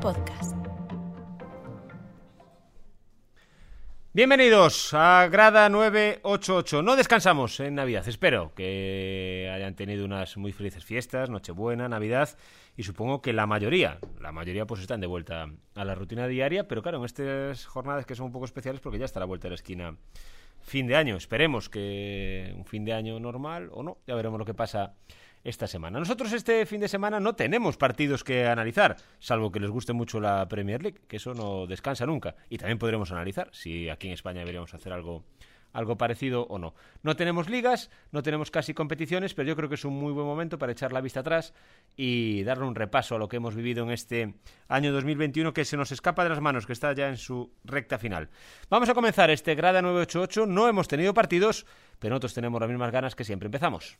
Podcast. Bienvenidos a Grada 988. No descansamos en Navidad. Espero que hayan tenido unas muy felices fiestas, Nochebuena, Navidad y supongo que la mayoría, la mayoría pues están de vuelta a la rutina diaria, pero claro, en estas jornadas que son un poco especiales porque ya está la vuelta de la esquina fin de año. Esperemos que un fin de año normal o no, ya veremos lo que pasa esta semana. Nosotros este fin de semana no tenemos partidos que analizar, salvo que les guste mucho la Premier League, que eso no descansa nunca. Y también podremos analizar si aquí en España deberíamos hacer algo algo parecido o no. No tenemos ligas, no tenemos casi competiciones, pero yo creo que es un muy buen momento para echar la vista atrás y darle un repaso a lo que hemos vivido en este año 2021 que se nos escapa de las manos, que está ya en su recta final. Vamos a comenzar este Grada 988. No hemos tenido partidos, pero nosotros tenemos las mismas ganas que siempre. Empezamos.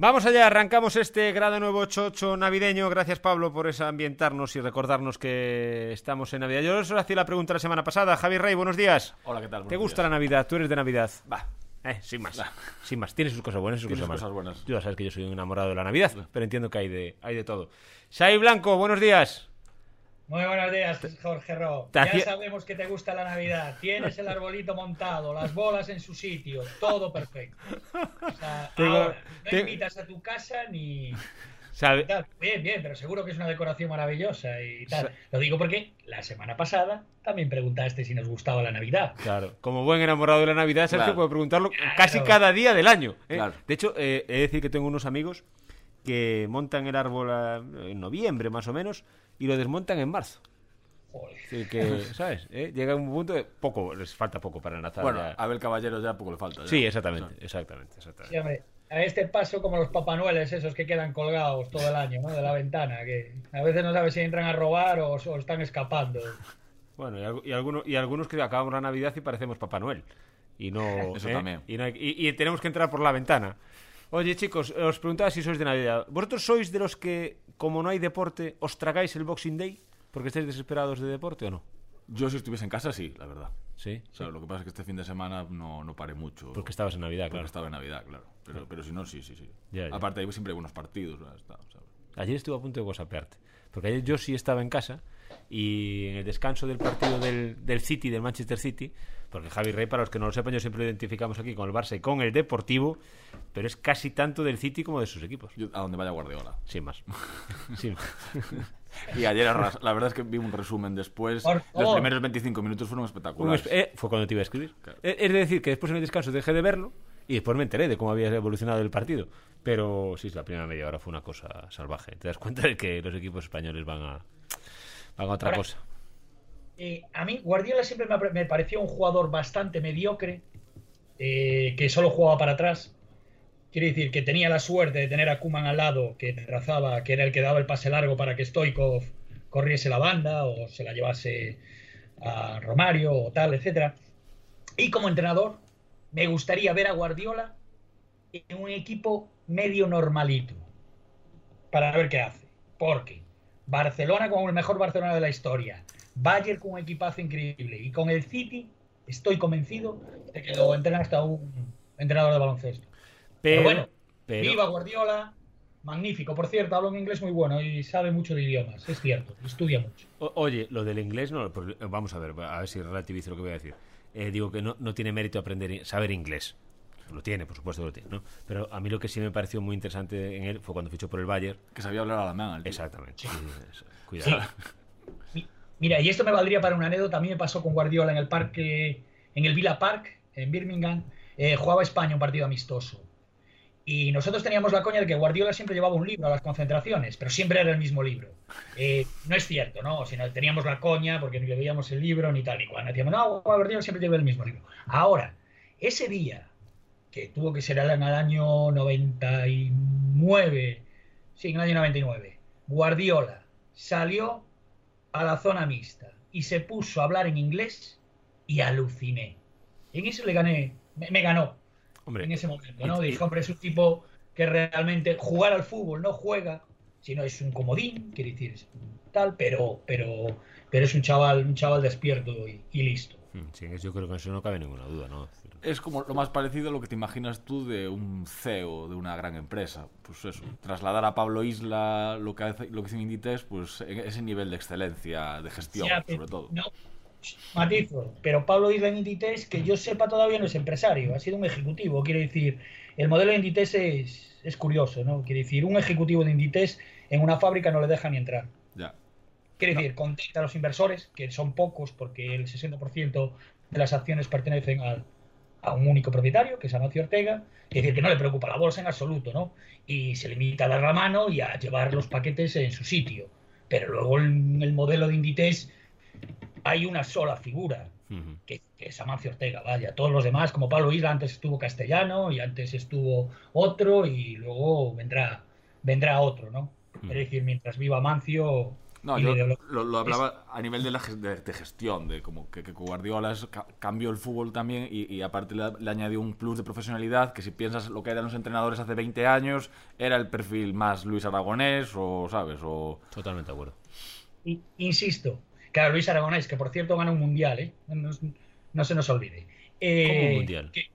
Vamos allá, arrancamos este grado nuevo 88 navideño. Gracias, Pablo, por esa ambientarnos y recordarnos que estamos en Navidad. Yo os hacía la pregunta la semana pasada. Javi Rey, buenos días. Hola, ¿qué tal? ¿Te gusta días. la Navidad? ¿Tú eres de Navidad? Va. Eh, sin más. Sin más. Tiene sus cosas buenas sus Tiene cosas cosas buenas. Tú ya sabes que yo soy un enamorado de la Navidad, pero entiendo que hay de, hay de todo. Shai Blanco, buenos días. Muy buenos días, Jorge Ro. Ya sabemos que te gusta la Navidad. Tienes el arbolito montado, las bolas en su sitio, todo perfecto. O sea, Tengo- ahora, no te- invitas a tu casa ni Sabe- tal. Bien, bien, pero seguro que es una decoración maravillosa y tal. Lo digo porque la semana pasada también preguntaste si nos gustaba la Navidad. Claro, como buen enamorado de la Navidad, Sergio Claro. puede preguntarlo Claro. casi cada día del año. ¿eh? Claro. De hecho, eh, he de decir que tengo unos amigos que montan el árbol a- en noviembre más o menos y lo desmontan en marzo. Así que, ¿sabes? ¿Eh? Llega un punto de poco, les falta poco para enlazar. Bueno, ya. a ver, caballero, ya poco le falta. ya. Sí, exactamente, exactamente, exactamente. Sí, hombre, a este paso como los papanueles esos que quedan colgados todo el año, ¿no? De la ventana, que a veces no sabes si entran a robar o, o están escapando. Bueno, y, y algunos, y algunos que acabamos la Navidad y parecemos Papá Noel. Y no. Eso ¿eh? también. Y, no hay- y- y tenemos que entrar por la ventana. Oye, chicos, os preguntaba si sois de Navidad. ¿Vosotros sois de los que, como no hay deporte, os tragáis el Boxing Day? ¿Porque estáis desesperados de deporte o no? Yo, si estuviese en casa, sí, la verdad. Sí. O sea, lo que pasa es que este fin de semana no, no paré mucho. Porque estabas en Navidad, porque claro. estaba en Navidad, claro. Pero, pero si no, sí, sí, sí. Ya, ya. Aparte, ahí siempre hay buenos partidos. ya está, ¿sabes? Ayer estuve a punto de whatsappearte. Porque ayer yo sí estaba en casa y en el descanso del partido del, del City, del Manchester City, porque Javi Rey, para los que no lo sepan, yo siempre lo identificamos aquí con el Barça y con el Deportivo, pero es casi tanto del City como de sus equipos. Yo- a donde vaya Guardiola. Sin más. Sin más. Y ayer, arras- la verdad es que vi un resumen después. Los primeros 25 minutos fueron espectaculares. esp- eh, fue cuando te iba a escribir. Claro. Eh, Es decir, que después en el descanso dejé de verlo y después me enteré de cómo había evolucionado el partido. Pero sí, la primera media hora fue una cosa salvaje. Te das cuenta de que los equipos españoles van a, van a otra Ahora- cosa. Eh, a mí Guardiola siempre me, pareció un jugador bastante mediocre, eh, que solo jugaba para atrás. Quiere decir que tenía la suerte de tener a Kuman al lado, que trazaba, que era el que daba el pase largo para que Stoikov corriese la banda o se la llevase a Romario o tal, etcétera. Y como entrenador, me gustaría ver a Guardiola en un equipo medio normalito para ver qué hace. Porque Barcelona con el mejor Barcelona de la historia, Bayern con un equipazo increíble y con el City estoy convencido de que lo entrena hasta un entrenador de baloncesto. Pero, Pero bueno, pero- Viva Guardiola, magnífico. Por cierto, habla un inglés muy bueno y sabe mucho de idiomas, es cierto, estudia mucho. O- oye, lo del inglés no. vamos a ver, a ver si relativizo lo que voy a decir. Eh, digo que no, no tiene mérito aprender saber inglés. Lo tiene, por supuesto que lo tiene, ¿no? Pero a mí lo que sí me pareció muy interesante en él fue cuando fichó por el Bayern. Que sabía hablar alemán. Exactamente. sí, sí, sí, Cuidado. Mira, y esto me valdría para una anécdota. A mí me pasó con Guardiola en el parque, en el Villa Park, en Birmingham. Eh, jugaba España un partido amistoso. Y nosotros teníamos la coña de que Guardiola siempre llevaba un libro a las concentraciones, pero siempre era el mismo libro. Eh, no es cierto, ¿no? Sino teníamos la coña porque ni veíamos el libro ni tal ni cual. Decíamos, no, Guardiola siempre lleva el mismo libro. Ahora, ese día, que tuvo que ser en el año 99, sí, en el año 99, Guardiola salió a la zona mixta y se puso a hablar en inglés y aluciné. En eso le gané, me, me ganó Hombre, en ese momento, ¿no? Dije, hombre, es un tipo que realmente jugar al fútbol no juega, sino es un comodín, quiere decir, tal, pero, pero, pero es un chaval, un chaval despierto y, y listo. Mm, sí, yo creo que eso no cabe ninguna duda, ¿no? Es como lo más parecido a lo que te imaginas tú de un CEO de una gran empresa. Pues eso, trasladar a Pablo Isla lo que, hace, lo que hizo Inditex, pues en ese nivel de excelencia, de gestión, sobre todo. No, matizo, pero Pablo Isla en Inditex, que yo sepa todavía no es empresario, ha sido un ejecutivo. Quiere decir, el modelo de Inditex es, es curioso, ¿no? Quiere decir, un ejecutivo de Inditex en una fábrica no le deja ni entrar. Ya. Quiere decir, contenta a los inversores, que son pocos, porque el 60% de las acciones pertenecen al- a un único propietario, que es Amancio Ortega. Quiere decir que no le preocupa la bolsa en absoluto, ¿no? Y se limita a dar la mano y a llevar los paquetes en su sitio. Pero luego en el modelo de Inditex hay una sola figura, que, que es Amancio Ortega, vaya. Todos los demás, como Pablo Isla, antes estuvo castellano y antes estuvo otro y luego vendrá, vendrá otro, ¿no? Es decir, mientras viva Amancio... No, yo lo, lo hablaba a nivel de, la, de, de gestión, de como que, que Guardiola es- ca- cambió el fútbol también y, y aparte le, le añadió un plus de profesionalidad que si piensas lo que eran los entrenadores hace 20 años, era el perfil más Luis Aragonés o, ¿sabes? O... Totalmente de acuerdo. Insisto, claro, Luis Aragonés, que por cierto gana un mundial, ¿eh? No, se nos olvide. Eh, ¿Cómo un mundial? que-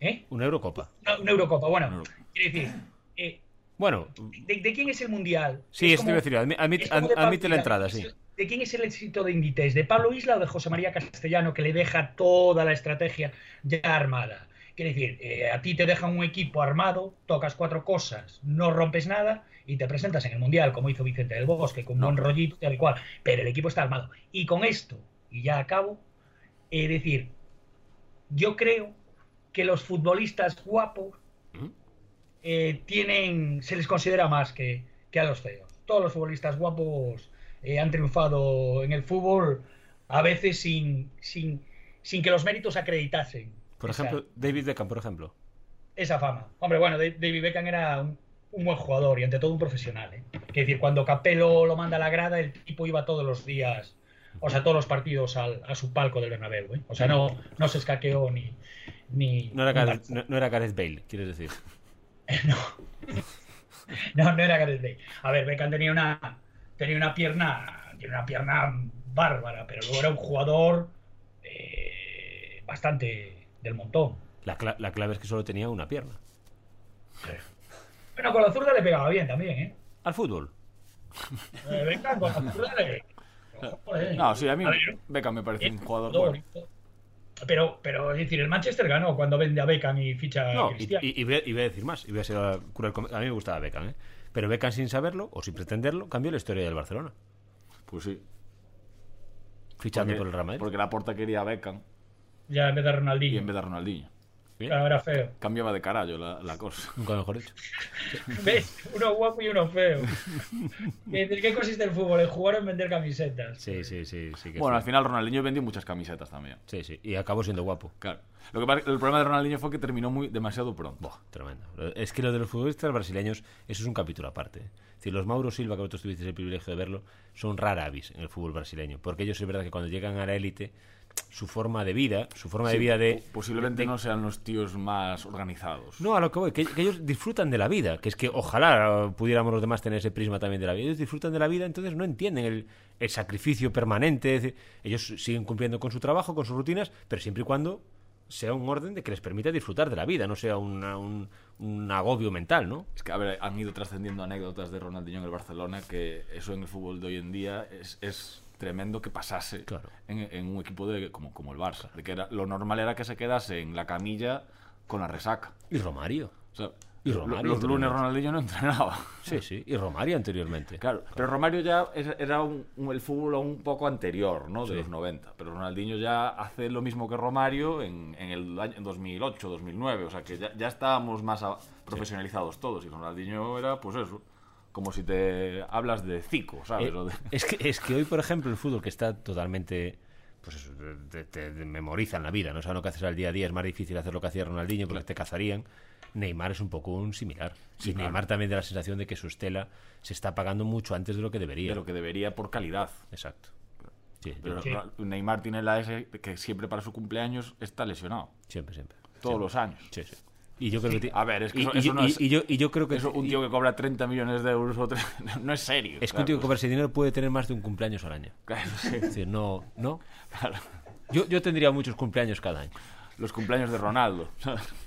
¿eh? Una Eurocopa. Una, una Eurocopa, bueno, quiere decir, eh, Bueno, ¿de, de quién es el mundial? sí, Es como- decir, admi- admit- es admite la entrada, sí. ¿De quién es el éxito de Inditex? ¿De Pablo Isla o de José María Castellano, que le deja toda la estrategia ya armada? Quiere decir, eh, a ti te dejan un equipo armado, tocas cuatro cosas, no rompes nada y te presentas en el Mundial, como hizo Vicente del Bosque, con un No. rollito, tal y cual. Pero el equipo está armado. Y con esto, y ya acabo, es decir, yo creo que los futbolistas guapos Ujú. Eh, tienen, se les considera más que, que a los feos. Todos los futbolistas guapos eh, han triunfado en el fútbol, a veces sin, sin, sin que los méritos acreditasen. Por esa- ejemplo, David Beckham, por ejemplo. esa fama. Hombre, bueno, David Beckham era un, un buen jugador y ante todo un profesional. ¿eh? Es decir, cuando Capello lo manda a la grada, el tipo iba todos los días, o sea, todos los partidos al- a su palco del Bernabéu. ¿eh? O sea, no, no se escaqueó ni... ni No era, Gareth, no, no era Gareth Bale, quieres decir. No. No, no era Gareth Bale. A ver, Beckham tenía una, tenía una pierna, tiene una pierna bárbara, pero luego era un jugador eh, bastante del montón. La, la clave es que solo tenía una pierna. Bueno, con la zurda le pegaba bien también, ¿eh? Al fútbol. Eh, Beckham con la zurda le... Joder. No, sí, a mí A ver, Beckham me parece un jugador jugador, bueno. Pero, pero, es decir, el Manchester ganó cuando vende a Beckham y ficha No, a y, Cristiano. y- y voy a, y voy a decir más. Y voy a ser a, cruel con- a mí me gustaba Beckham, ¿eh? Pero Beckham sin saberlo, o sin pretenderlo, cambió la historia del Barcelona. Pues sí. Fichando Porque, por el Real Madrid. porque la porta quería a Beckham Ya en vez de y Ronaldinho. en vez de Ronaldinho. Bien. Claro, era feo. Cambiaba de carallo la, la cosa. Nunca mejor dicho. ¿Ves? Uno guapo y uno feo. ¿En qué consiste el fútbol? En jugar o en vender camisetas. Sí, sí, sí. sí que Bueno, fue. al final Ronaldinho vendió muchas camisetas también. Sí, sí. Y acabó siendo guapo. Claro. Lo que pasa, el problema de Ronaldinho fue que terminó muy demasiado pronto. Buah, tremendo. Es que lo de los futbolistas brasileños, eso es un capítulo aparte. Es decir, los Mauro Silva, que vosotros tuvisteis el privilegio de verlo, son rara avis en el fútbol brasileño. Porque ellos es verdad que cuando llegan a la élite, su forma de vida, su forma de vida de... po- Posiblemente de- no sean los tíos más organizados. No, a lo que voy, que, que ellos disfrutan de la vida, que es que ojalá pudiéramos los demás tener ese prisma también de la vida. Ellos disfrutan de la vida, entonces no entienden el, el sacrificio permanente. es decir, ellos siguen cumpliendo con su trabajo, con sus rutinas, pero siempre y cuando sea un orden de que les permita disfrutar de la vida, no sea una- un, un agobio mental, ¿no? Es que, a ver, han ido trascendiendo anécdotas de Ronaldinho en el Barcelona que eso en el fútbol de hoy en día es, es tremendo que pasase Claro. en, en un equipo de, como, como el Barça. De que era, lo normal era que se quedase en la camilla con la resaca. Y Romario. O sea, Y Romario los lunes. Ronaldinho no entrenaba. Sí, sí, y Romario anteriormente. Claro, pero Romario ya era un- un- el fútbol un poco anterior, ¿no? De Sí. los 90. Pero Ronaldinho ya hace lo mismo que Romario en, en el año en 2008, 2009. O sea que ya, ya estábamos más a- profesionalizados todos. Y Ronaldinho era, pues eso, como si te hablas de Zico, ¿sabes? Eh, O de- es, que, es que hoy, por ejemplo, el fútbol que está totalmente. Pues eso, te, te- memorizan la vida, no saben lo que haces al día a día, es más difícil hacer lo que hacía Ronaldinho porque te cazarían. Neymar es un poco un similar. Sí, y claro. Neymar también da la sensación de que su estela se está pagando mucho antes de lo que debería. de lo que debería por calidad. Exacto. Sí, Pero Sí. Neymar tiene la S que siempre para su cumpleaños está lesionado. Siempre, siempre. Todos los años. Sí, sí. Y yo creo que... A ver, es que y, eso- y eso yo- no y- es- yo, y yo creo que... Eso, un tío que cobra 30 millones de euros o no es serio. Es que un tío que cobra ese dinero puede tener más de un cumpleaños al año. Claro, sí, Es decir, no... ¿no? claro. Yo, yo tendría muchos cumpleaños cada año. Los cumpleaños de Ronaldo.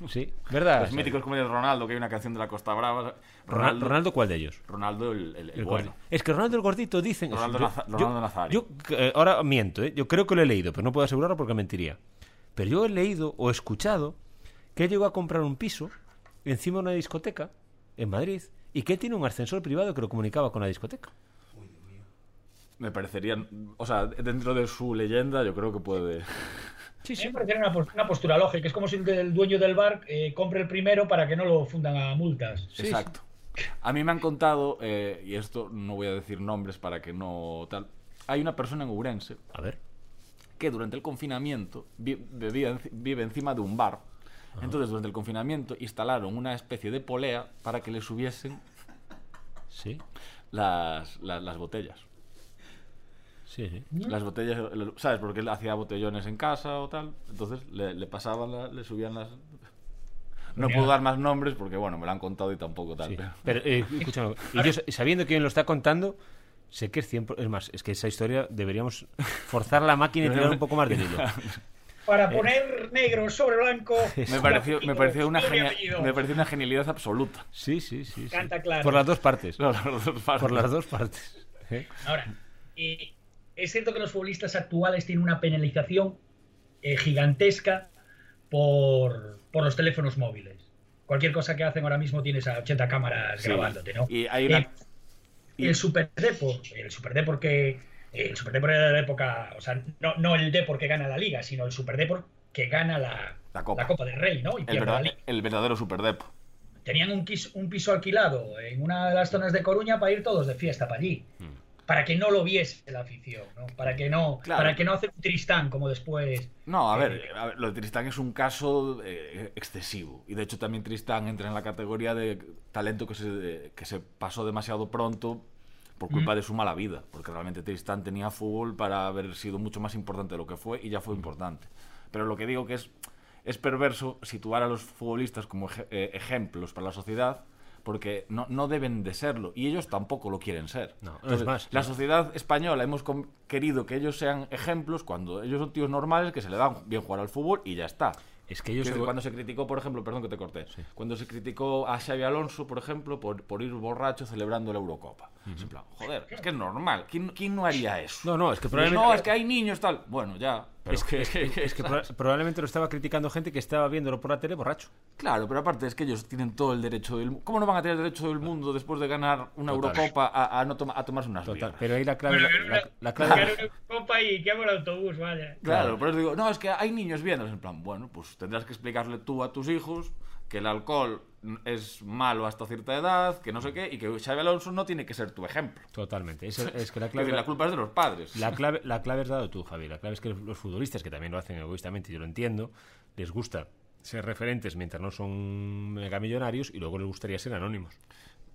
Sí, ¿verdad? Los míticos cumpleaños de Ronaldo, que hay una canción de la Costa Brava. Ronaldo, Ronaldo ¿cuál de ellos? Ronaldo el, el- el El bueno. Es que Ronaldo el gordito dicen... Ronaldo yo- Naza- yo- Ronaldo Nazario. Yo, eh, ahora miento, ¿eh? yo creo que lo he leído, pero no puedo asegurarlo porque mentiría. Pero yo he leído o escuchado que llegó a comprar un piso encima de una discoteca en Madrid y que tiene un ascensor privado que lo comunicaba con la discoteca. Me parecerían. O sea, dentro de su leyenda, yo creo que puede. Sí, A mí sí. me parece una, pos- una postura lógica. Es como si el dueño del bar eh, compre el primero para que no lo fundan a multas. Sí, Exacto. A mí me han contado, eh, y esto no voy a decir nombres para que no tal. Hay una persona en Ourense A ver. que durante el confinamiento vi- bebía enci- vive encima de un bar. Entonces, durante el confinamiento instalaron una especie de polea para que le subiesen Sí, las, las, las botellas. sí, sí. Las botellas, ¿sabes? Porque él hacía botellones en casa o tal. Entonces le, le pasaban, la- le subían las. No puedo dar más nombres porque, bueno, me lo han contado y tampoco tal. sí. pero- Pero, eh, escúchame, y yo sabiendo quién lo está contando, sé que es 100%. Es más, es que esa historia deberíamos forzar la máquina y tirar un poco más de hilo. Para poner negro sobre blanco. Me pareció, me pareció, una, nombre y genia- apellido. me pareció una genialidad absoluta. Sí, sí, sí. sí. Canta claro. Por las dos partes. Las dos partes. Por las dos partes. ¿eh? Ahora, eh, es cierto que los futbolistas actuales tienen una penalización eh, gigantesca por, por los teléfonos móviles. Cualquier cosa que hacen ahora mismo tienes a 80 cámaras Sí. grabándote, ¿no? Y hay una. Eh, el Super Depor, el Super Depor que el Super Depor era de la época, o sea, no, no el Depor que gana la liga, sino el Super Depor que gana la, La Copa. del Rey, ¿no? Y El, la liga. el verdadero superdepo. Tenían un, quis- un piso alquilado en una de las zonas de Coruña para ir todos de fiesta para allí. Para que no lo viese la afición, ¿no? Para que no, Claro. para que no hace un Tristán como después. No, a ver, Eh, a ver, lo de Tristán es un caso eh, excesivo. Y de hecho también Tristán entra en la categoría de talento que se, que se pasó demasiado pronto por culpa de su mala vida. Porque realmente Tristán tenía fútbol para haber sido mucho más importante de lo que fue y ya fue importante. Pero lo que digo que es, es perverso situar a los futbolistas como eh, ejemplos para la sociedad porque no, no deben de serlo y ellos tampoco lo quieren ser. No, es más, la no. sociedad española hemos querido que ellos sean ejemplos cuando ellos son tíos normales que se le dan bien jugar al fútbol y ya está. Es que ellos. Cuando se criticó, por ejemplo, perdón que te corté, Sí. cuando se criticó a Xavi Alonso, por ejemplo, por, por ir borracho celebrando la Eurocopa. Es en plan, joder, es que es normal. ¿Quién, quién no haría eso? No, no, es que probablemente. no, es que hay niños tal. Bueno, ya. Pero es que, es que- es que proba- probablemente lo estaba criticando gente que estaba viéndolo por la tele borracho. Claro, pero aparte es que ellos tienen todo el derecho del mundo. ¿Cómo no van a tener el derecho del mundo después de ganar una Total. Eurocopa a, a no toma- a tomarse unas Total. Pero ahí la clave. Bueno, la, la- la clave Ganar una copa y que hago el autobús, vaya. Claro, por eso digo, no, es que hay niños viéndolos en plan, bueno, pues tendrás que explicarle tú a tus hijos que el alcohol es malo hasta cierta edad, que no sé qué, y que Xavi Alonso no tiene que ser tu ejemplo. Totalmente. Es, es que la clave. la culpa es de los padres. La clave, la clave es dado tú, Javi. La clave es que los futbolistas, que también lo hacen egoístamente, yo lo entiendo, les gusta ser referentes mientras no son megamillonarios y luego les gustaría ser anónimos.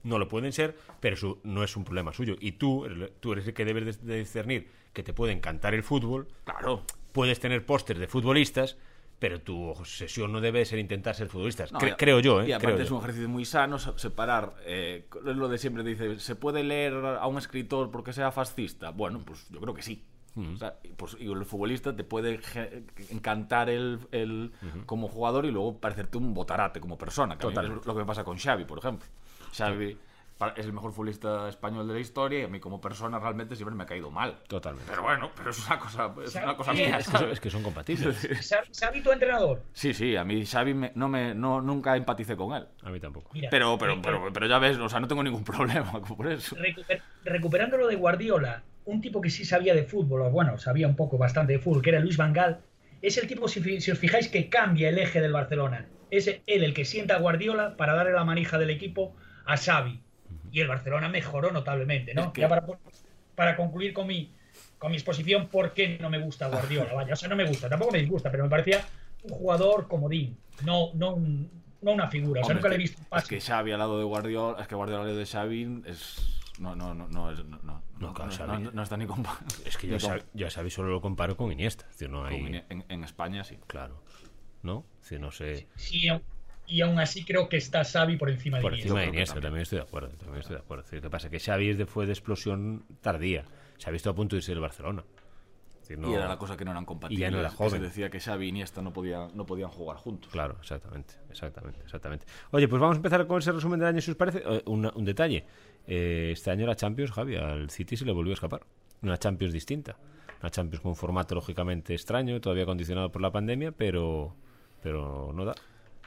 No lo pueden ser, pero eso no es un problema suyo. Y tú, tú eres el que debes de de discernir que te puede encantar el fútbol, Claro. puedes tener pósters de futbolistas, pero tu obsesión no debe ser intentar ser futbolistas. No, Cre- y- creo yo, ¿eh? Y aparte Creo es un ejercicio muy sano se- separar. eh, es lo de siempre dice, ¿se puede leer a un escritor porque sea fascista? Bueno, pues yo creo que sí. O sea, y, pues, y el futbolista te puede encantar el, el- como jugador y luego parecerte un botarate como persona. Que es lo que me pasa con Xavi, por ejemplo. Xavi es el mejor futbolista español de la historia y a mí como persona realmente siempre me ha caído mal. Totalmente. Pero bueno, pero es una cosa, es Xavi- una cosa mía. Es que, son, ¿sabes? es que son compatibles. ¿Sabe tu entrenador? Sí, sí, a mí Xavi me- no me, no, nunca empaticé con él. A mí tampoco. Mira, Pero, pero, pero, pero ya ves, o sea, no tengo ningún problema por eso. recuper- recuperando lo de Guardiola, un tipo que sí sabía de fútbol, o bueno, sabía un poco bastante de fútbol, que era Luis Van Gaal, es el tipo, si, si os fijáis, que cambia el eje del Barcelona. Es él el que sienta a Guardiola para darle la manija del equipo a Xavi. Y el Barcelona mejoró notablemente, ¿no? Es que- Ya para, para concluir con mi, con mi exposición, ¿por qué no me gusta Guardiola? Vaya, o sea, no me gusta, tampoco me disgusta, pero me parecía un jugador comodín, no, no, un- no una figura. O sea, Hombre, nunca le he visto un que, es pase. que Xavi al lado de Guardiola, es que Guardiola al lado de Xavi es, No, no, no, no, es- no, no, no, no, Xavi. no- no está ni compa- Es que yo, a Xavi- yo a Xavi solo lo comparo con Iniesta. Es decir, no hay... en, en España sí. Claro. ¿No? Decir, no sé... Sí, y aún así creo que está Xavi por encima de Por Iniesta. encima de que Iniesta, también. también estoy de acuerdo. También estoy de acuerdo. Es decir, ¿Qué pasa? Que Xavi es fue de explosión tardía. Xavi estuvo a punto de irse del Barcelona. Es decir, no- Y era la cosa que no eran compatibles. Y ya no era que joven. se decía que Xavi y Iniesta no podían, no podían jugar juntos. Claro, exactamente, exactamente, exactamente. Oye, pues vamos a empezar con ese resumen del año, si os parece. Eh, una- un detalle. Eh, este año la Champions, Javi, al City se le volvió a escapar. Una Champions distinta. Una Champions con un formato lógicamente extraño, todavía condicionado por la pandemia, pero, pero no da.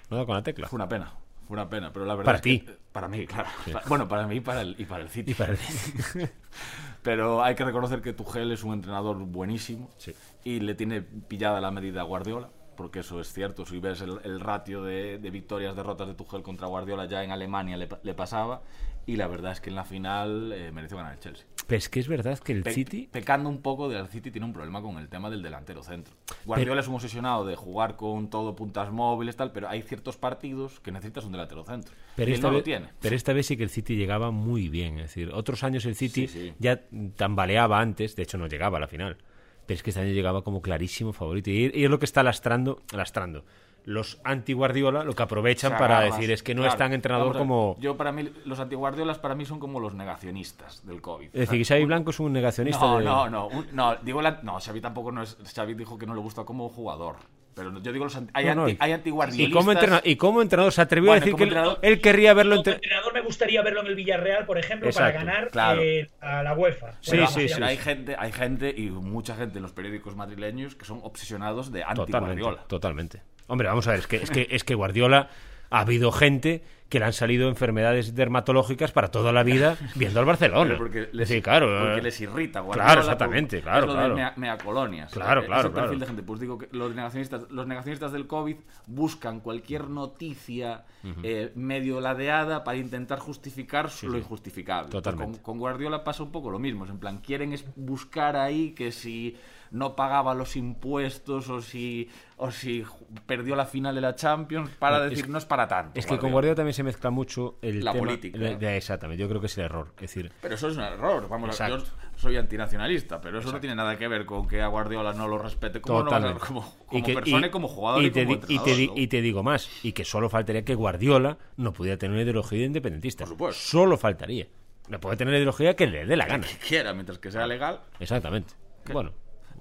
No da con la tecla. Fue una pena. Fue una pena, pero la verdad Para es que- ti. para mí, claro. Bueno, para mí y para el, y para el City. Y para el- Pero hay que reconocer que Tuchel es un entrenador buenísimo Sí. y le tiene pillada la medida a Guardiola, porque eso es cierto. Si ves el, el ratio de, de victorias, derrotas de Tuchel contra Guardiola ya en Alemania le pasaba y la verdad es que en la final eh, mereció ganar el Chelsea. Pero es que es verdad que el Pe- City. Pecando un poco del City tiene un problema con el tema del delantero centro. Guardiola es un obsesionado de jugar con todo puntas móviles tal, pero hay ciertos partidos que necesitas un delantero centro. Pero y él esta, no vez, lo tiene. pero esta vez sí que el City llegaba muy bien. Es decir, otros años el City Sí, sí. ya tambaleaba antes, de hecho no llegaba a la final. Pero es que este año llegaba como clarísimo favorito. Y, y es lo que está lastrando, lastrando. Los anti-Guardiola lo que aprovechan para decir es que no Claro, es tan entrenador ver, como. Yo, para mí, los antiguardiolas para mí son como los negacionistas del COVID. Es decir, que Xavi Blanco es un negacionista. no, de- no, no, un- no, digo la- no, Xavi tampoco no es. Xavi dijo que no le gusta como jugador. Pero yo digo los anti- hay, No, no, anti, y- hay y, antiguardiolistas. como y como entrenador se atrevió Bueno, a decir que él, entrenador- él querría verlo Como entre. entrenador me gustaría verlo en el Villarreal, por ejemplo, Exacto, para ganar claro. eh, a la UEFA. Sí, sí, sí, hay gente, hay gente y mucha gente en los periódicos madrileños que son obsesionados de Totalmente, anti-Guardiola. totalmente. Hombre, vamos a ver, es que, es que, es que Guardiola ha habido gente que le han salido enfermedades dermatológicas para toda la vida viendo al Barcelona. Pero porque les, Sí, claro, porque eh, les irrita. claro, Guardiola, exactamente, por- claro, es lo de claro. mea, meacolonias. Claro, claro, ese perfil claro. de gente. Pues digo que los negacionistas, los negacionistas del COVID buscan cualquier noticia eh, medio ladeada para intentar justificar lo injustificable. Totalmente. Con, con Guardiola pasa un poco lo mismo. Es en plan, quieren es buscar ahí que si no pagaba los impuestos o si o si perdió la final de la Champions para No, es decir no es para tanto. Es que con Guardiola también se mezcla mucho el La tema- política. ya, exactamente, yo creo que es el error. Es decir, Pero eso es un error. Vamos, a- yo Exacto. soy antinacionalista, pero eso no tiene nada que ver con que a Guardiola no lo respete como, no a- totalmente. como, Y como que- persona y, como jugador y, te, como di- y, te, ¿no? y te digo más, y que solo faltaría que Guardiola no pudiera tener una ideología independentista. Por supuesto. Solo faltaría. No puede tener ideología que le dé la gana. que quiera, mientras que sea legal. Exactamente. Bueno,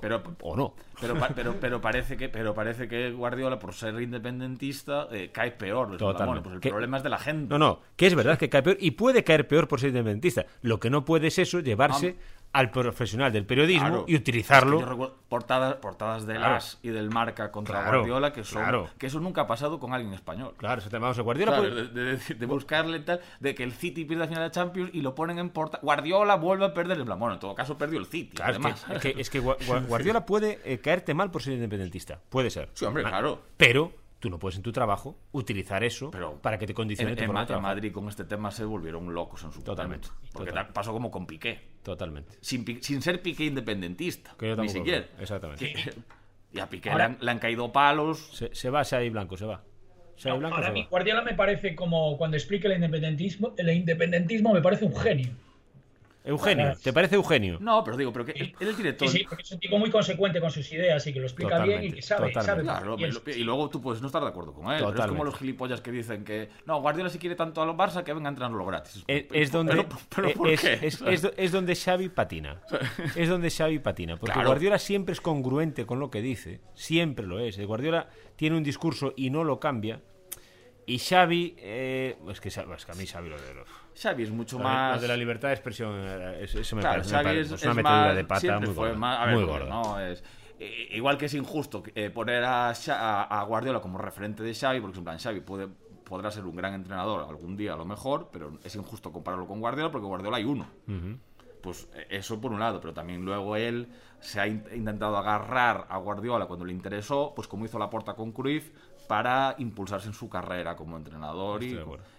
Pero, o no. pero, pero, pero, parece que, pero parece que Guardiola, por ser independentista, eh, cae peor. Totalmente. Bueno, pues el Que- problema es de la gente. No, no, que es verdad que cae peor y puede caer peor por ser independentista. Lo que no puede es eso, llevarse al profesional del periodismo Claro. y utilizarlo. Es que yo recuerdo portadas, portadas del Claro. AS y del Marca contra Claro, Guardiola que son que eso nunca ha pasado con alguien español. Claro, eso te a Guardiola. Puede- de, de de buscarle tal, de que el City pierde la final de Champions y lo ponen en porta. Guardiola vuelve a perder. En plan, bueno, en todo caso perdió el City. Claro, es que- además. es que, es que Gua- Gua- Guardiola puede eh, caerte mal por ser independentista. Puede ser. Sí, hombre, claro. Pero tú no puedes en tu trabajo utilizar eso Pero para que te condicione en, tu en forma Ma- de en. Madrid con este tema se volvieron locos en su Totalmente, momento. Porque pasó como con Piqué. Totalmente. Sin, sin ser Piqué independentista. Que yo ni siquiera. creo. Exactamente. Y a Piqué Ahora- le, han, le han caído palos. Se, se va Xavi Blanco, se va. Xavi No, Blanco para se mí, va. Guardiola me parece como cuando explica el independentismo, el independentismo me parece un genio. Eugenio, ¿te parece Eugenio? No, pero digo, pero que él, él tiene todo. Sí, sí, porque es un tipo muy consecuente con sus ideas y que lo explica bien y que sabe, totalmente. sabe. Claro, y luego tú puedes no estar de acuerdo con él. Pero es como los gilipollas que dicen que no, Guardiola si quiere tanto a los Barça que venga a entrenarlo gratis. Es, es donde Pero, pero ¿por es, qué? es- es do- es donde Xavi patina. Es donde Xavi patina. Porque Claro. Guardiola siempre es congruente con lo que dice. Siempre lo es. Guardiola tiene un discurso y no lo cambia. Y Xavi... eh, es, que, es que a mí Xavi lo de, lo- Xavi es mucho más. lo de la libertad de expresión, eh, eso, me Claro, parece, me Xavi parece- es, es una metedura de pata muy gorda. más- a ver, muy porque gorda. no, es, igual que es injusto eh, poner a, a, Guardiola como referente de Xavi, porque en plan Xavi puede, podrá ser un gran entrenador algún día a lo mejor, pero es injusto compararlo con Guardiola porque Guardiola hay uno. Ujú. Pues eh, eso por un lado, pero también luego él se ha in- intentado agarrar a Guardiola cuando le interesó, pues como hizo la porta con Cruyff, para impulsarse en su carrera como entrenador y,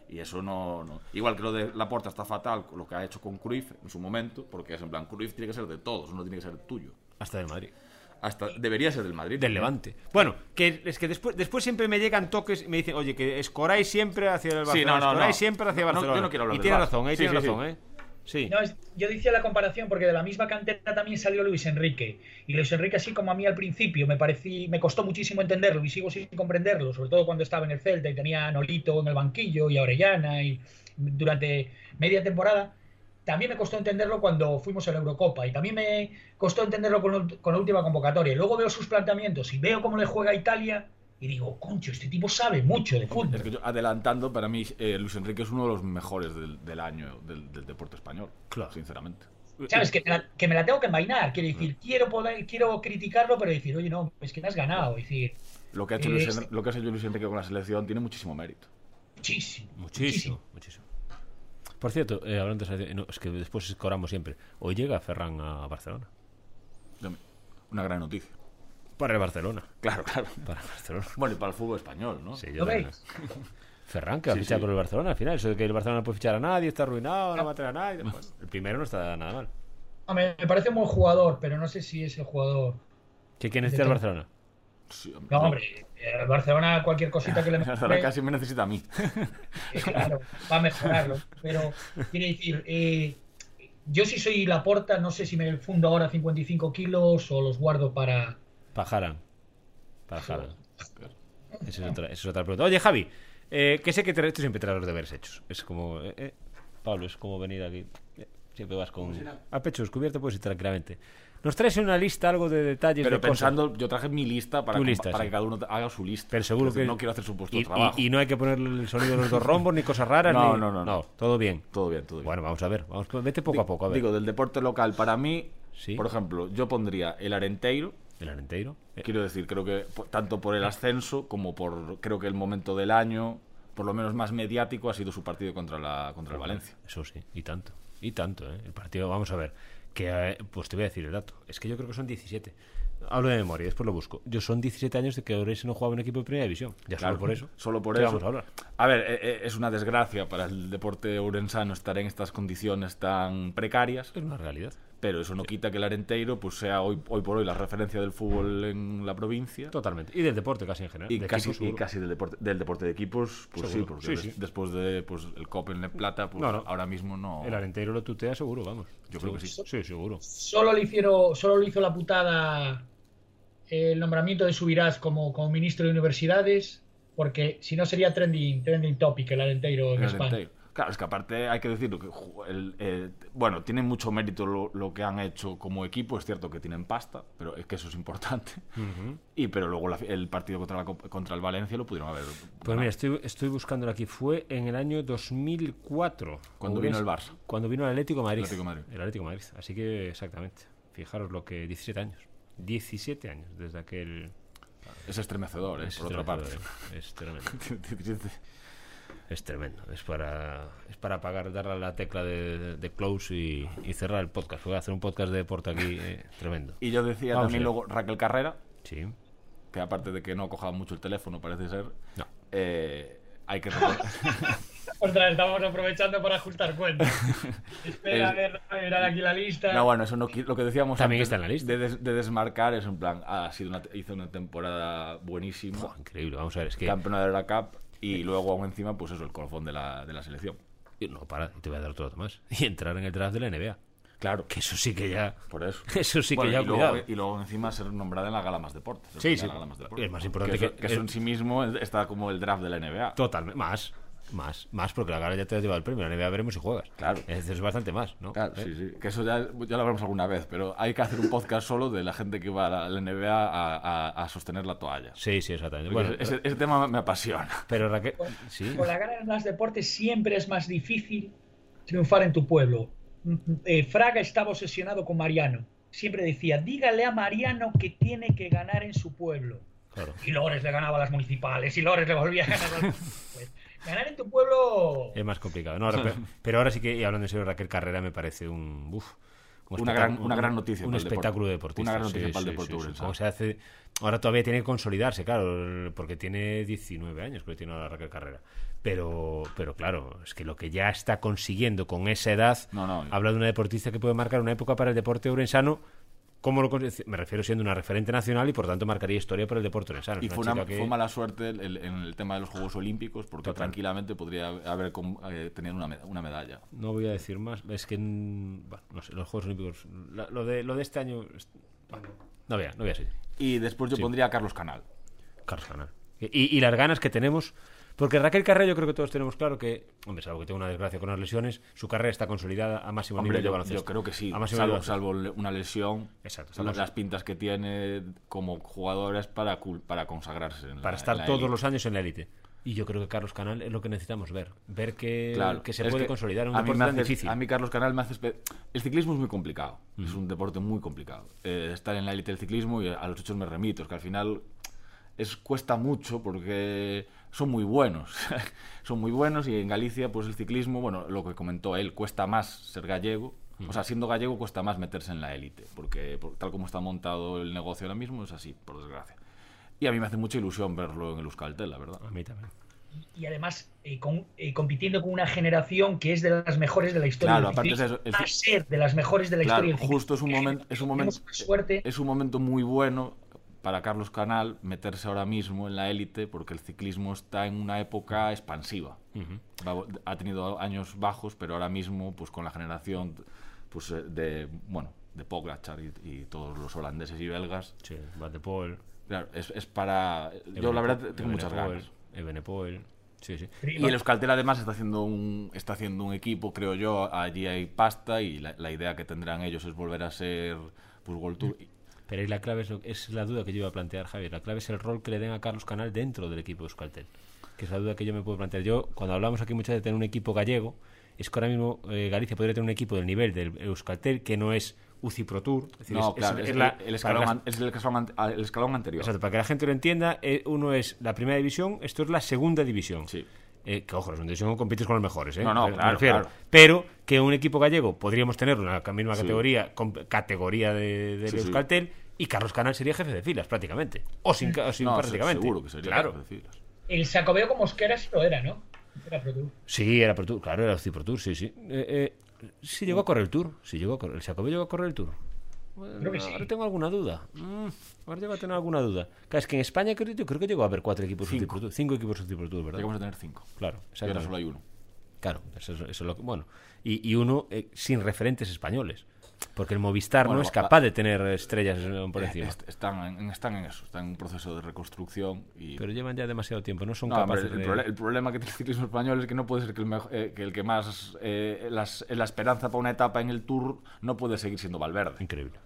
y eso no, no- Igual que lo de la porta está fatal, lo que ha hecho con Cruyff en su momento, porque es en plan, Cruyff tiene que ser de todos, no tiene que ser tuyo. Hasta del Madrid. Hasta debería ser del Madrid. Del Levante. Bueno, que es que después, después siempre me llegan toques y me dicen, oye, que escoráis siempre hacia el Barcelona. Sí, no, no, escoráis siempre hacia Barcelona. yo no quiero hablar y tiene razón, eh, Sí, tiene sí, razón, eh. Sí. No, yo decía la comparación porque de la misma cantera también salió Luis Enrique. Y Luis Enrique, así como a mí al principio, me parecí, me costó muchísimo entenderlo y sigo sin comprenderlo, sobre todo cuando estaba en el Celta y tenía a Nolito en el banquillo y a Orellana y durante media temporada. También me costó entenderlo cuando fuimos a la Eurocopa y también me costó entenderlo con, con la última convocatoria. Luego veo sus planteamientos y veo cómo le juega Italia y digo, concho, este tipo sabe mucho de fútbol. Es que yo, adelantando, para mí, eh, Luis Enrique es uno de los mejores del, del año del, del deporte español. Claro. Sinceramente. ¿Sabes? Que me, la, que me la tengo que envainar. Quiero decir, quiero, poder, quiero criticarlo, pero decir, oye, no, es que me has ganado. Es decir, Lo que, ha hecho Eh, Luis, sí. En- lo que ha hecho Luis Enrique con la selección tiene muchísimo mérito. muchísimo. Muchísimo, muchísimo. Por cierto, eh, hablando de esa- no, es que después escoramos siempre. Hoy llega Ferran a Barcelona. Una gran noticia. Para el Barcelona. Claro, claro. Para el Barcelona. Bueno, y para el fútbol español, ¿no? Sí, yo ¿Lo también. veis? Ferran, que va a Sí, fichar sí. con el Barcelona al final. Eso de que el Barcelona no puede fichar a nadie, está arruinado, no va a traer a nadie. Bueno, el primero no está nada mal. Me parece un buen jugador, pero no sé si es el jugador. ¿Qué quiere necesita el Barcelona? Sí, No, hombre, el Barcelona, cualquier cosita que le Ahora mejore, casi me necesita a mí. eh, claro, va a mejorarlo. Pero, quiere decir, eh, yo si soy la porta, no sé si me fundo ahora 55 kilos o los guardo para. Pajaran. Pajaran. Esa es otra, esa es otra pregunta. Oye, Javi, eh, que sé que te, tú siempre traes los deberes hechos. Es como. eh, eh, Pablo, es como venir aquí. Eh, siempre vas con. A pecho descubierto, puedes ir tranquilamente. Nos traes en una lista algo de detalles Pero de cosas? pensando, yo traje mi lista para, Tu compa- lista, para sí. que cada uno haga su lista. Pero seguro que. No quiero hacer su puesto y, de trabajo. y- y no hay que ponerle el sonido de los dos rombos, ni cosas raras. No, ni- no, no, no. todo bien. Todo bien, todo bien. Bueno, vamos a ver. Vamos, vete poco a poco. A ver. Digo, del deporte local, para mí, Sí. por ejemplo, yo pondría el Arenteiro. El Arenteiro. Eh, Quiero decir, creo que tanto por el ascenso como por, creo que el momento del año, por lo menos más mediático, ha sido su partido contra, la, contra el Valencia. Eso sí, y tanto. Y tanto, ¿eh? El partido, vamos a ver. Que, eh, pues te voy a decir el dato. Es que yo creo que son 17. Hablo de memoria, después lo busco. Yo son 17 años de que Orense no jugaba en equipo de primera división. Ya Claro, solo por eso. Solo por ¿Qué eso. vamos a hablar? A ver, eh, es una desgracia para el deporte urensano estar en estas condiciones tan precarias, Es una realidad. Pero eso no quita que el Arenteiro pues, sea hoy, hoy por hoy la referencia del fútbol en la provincia. Totalmente. Y del deporte casi en general. Y De casi, y del deporte, del deporte de equipos, pues sí, porque Sí, des- sí. después de pues, el Copen de Plata, pues No, no. ahora mismo no. El Arenteiro lo tutea seguro, vamos. Yo creo que sí. Sí, seguro. Solo le hicieron, solo le hizo la putada el nombramiento de Subirás como, como ministro de universidades, porque si no sería trending, trending topic el Arenteiro en El España. Arenteiro. Claro, es que aparte hay que decirlo que el, eh, bueno, tiene mucho mérito lo, lo que han hecho como equipo, es cierto que tienen pasta, pero es que eso es importante. Y pero luego la- el partido contra, la contra el Valencia lo pudieron haber. Pues mira, estoy, estoy buscándolo aquí. Fue en el año 2004. Cuando vino el Barça. Cuando vino el Atlético de Madrid. Atlético de Madrid. El Atlético de Madrid. Así que exactamente. Fijaros lo que... 17 años. 17 años desde aquel... es estremecedor, eh, es por otra parte. eh. Es tremendo. Es tremendo. Es para, es para apagar, darle a la tecla de, de close y, y cerrar el podcast. Voy a hacer un podcast de deporte aquí eh, tremendo. y yo decía Vamos también luego Raquel Carrera, Sí. que aparte de que no coja mucho el teléfono, parece ser, No. eh, hay que recordar. Ostras, estamos aprovechando para ajustar cuentas. Espera, Es- a ver, a ver aquí la lista. No, bueno, eso no, lo que decíamos También antes está en la lista. De, des- de desmarcar es en plan, ah, ha sido una, hizo una temporada buenísima, increíble. Vamos a ver. Es que... campeona de la Cup y luego aún encima, pues eso, el colofón de la, de la selección. No, para. Y te voy a dar otro dato más. Y entrar en el draft de la NBA. Claro, Que eso sí que ya... por eso. Eso sí Bueno, que ya, y, luego, y luego encima ser nombrada en la Gala Más Deportes. Sí, sí. a la Gala Más Deportes. Es más importante que, eso, que- que eso en sí mismo está como el draft de la NBA. Totalmente. Más. Más. Más porque la gala ya te has llevado el premio. La NBA veremos si juegas. Claro. Es, es bastante más, ¿no? Claro, ¿Eh? sí, sí. Que eso ya, ya lo hablamos alguna vez, pero hay que hacer un podcast solo de la gente que va a la NBA a, a- a sostener la toalla. Sí, sí, exactamente. Bueno, ese, ese tema me apasiona. pero Raquel... Sí. Con la gana en los deportes siempre es más difícil triunfar en tu pueblo. Eh, Fraga estaba obsesionado con Mariano. Siempre decía, dígale a Mariano que tiene que ganar en su pueblo. Claro. Y Lores le ganaba a las municipales, y Lores le volvía a ganar a las municipales. Ganar en tu pueblo... Es más complicado. No, ahora- pero, pero ahora sí que, y hablando en serio, Raquel Carrera me parece un... uf, un Una gran- una gran noticia Un para el deporte. espectáculo deportista. Una gran noticia sí, para el sí, deporte sí, sí. hace... Ahora todavía tiene que consolidarse, claro, porque tiene 19 años, creo que tiene ahora Raquel Carrera. Pero, pero claro, es que lo que ya está consiguiendo con esa edad No, no. habla de una deportista que puede marcar una época para el deporte urensano ¿cómo lo me refiero siendo una referente nacional y por tanto marcaría historia por el deporte orensano. Y fue, una, chica que- fue mala suerte el- el- en el tema de los Juegos Olímpicos, porque Total. tranquilamente podría haber eh, tenido una, med- una medalla. No voy a decir más, es que mm, bueno, no sé, los Juegos Olímpicos, la- lo de lo de este año bueno, no voy a, no voy a seguir. Y después yo Sí. pondría a Carlos Canal. Carlos Canal. Y, y las ganas que tenemos. Porque Raquel Carrero, yo creo que todos tenemos claro que, hombre, salvo que tenga una desgracia con las lesiones, su carrera está consolidada a máximo Hombre, nivel yo, creo que sí, A máximo salvo, nivel salvo una lesión. Exacto, estamos- las pintas que tiene como jugadora es para, para consagrarse. en para la- estar en la todos los años en la élite. Y yo creo que Carlos Canal es lo que necesitamos ver. Ver que, Claro, que se puede que consolidar en un deporte tan difícil. A mí Carlos Canal me hace... El ciclismo es muy complicado. Es un deporte muy complicado. Eh, estar en la élite del ciclismo y a los hechos me remito. Es que al final es, cuesta mucho porque son muy buenos. son muy buenos y en Galicia pues el ciclismo, bueno, lo que comentó él, cuesta más ser gallego. O sea, siendo gallego cuesta más meterse en la élite, porque por- tal como está montado el negocio ahora mismo es así, por desgracia. Y a mí me hace mucha ilusión verlo en el Euskaltel, la verdad. A mí también. Y además eh, con- eh, compitiendo con una generación que es de las mejores de la historia Claro, aparte es eso, el Va a ser de las mejores de la Claro, historia justo es un momento, es un momento, suerte. es un momento muy bueno para Carlos Canal meterse ahora mismo en la élite porque el ciclismo está en una época expansiva. Va- Ha tenido años bajos, pero ahora mismo, pues con la generación, pues eh, de bueno, de Pogacar y, y todos los holandeses y belgas, Sí, Van de Poel. claro, es, es para. Yo la verdad tengo muchas ganas. Ebenepoel. Sí, sí. Y el Euskaltel además está haciendo un está haciendo un equipo, creo yo, allí hay pasta y la, la idea que tendrán ellos es volver a ser pues World Tour. Pero ahí la clave es, lo- es la duda que yo iba a plantear, Javier. La clave es el rol que le den a Carlos Canal dentro del equipo de Euskaltel. Que es la duda que yo me puedo plantear. Yo, cuando hablamos aquí muchas veces de tener un equipo gallego, es que ahora mismo eh, Galicia podría tener un equipo del nivel del Euskaltel que no es UCI Pro Tour. Es decir, No, es- claro, es- es, es la- el, escalón, para an- es el, escalón, an- el escalón anterior. Exacto, para que la gente lo entienda, eh, uno es la primera división, esto es la segunda división. Sí. Eh, que ojo, segunda división compites con los mejores, ¿eh? No, no, me claro, refiero. claro. Pero que un equipo gallego podríamos tener una misma Sí. categoría, com- categoría de, del Sí, sí. Euskaltel, y Carlos Canal sería jefe de filas, prácticamente. O sin, ca- o sin No, se- prácticamente. seguro que sería Claro. jefe de filas. El Sacobeo con Mosquera sí lo era, ¿no? Era Pro Tour. Sí, era Pro Tour, claro, era Pro Tour, sí, sí. Eh, eh, sí llegó a correr el Tour, sí llegó a correr, el Jacobeo llegó a correr el Tour. Bueno, Creo que sí. Ahora tengo alguna duda. Mm, ahora llego a tener alguna duda. Claro, es que en España creo, yo creo que llegó a haber cuatro equipos Cinco. Tour. Cinco equipos Tour, ¿verdad? Llegamos a tener cinco. Claro, Y ahora solo hay uno. Claro, eso, es- eso es lo que. Bueno, y, y uno eh, sin referentes españoles. Porque el Movistar Bueno, no es capaz de tener estrellas por Eh, encima. est- están, en, están en eso, están en un proceso de reconstrucción. Y... Pero llevan ya demasiado tiempo, no son No, capaces el, de. prole- el problema que tiene el ciclismo español es que no puede ser que el, mejo- eh, que, el que más. eh, las- la esperanza para una etapa en el Tour no puede seguir siendo Valverde. Increíble.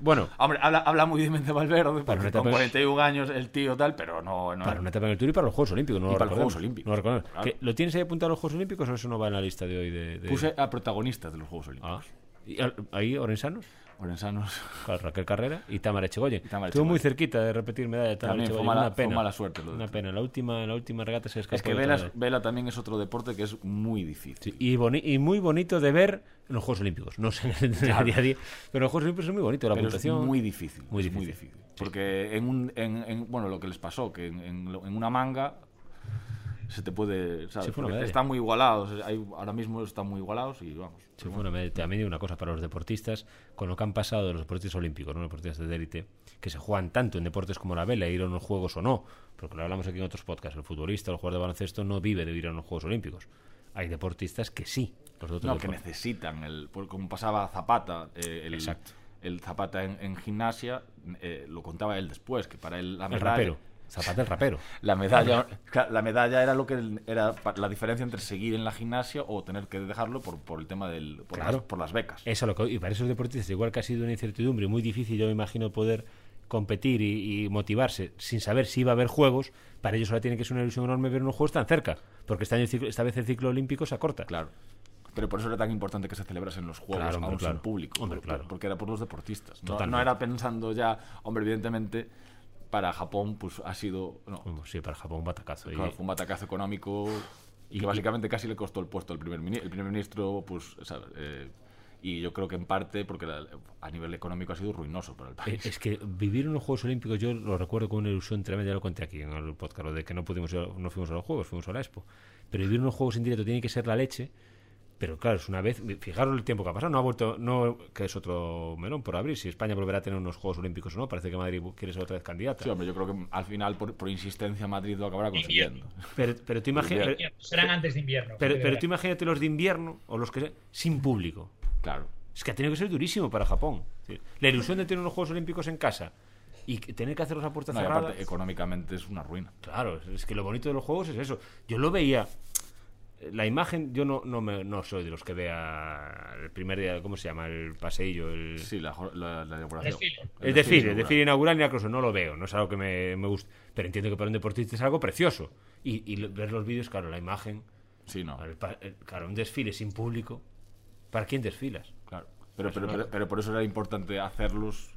Bueno, Hombre, habla, habla muy bien de Valverde, Para con etapa- 41 años el tío tal, pero no. no para una etapa en el Tour y para los Juegos Olímpicos, no Y lo para los Juegos Olímpicos, no lo recordemos. claro. ¿Que ¿Lo tienes ahí apuntado a los Juegos Olímpicos o eso no va en la lista de hoy? De, de- Puse a protagonistas de los Juegos Olímpicos. Ah. ¿Y ahí, Orensanos? Orensanos. Claro, Raquel Carrera y Tamara Echegoyen. Estuvo muy Echegoyen. cerquita de repetir medalla de Tamara También fue Echegoyen. mala- una fue pena. mala suerte lo Una pena. La última, la última regata se escapó. Es que vela, también es otro deporte que es muy difícil. Sí, y, boni- y muy bonito de ver en los Juegos Olímpicos. No sé en el día a día, pero en los Juegos Olímpicos es muy bonito la pero es puntuación. muy difícil. Muy es difícil. Sí. Porque en un. En, en- bueno, lo que les pasó, que en, una manga se te puede. ¿sabes? Están muy igualados. hay- ahora mismo están muy igualados y vamos. Sí, bueno, me- también digo una cosa para los deportistas, con lo que han pasado de los deportistas olímpicos, ¿no? los deportistas de élite, que se juegan tanto en deportes como la vela, ir a unos juegos o no, porque lo hablamos aquí en otros podcasts, el futbolista el jugador de baloncesto no vive de ir a unos juegos olímpicos. Hay deportistas que sí, los No, que necesitan. El, como pasaba Zapata. eh, el, Exacto. El Zapata en, en gimnasia, eh, lo contaba él después, que para él la El medalla. rapero, Zapata el rapero. La medalla, la medalla era lo que era la diferencia entre seguir en la gimnasia o tener que dejarlo por, por el tema del por, Claro. las, por las becas. Eso lo que, y para esos deportistas, igual que ha sido una incertidumbre muy difícil, yo me imagino poder competir y, y motivarse sin saber si iba a haber juegos, para ellos ahora tiene que ser una ilusión enorme ver unos juegos tan cerca, porque este año esta vez el ciclo olímpico se acorta. Claro. Pero por eso era tan importante que se celebrasen los juegos Claro, hombre, aún sin claro. público. Hombre, por- claro. Porque era por los deportistas. No, era pensando ya, hombre, evidentemente, para Japón, pues ha sido. No, Sí, para Japón un batacazo. y- fue un batacazo económico y que básicamente casi le costó el puesto al primer ministro. El primer ministro, pues, ¿sabes? Eh, y yo creo que en parte porque la- a nivel económico ha sido ruinoso para el Eh, país. Es que vivir unos Juegos Olímpicos, yo lo recuerdo con una ilusión tremenda, ya lo conté aquí en el podcast, lo de que no pudimos ir- no fuimos a los Juegos, fuimos a la Expo. Pero vivir unos Juegos en directo tiene que ser la leche, Pero claro, es una vez. Fijaros el tiempo que ha pasado. No ha vuelto. no Que es otro melón por abrir. Si España volverá a tener unos Juegos Olímpicos o no. Parece que Madrid quiere ser otra vez candidata. Sí, hombre, yo creo que al final, por, por insistencia, Madrid lo acabará consiguiendo. Pero, pero tú imagínate. Serán antes de invierno. Pero, tú imagínate los de invierno o los que sin público. Claro. Es que ha tenido que ser durísimo para Japón. La ilusión de tener unos Juegos Olímpicos en casa y tener que hacerlos a puertas No, aparte, económicamente es una ruina. Claro, es que lo bonito de los juegos es eso. Yo lo veía. La imagen, yo no, no, me- no soy de los que vea el primer día, ¿cómo se llama? El paseillo, el, Sí, la, la, la inauguración. Desfile. el desfile, el inaugural. desfile inaugural ni incluso no lo veo, no es algo que me, me guste. Pero entiendo que para un deportista es algo precioso. Y, ver los vídeos, claro, la imagen, Sí, no. el- claro, un desfile sin público. ¿Para quién desfilas? Claro. Pero, pero, pero, pero por eso era importante hacerlos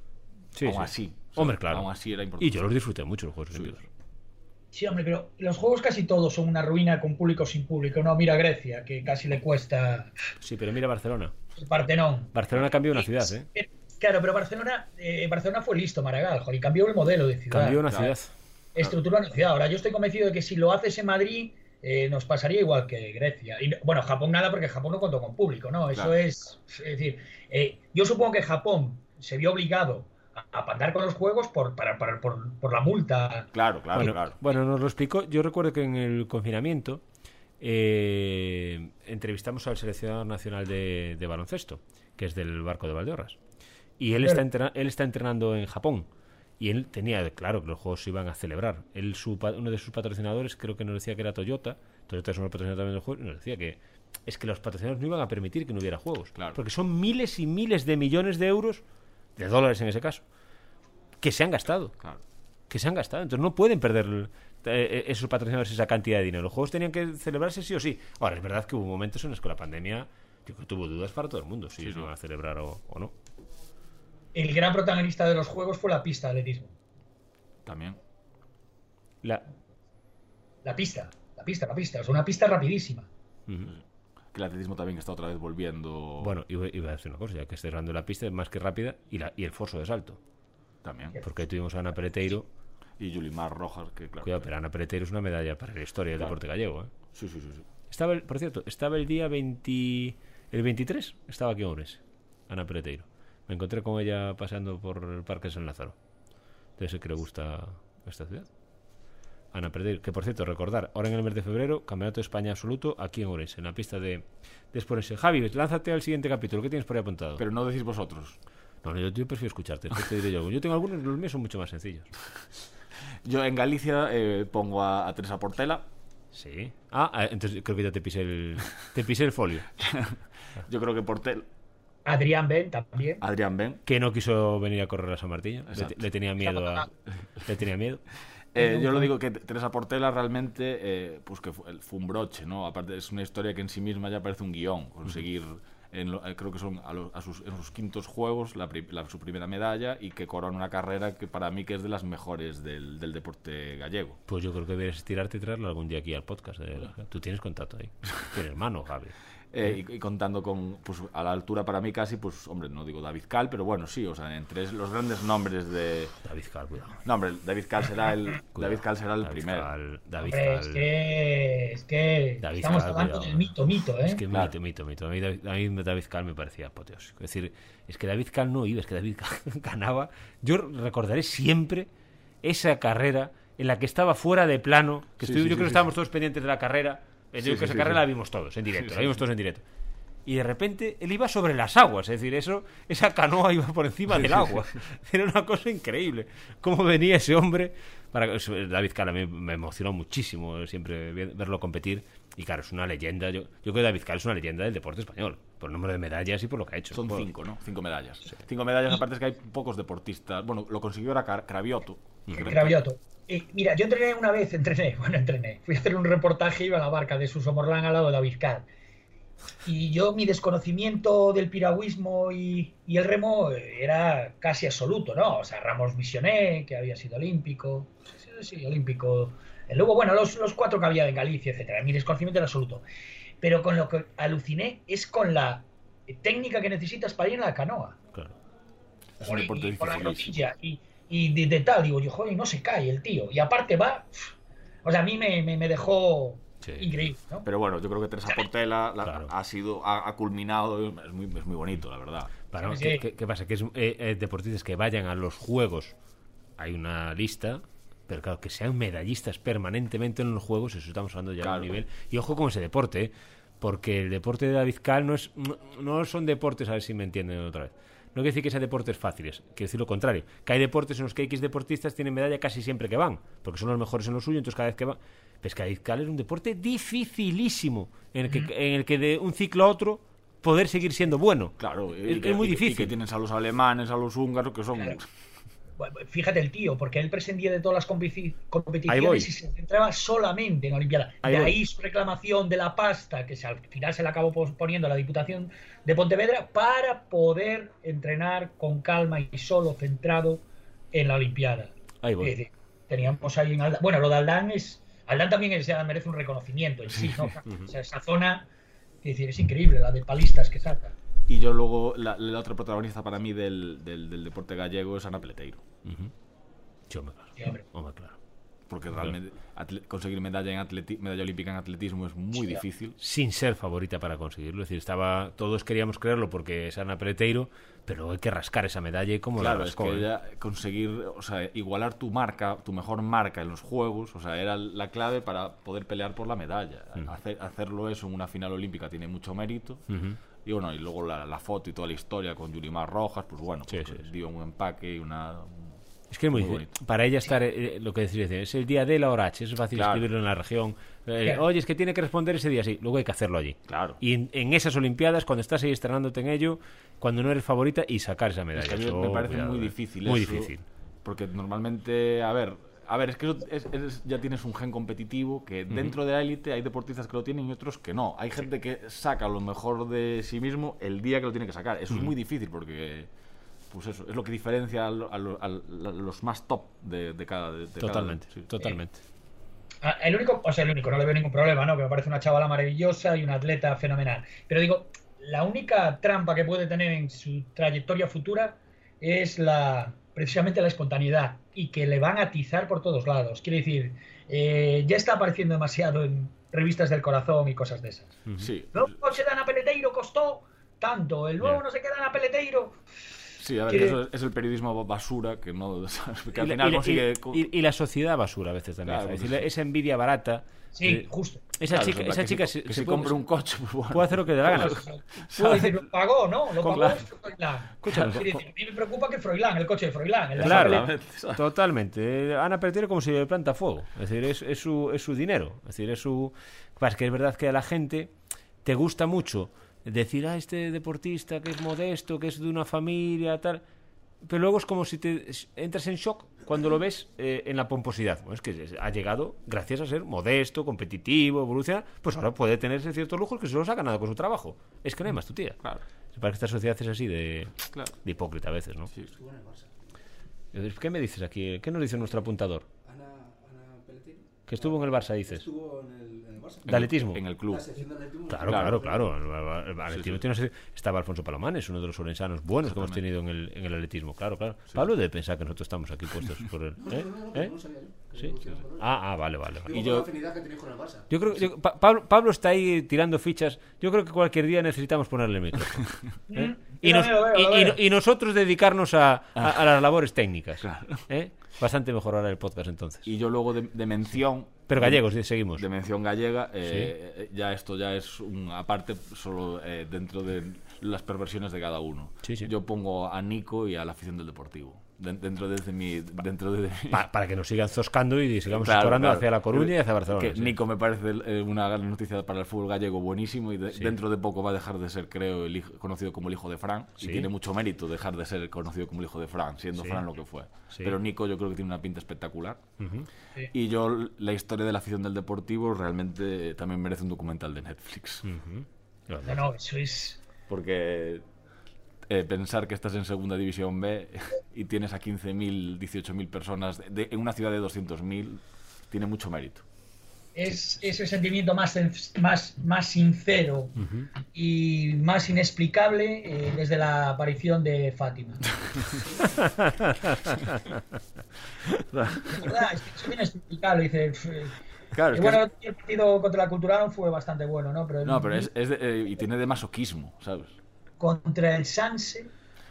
Sí, aún sí. así. O sea, Hombre, claro. Aún así era importante. Y yo los disfruté mucho, los Juegos Sí. Olímpicos. Sí, hombre, pero los juegos casi todos son una ruina con público o sin público. No, mira Grecia, que casi le cuesta Sí, pero mira Barcelona. el Partenón. Barcelona cambió una ciudad, ¿eh? Claro, pero Barcelona, eh, Barcelona fue listo, Maragall, joder, y cambió el modelo de ciudad. Cambió una claro. ciudad. Estructuró una ciudad. Ahora, yo estoy convencido de que si lo haces en Madrid, eh, nos pasaría igual que Grecia. Y, bueno, Japón nada, porque Japón no contó con público, ¿no? Eso Claro. es. Es decir, eh, yo supongo que Japón se vio obligado a, pandar con los juegos por, para, para- por, por la multa. Claro, claro, bueno, claro. bueno, nos lo explicó. Yo recuerdo que en el confinamiento eh, entrevistamos al seleccionador nacional de, de baloncesto, que es del barco de Valdeorras. Y él está, entrena- él está entrenando en Japón. Y él tenía claro que los juegos se iban a celebrar. Él, su, pa- uno de sus patrocinadores, creo que nos decía que era Toyota. Toyota es uno de los patrocinadores también de los juegos. Y nos decía que es que los patrocinadores no iban a permitir que no hubiera juegos. Claro. Porque son miles y miles de millones de euros, de dólares en ese caso, que se han gastado claro. que se han gastado. Entonces no pueden perder eh, esos patrocinadores esa cantidad de dinero. Los juegos tenían que celebrarse sí o sí. Ahora, es verdad que hubo momentos en los que la pandemia yo que tuvo dudas para todo el mundo si Sí, se no. iban a celebrar o, o no. El gran protagonista de los juegos fue la pista de atletismo. También. La... La pista, la pista, la pista. Es una pista rapidísima. Que el atletismo también está otra vez volviendo. Bueno, iba, iba a decir una cosa, ya que estés hablando de la pista, es más que rápida y, la, y el forzo de salto. También. Porque tuvimos a Ana Peleteiro. Y Yulimar Rojas, que claro. Cuidado, pero Ana Peleteiro es una medalla para la historia del Claro. deporte gallego. ¿eh? Sí, sí, sí. sí. Estaba, el- por cierto, estaba el día 20... El 23 estaba aquí en Ourense, Ana Peleteiro. Me encontré con ella paseando por el Parque San Lázaro. Debe ser que le gusta esta ciudad. Ana Peleteiro, que por cierto, recordar, ahora en el mes de febrero, Campeonato de España absoluto aquí en Ourense, en la pista de, de Sporense. Javi, lánzate al siguiente capítulo. ¿Qué tienes por ahí apuntado? Pero no decís vosotros. No, no, yo, yo prefiero escucharte. después te diré yo. Yo tengo algunos, los míos son mucho más sencillos. Yo en Galicia eh, pongo a, a Teresa Portela. Sí. Ah, ah, entonces creo que ya te pisé el, te pisé el folio. Yo creo que Portel. Adrián Ben también. Adrián Ben. que no quiso venir a correr a San Martín. Le, le tenía miedo a. Le tenía miedo. Eh, yo lo digo que Teresa Portela realmente, eh, pues que fue, fue un broche, ¿no? Aparte es una historia que en sí misma ya parece un guion. Conseguir, en lo- eh, creo que son a, lo- a sus, en sus quintos juegos la, su primera medalla y que corona una carrera que para mí que es de las mejores del, del deporte gallego. Pues yo creo que debes tirarte y traerlo algún día aquí al podcast. Tú tienes contacto ahí. Tienes hermano, Javi. Eh, y, y contando con, pues a la altura para mí casi, pues hombre, no digo David Cal, pero bueno, sí, o sea, entre los grandes nombres de... David Cal, cuidado. No, hombre, David Cal será el, Cuidado. David Cal será el David primero. Cal, David Hombre, Cal. es que, es que David estamos Cal, hablando cuidado. del mito, mito, ¿eh? Es que Claro. mito, mito, mito. A mí, David, a mí David Cal me parecía apoteósico. Es decir, es que David Cal no iba, es que David Cal ganaba. Yo recordaré siempre esa carrera en la que estaba fuera de plano. Que Sí, estuve- sí, yo creo sí, que sí. estábamos todos pendientes de la carrera. Yo Sí, creo que sí, esa sí, carrera sí. la vimos todos en directo. Sí, la vimos todos en directo. Y de repente él iba sobre las aguas, es decir, eso, esa canoa iba por encima del agua. Era una cosa increíble. Cómo venía ese hombre. Para... David Cal a mí me emocionó muchísimo siempre ver- verlo competir. Y claro, es una leyenda. Yo, yo creo que David Cal es una leyenda del deporte español. Por el número de medallas y por lo que ha hecho. Son Por- cinco, ¿no? Cinco medallas. Cinco medallas, aparte es que hay pocos deportistas. Bueno, lo consiguió era Cravioto. Cravioto. Eh, mira, yo entrené una vez, entrené, bueno, entrené. Fui a hacer un reportaje, iba a la barca de Suso Morlán al lado de David Cal. Y yo, mi desconocimiento del piragüismo y, y el remo eh, era casi absoluto, ¿no? O sea, Ramos Misioné, que había sido olímpico, sí, sí, olímpico. Eh, Luego, bueno, los, los cuatro que había en Galicia, etcétera. Mi desconocimiento era absoluto. Pero con lo que aluciné es con la técnica que necesitas para ir en la canoa. Claro. Es un Y- deporte y por la dificilísimo. rodilla, y, y de, de tal, digo yo, joder, no se cae el tío. Y aparte va, o sea, a mí me, me, me dejó Sí. increíble, ¿no? Pero bueno, yo creo que Teresa Portela la- Claro. ha sido ha, ha culminado, es muy, es muy bonito, la verdad. Claro, Sí, ¿qué, sí. qué- qué pasa? Que es eh, eh, deportistas que vayan a los juegos, hay una lista, pero claro, que sean medallistas permanentemente en los juegos, eso estamos hablando ya de Claro. un nivel. Y ojo con ese deporte, ¿eh? porque el deporte de David Cal no, es, no, no son deportes, a ver si me entienden otra vez. No quiere decir que sean deportes fáciles, quiere decir lo contrario. Que hay deportes en los que X deportistas tienen medalla casi siempre que van, porque son los mejores en lo suyo, entonces cada vez que van. Pues que David Cal es un deporte dificilísimo, en el que, en el que de un ciclo a otro poder seguir siendo bueno. Claro, y es, que- es muy y que- difícil. Y que tienes a los alemanes, a los húngaros, que son... Claro. Fíjate el tío, porque él prescindía de todas las competiciones y se centraba solamente en la Olimpiada. Ahí de voy. ahí su reclamación de la pasta, que se- al final se la acabó poniendo a la Diputación de Pontevedra, para poder entrenar con calma y solo centrado en la Olimpiada. Ahí voy. Teníamos ahí en Aldán. Bueno, lo de Aldán es. Aldán también es- merece un reconocimiento en sí, ¿no? O sea, esa zona. Es decir, es increíble la de palistas que saca. Y yo luego, la, la otra protagonista para mí del, del, del deporte gallego es Ana Peleteiro. Sí, hombre, claro. Sí, hombre. Hombre, claro. Porque realmente conseguir medalla, en atleti- medalla olímpica en atletismo es muy difícil. Sin ser favorita para conseguirlo. Es decir, estaba, todos queríamos creerlo porque es Ana Peleteiro, pero hay que rascar esa medalla y como Claro, la es rascó. que ¿eh? ella conseguir, o sea, igualar tu marca, tu mejor marca en los juegos, o sea, era la clave para poder pelear por la medalla. Mm. Hacer, hacerlo eso en una final olímpica tiene mucho mérito. Ujú. Y bueno, y luego la, la foto y toda la historia con Yurimar Rojas, pues bueno, Sí, pues, sí, sí. dio un empaque y una... Es que es muy, Muy difícil. bonito. Para ella estar, eh, lo que decir, es el día de la hora H, es fácil Claro. escribirlo en la región. Eh, Claro. Oye, es que tiene que responder ese día, sí, luego hay que hacerlo allí. Claro. Y en, en esas Olimpiadas, cuando estás ahí estrenándote en ello, cuando no eres favorita y sacar esa medalla. Es que a mí Eso, me parece cuidado, muy eh. difícil Muy eso, difícil. Porque normalmente, a ver, a ver, es que eso es- es- ya tienes un gen competitivo que dentro de la élite hay deportistas que lo tienen y otros que no. Hay gente que saca lo mejor de sí mismo el día que lo tiene que sacar. Eso es muy difícil porque, pues eso, es lo que diferencia a, lo- a lo- a los más top de, de cada... de- cada- Totalmente, sí. totalmente. Ah, El único, o sea, el único, no le veo ningún problema, ¿no? Que me parece una chavala maravillosa y una atleta fenomenal. Pero digo, la única trampa que puede tener en su trayectoria futura es la precisamente la espontaneidad y que le van a atizar por todos lados. Quiere decir, eh, ya está apareciendo demasiado en revistas del corazón y cosas de esas. Sí, nuevo coche de Ana Peleteiro costó tanto, el nuevo no sé qué de Ana Peleteiro. sí, a ver, eso es, el periodismo basura que no... que al Y la- final y la- consigue... y- y- y la sociedad basura a veces también. Claro, es decir, pues sí. esa envidia barata. Sí, eh, justo. Esa Claro, chica, es esa que chica si, se, que se si puede, compre un coche, pues bueno. puede hacer lo que le da gana. Puedo decir, lo pagó, ¿no? Lo pagó. Froilán. Quiere decir, a mí me preocupa que Froilán, el coche de Froilán. el Claro, Exactamente. totalmente. Ana Peleteiro como si le planta fuego. Es decir, es, es su, es su dinero. Es decir, es su. Pasa que es verdad que a la gente te gusta mucho decir, ah, este deportista que es modesto, que es de una familia, tal. Pero luego es como si te entras en shock cuando lo ves eh, en la pomposidad. Bueno, es que ha llegado gracias a ser modesto, competitivo, evolucionar. Pues ahora puede tener ese ciertos lujos que se los ha ganado con su trabajo. Es que no hay más tu tía. Claro, Se parece que esta sociedad es así de, claro. de hipócrita a veces, ¿no? Sí. ¿Qué me dices aquí? ¿Qué nos dice nuestro apuntador? Que estuvo en el Barça, dices. Estuvo en el, en el Barça. De atletismo. En el club. La sección de atletismo. Claro, Claro. claro, claro. El- el- atletismo sí. tiene una Estaba Alfonso Palomanes, uno de los orensanos buenos que hemos tenido en el, en el atletismo. Claro, claro. Pablo debe pensar que nosotros estamos aquí puestos por el. No, ¿eh? no, no, no, ¿Eh? sabía yo. Sí. Ah, ah, vale, vale. Y yo- afinidad que tenéis con el Barça. Yo creo yo- Pa- Pablo, Pablo está ahí tirando fichas. Yo creo que cualquier día necesitamos ponerle micrófono. ¿eh? Mm, Y, nos- veo, nosotros dedicarnos a, a- a las labores técnicas. Claro. ¿eh? Bastante mejorará el podcast entonces. Y yo luego de, de mención... Pero gallegos, seguimos. De mención gallega, eh, eh, ya esto ya es un aparte solo eh, dentro de las perversiones de cada uno. Sí, sí. Yo pongo a Nico y a la afición del Deportivo. De- dentro de mi... Dentro de, Pa- para que nos sigan zoscando y sigamos Claro, explorando claro. hacia La Coruña y hacia Barcelona. Que sí. Nico me parece eh, una gran noticia para el fútbol gallego buenísimo y de- Sí. dentro de poco va a dejar de ser, creo, el hijo- conocido como el hijo de Fran. Sí. Y tiene mucho mérito dejar de ser conocido como el hijo de Fran, siendo Sí. Fran lo que fue. Sí. Pero Nico yo creo que tiene una pinta espectacular. Ujú. Sí. Y yo, la historia de la afición del Deportivo realmente también merece un documental de Netflix. Ujú. No, no, eso es. Porque eh, pensar que estás en segunda división B y tienes a 15.000, 18.000 personas de- en una ciudad de 200.000 tiene mucho mérito. Es ese sentimiento más, más, más sincero y más inexplicable eh, desde la aparición de Fátima. De verdad, es es inexplicable. Dice, "Pf, Claro, es Y que bueno, es- el partido contra la Cultural fue bastante bueno, ¿no? Pero, el- No, pero es, es de- eh, y tiene de masoquismo, ¿sabes? Contra el Sanse.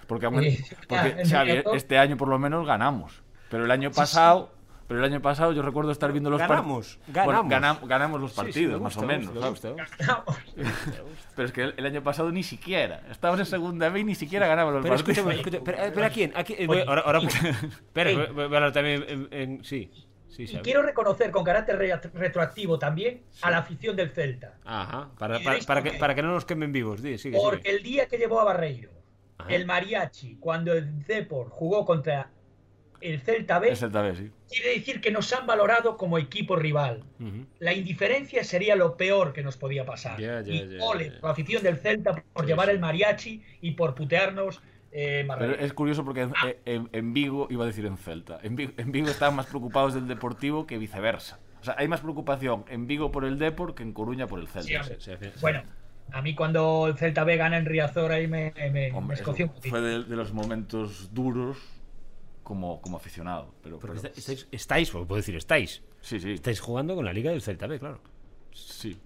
Porque, Eh, porque, Xavi, este año por lo menos ganamos. Pero el año pasado, pero el año pasado yo recuerdo estar viendo los par- Ganamos, Bueno, ganamos. ganam- ganamos los Sí, sí, partidos, más o me menos. gusta. Pero es que el, el año pasado ni siquiera. Estábamos en segunda B y ni siquiera ganamos los Pero partidos. escúchame, escúchame, pero, pero ¿a quién? ¿A quién? Eh, voy- ahora, ahora, espera, Ey. voy, voy a hablar también en, en- sí, sí, Y quiero reconocer con carácter re- retroactivo también a la afición del Celta. Ajá, para, ¿Y para, veis para por que, para que no nos quemen vivos, sigue, Porque sigue. el día que llevó a Barreiro, Ajá. el Mariachi, cuando el Depor jugó contra el Celta B, sí. quiere decir que nos han valorado como equipo rival. La indiferencia sería lo peor que nos podía pasar. Y ya, ole, la afición del Celta por llevar el mariachi y por putearnos eh, Pero es curioso porque en, Ah. en- en Vigo, iba a decir en Celta, en Vigo, en Vigo estaban más preocupados del Deportivo que viceversa. O sea, hay más preocupación en Vigo por el Depor que en Coruña por el Celta. Sí, hombre. Sí, sí, sí. Bueno, a mí cuando el Celta B gana en Riazor ahí me, me, me Hombre, eso escoció un poquito. fue de, de los momentos duros como, como aficionado. Pero, estáis, estáis, porque puedo decir estáis, sí, sí, estáis jugando con la Liga del Celta B, claro. sí.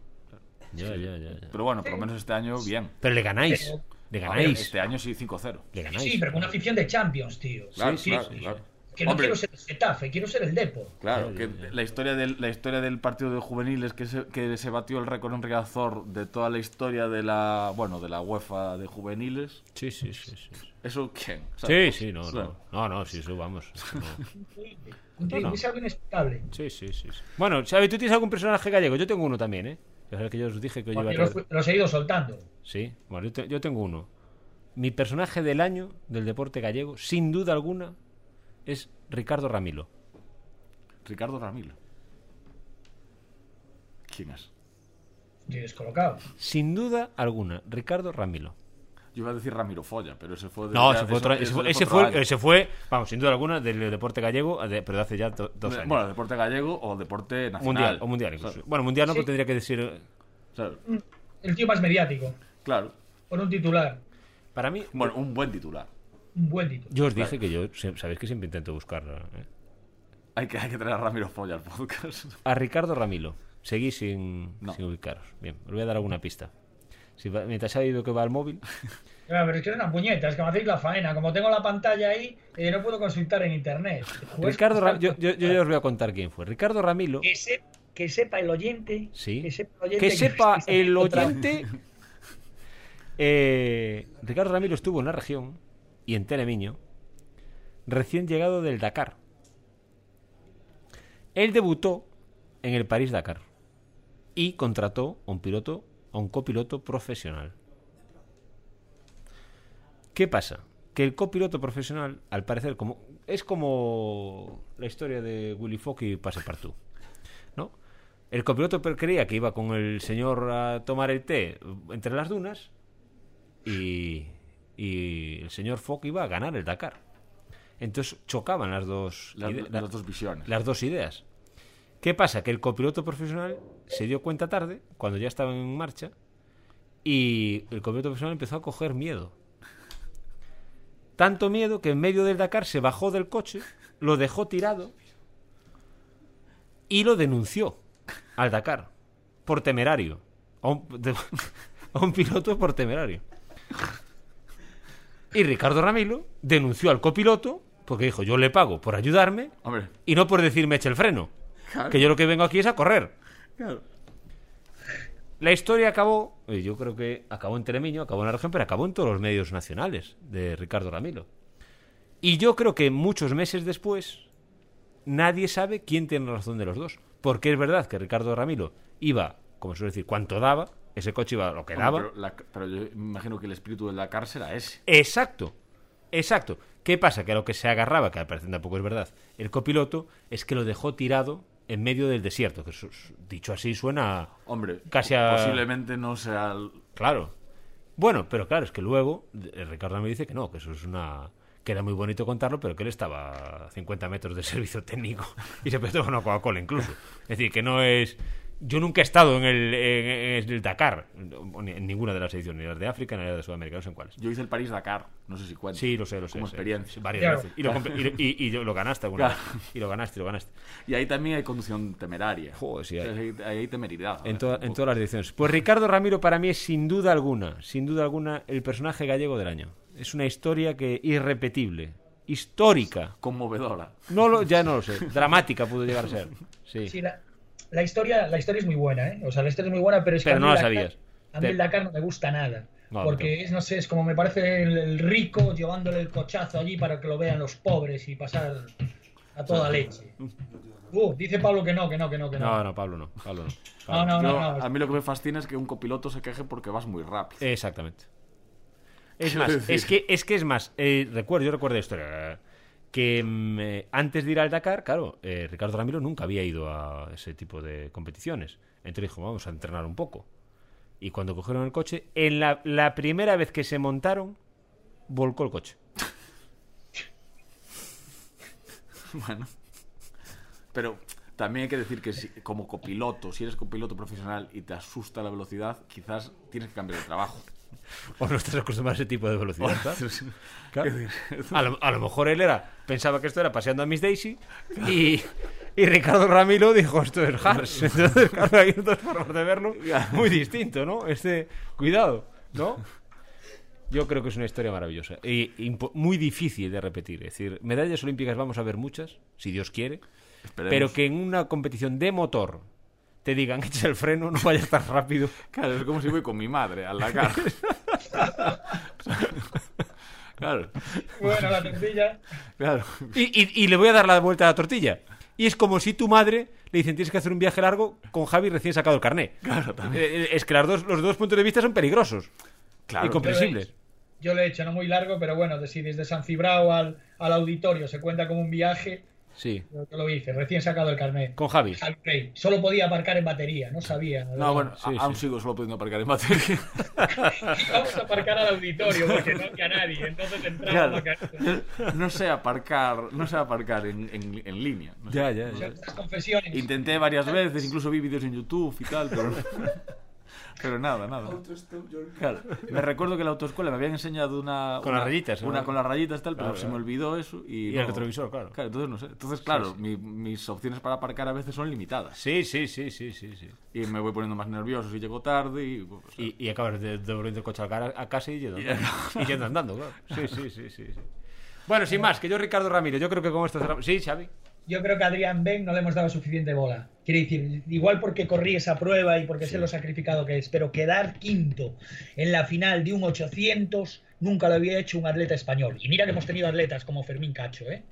Ya, ya, ya, ya. Pero bueno, por lo menos este año bien. Pero le ganáis, Pero- ver, ganáis, Este año sí 5-0. le ganáis. Sí, pero con una afición de Champions, tío. Claro, sí, claro, sí, claro. Que no Hombre, quiero ser el Getafe, quiero ser el Depor. Claro, que la historia del la historia del partido de juveniles que se, que se batió el récord en Riazor de toda la historia de la bueno de la UEFA de juveniles. Sí, sí, sí, sí. ¿Eso quién? Sí, ¿Sabes? sí, no, no. No, no, sí, eso vamos. no. Es algo inexplicable. Sí, sí, sí. sí. Bueno, Xavi, ¿tú tienes algún personaje gallego? Yo tengo uno también, ¿eh? Ya sabes que yo os dije que los, he ido soltando. Sí, bueno, yo, te- yo tengo uno. Mi personaje del año del deporte gallego, sin duda alguna, es Ricardo Ramilo. Ricardo Ramilo. ¿Quién es? Descolocado. Sin duda alguna, Ricardo Ramilo. Yo iba a decir Ramiro Folla, pero ese fue de- No, ya- ese fue, otro- ese fue, ese fue- ese fue, vamos, sin duda alguna, del deporte gallego, de- pero de hace ya do- dos años. Bueno, deporte gallego o deporte nacional. mundial, o mundial incluso. ¿sabes? Bueno, mundial no, Sí. pero tendría que decir... ¿Sabes? El tío más mediático. Claro. Con un titular. Para mí, Bueno, un buen titular. Un buen título. yo os dije que yo, sabéis que siempre intento buscar ¿eh? Hay que, hay que traer a Ramiro Folla al podcast. a Ricardo Ramilo. Seguís sin, No. sin ubicaros. Bien, os voy a dar alguna pista. Si va- mientras ha ido que va al móvil, pero es que es una puñeta, es que me hacéis la faena. Como tengo la pantalla ahí, eh, no puedo consultar en internet. Ricardo yo, yo, os voy a contar quién fue. Ricardo Ramilo. Que, se- que sepa el oyente. Sí. Que sepa el oyente. Que sepa el. Eh, Ricardo Ramilo estuvo en la región y en Telemiño, recién llegado del Dakar. Él debutó en el París Dakar y contrató a un piloto, a un copiloto profesional. ¿Qué pasa? Que el copiloto profesional, al parecer, como es como la historia de Willy Fogg y Passepartout, ¿no? El copiloto creía que iba con el señor a tomar el té entre las dunas y, y el señor Fogg iba a ganar el Dakar. Entonces chocaban las dos, las dos visiones. las dos ideas. ¿Qué pasa? Que el copiloto profesional se dio cuenta tarde, cuando ya estaba en marcha, y el copiloto profesional empezó a coger miedo. Tanto miedo que en medio del Dakar se bajó del coche, lo dejó tirado y lo denunció al Dakar por temerario. A un, de- a un piloto por temerario. Y Ricardo Ramilo denunció al copiloto porque dijo, yo le pago por ayudarme Hombre, y no por decirme eche el freno. Claro. Que yo lo que vengo aquí es a correr. claro. La historia acabó, yo creo que acabó en Telemiño, acabó en la región, pero acabó en todos los medios nacionales de Ricardo Ramilo. Y yo creo que muchos meses después nadie sabe quién tiene razón de los dos. Porque es verdad que Ricardo Ramilo iba, como suele decir, cuanto daba, ese coche iba lo que daba. pero, la- pero yo me imagino que el espíritu de la cárcel era ese. Exacto, exacto. ¿Qué pasa? Que a lo que se agarraba, que al parecer tampoco es verdad, el copiloto es que lo dejó tirado en medio del desierto. Que eso, dicho así suena Hombre, Casi a- posiblemente no sea... el- Claro. Bueno, pero claro, es que luego eh, Ricardo me dice que no, que eso es una... que era muy bonito contarlo, pero que él estaba a 50 metros de servicio técnico y se puede tomar una Coca-Cola incluso. Es decir, que no es... Yo nunca he estado en el, en- en el Dakar, en ninguna de las ediciones, ni las de África ni las de Sudamérica, no sé en cuáles. Yo hice el París-Dakar, no sé si cuenta. Sí, lo sé, lo sé. Como sé. experiencia. Varias Claro. veces. Y lo, y, y- y lo ganaste alguna Claro. vez. Y lo ganaste, y lo ganaste. Y ahí también hay conducción temeraria. Joder, sí O sea, hay. hay temeridad. En, en todas las ediciones. Pues Ricardo Ramiro para mí es sin duda alguna, sin duda alguna, el personaje gallego del año. Es una historia que irrepetible, histórica. Conmovedora. No lo, ya no lo sé. Dramática pudo llegar a ser. Sí. Sí, la, la historia, la historia es muy buena, ¿eh? O sea, la historia es muy buena, pero es que Pero a mí no la el Dakar- sabías. A mí el Dakar no me gusta nada. No, porque no. es, no sé, es como me parece el, el rico llevándole el cochazo allí para que lo vean los pobres y pasar a toda leche. Uh, dice Pablo que no, que no, que no, que no. No, no, Pablo no. Pablo no. No, Pablo no, Yo- no, no. A mí lo que me fascina es que un copiloto se queje porque vas muy rápido. Exactamente. Es más, decir- es que, es que es más. eh, recuerdo, yo recuerdo la historia. Que mm, eh, antes de ir al Dakar, claro, eh, Ricardo Ramiro nunca había ido a ese tipo de competiciones. Entonces dijo, vamos a entrenar un poco. Y cuando cogieron el coche, en la, la primera vez que se montaron, volcó el coche. Bueno. Pero también hay que decir que si- como copiloto, si eres copiloto profesional y te asusta la velocidad, quizás tienes que cambiar de trabajo. O no estás acostumbrado a ese tipo de velocidad. A lo, a lo mejor él era pensaba que esto era paseando a Miss Daisy y, y Ricardo Ramiro dijo esto es Hars. Entonces, claro, hay dos formas de verlo muy distinto, ¿no? Este, cuidado, ¿no? Yo creo que es una historia maravillosa y muy difícil de repetir. Es decir, medallas olímpicas vamos a ver muchas, si Dios quiere, Esperemos. pero que en una competición de motor te digan echa el freno, no vayas tan rápido. Claro, es como si voy con mi madre al Dakar. claro, Bueno, la tortilla. claro. Y, y- y le voy a dar la vuelta a la tortilla. Y es como si tu madre le dicen tienes que hacer un viaje largo con Javi recién sacado el carné. Claro, también. Eh, eh, Es que las dos, los dos puntos de vista son peligrosos Claro. y comprensibles. Yo lo he hecho, no muy largo, pero bueno, de- si desde San Cibrao al, al auditorio se cuenta como un viaje, Sí, yo, yo lo hice, recién sacado el carnet. con Javi. Javi Rey. Solo podía aparcar en batería, no sabía. No, bueno, Sí, a- aún sí. sigo solo pudiendo aparcar en batería. Vamos a aparcar al auditorio porque no había nadie. Entonces entraba Claro. No sé aparcar, no sé aparcar en, en- en línea. no sé. Ya, ya, ya. Estas confesiones. Intenté varias veces, incluso vi vídeos en YouTube y tal, pero, pero nada, nada. Claro, me recuerdo que en la autoescuela me habían enseñado una... Con una- las rayitas, ¿no? Una con las rayitas tal, pero Claro, se me olvidó eso y... Y no- el retrovisor, claro. Claro, entonces no sé. Entonces, claro, mi- mis opciones para aparcar a veces son limitadas. Sí, sí, sí, sí, sí, sí. Y me voy poniendo más nervioso si llego tarde y... o sea, Y, y acabas de devolviendo el coche a, cara- a casa y yendo andando. Y yendo andando, claro. Sí, sí, sí, sí, sí. Bueno, sin más, que yo Ricardo Ramiro, yo creo que con esto cerramos. Sí, Xavi. Yo creo que a Adrián Ben no le hemos dado suficiente bola. Quiere decir, igual porque corrí esa prueba y porque sé lo sacrificado que es, pero quedar quinto en la final de un 800 nunca lo había hecho un atleta español. Y mira que hemos tenido atletas como Fermín Cacho, ¿eh?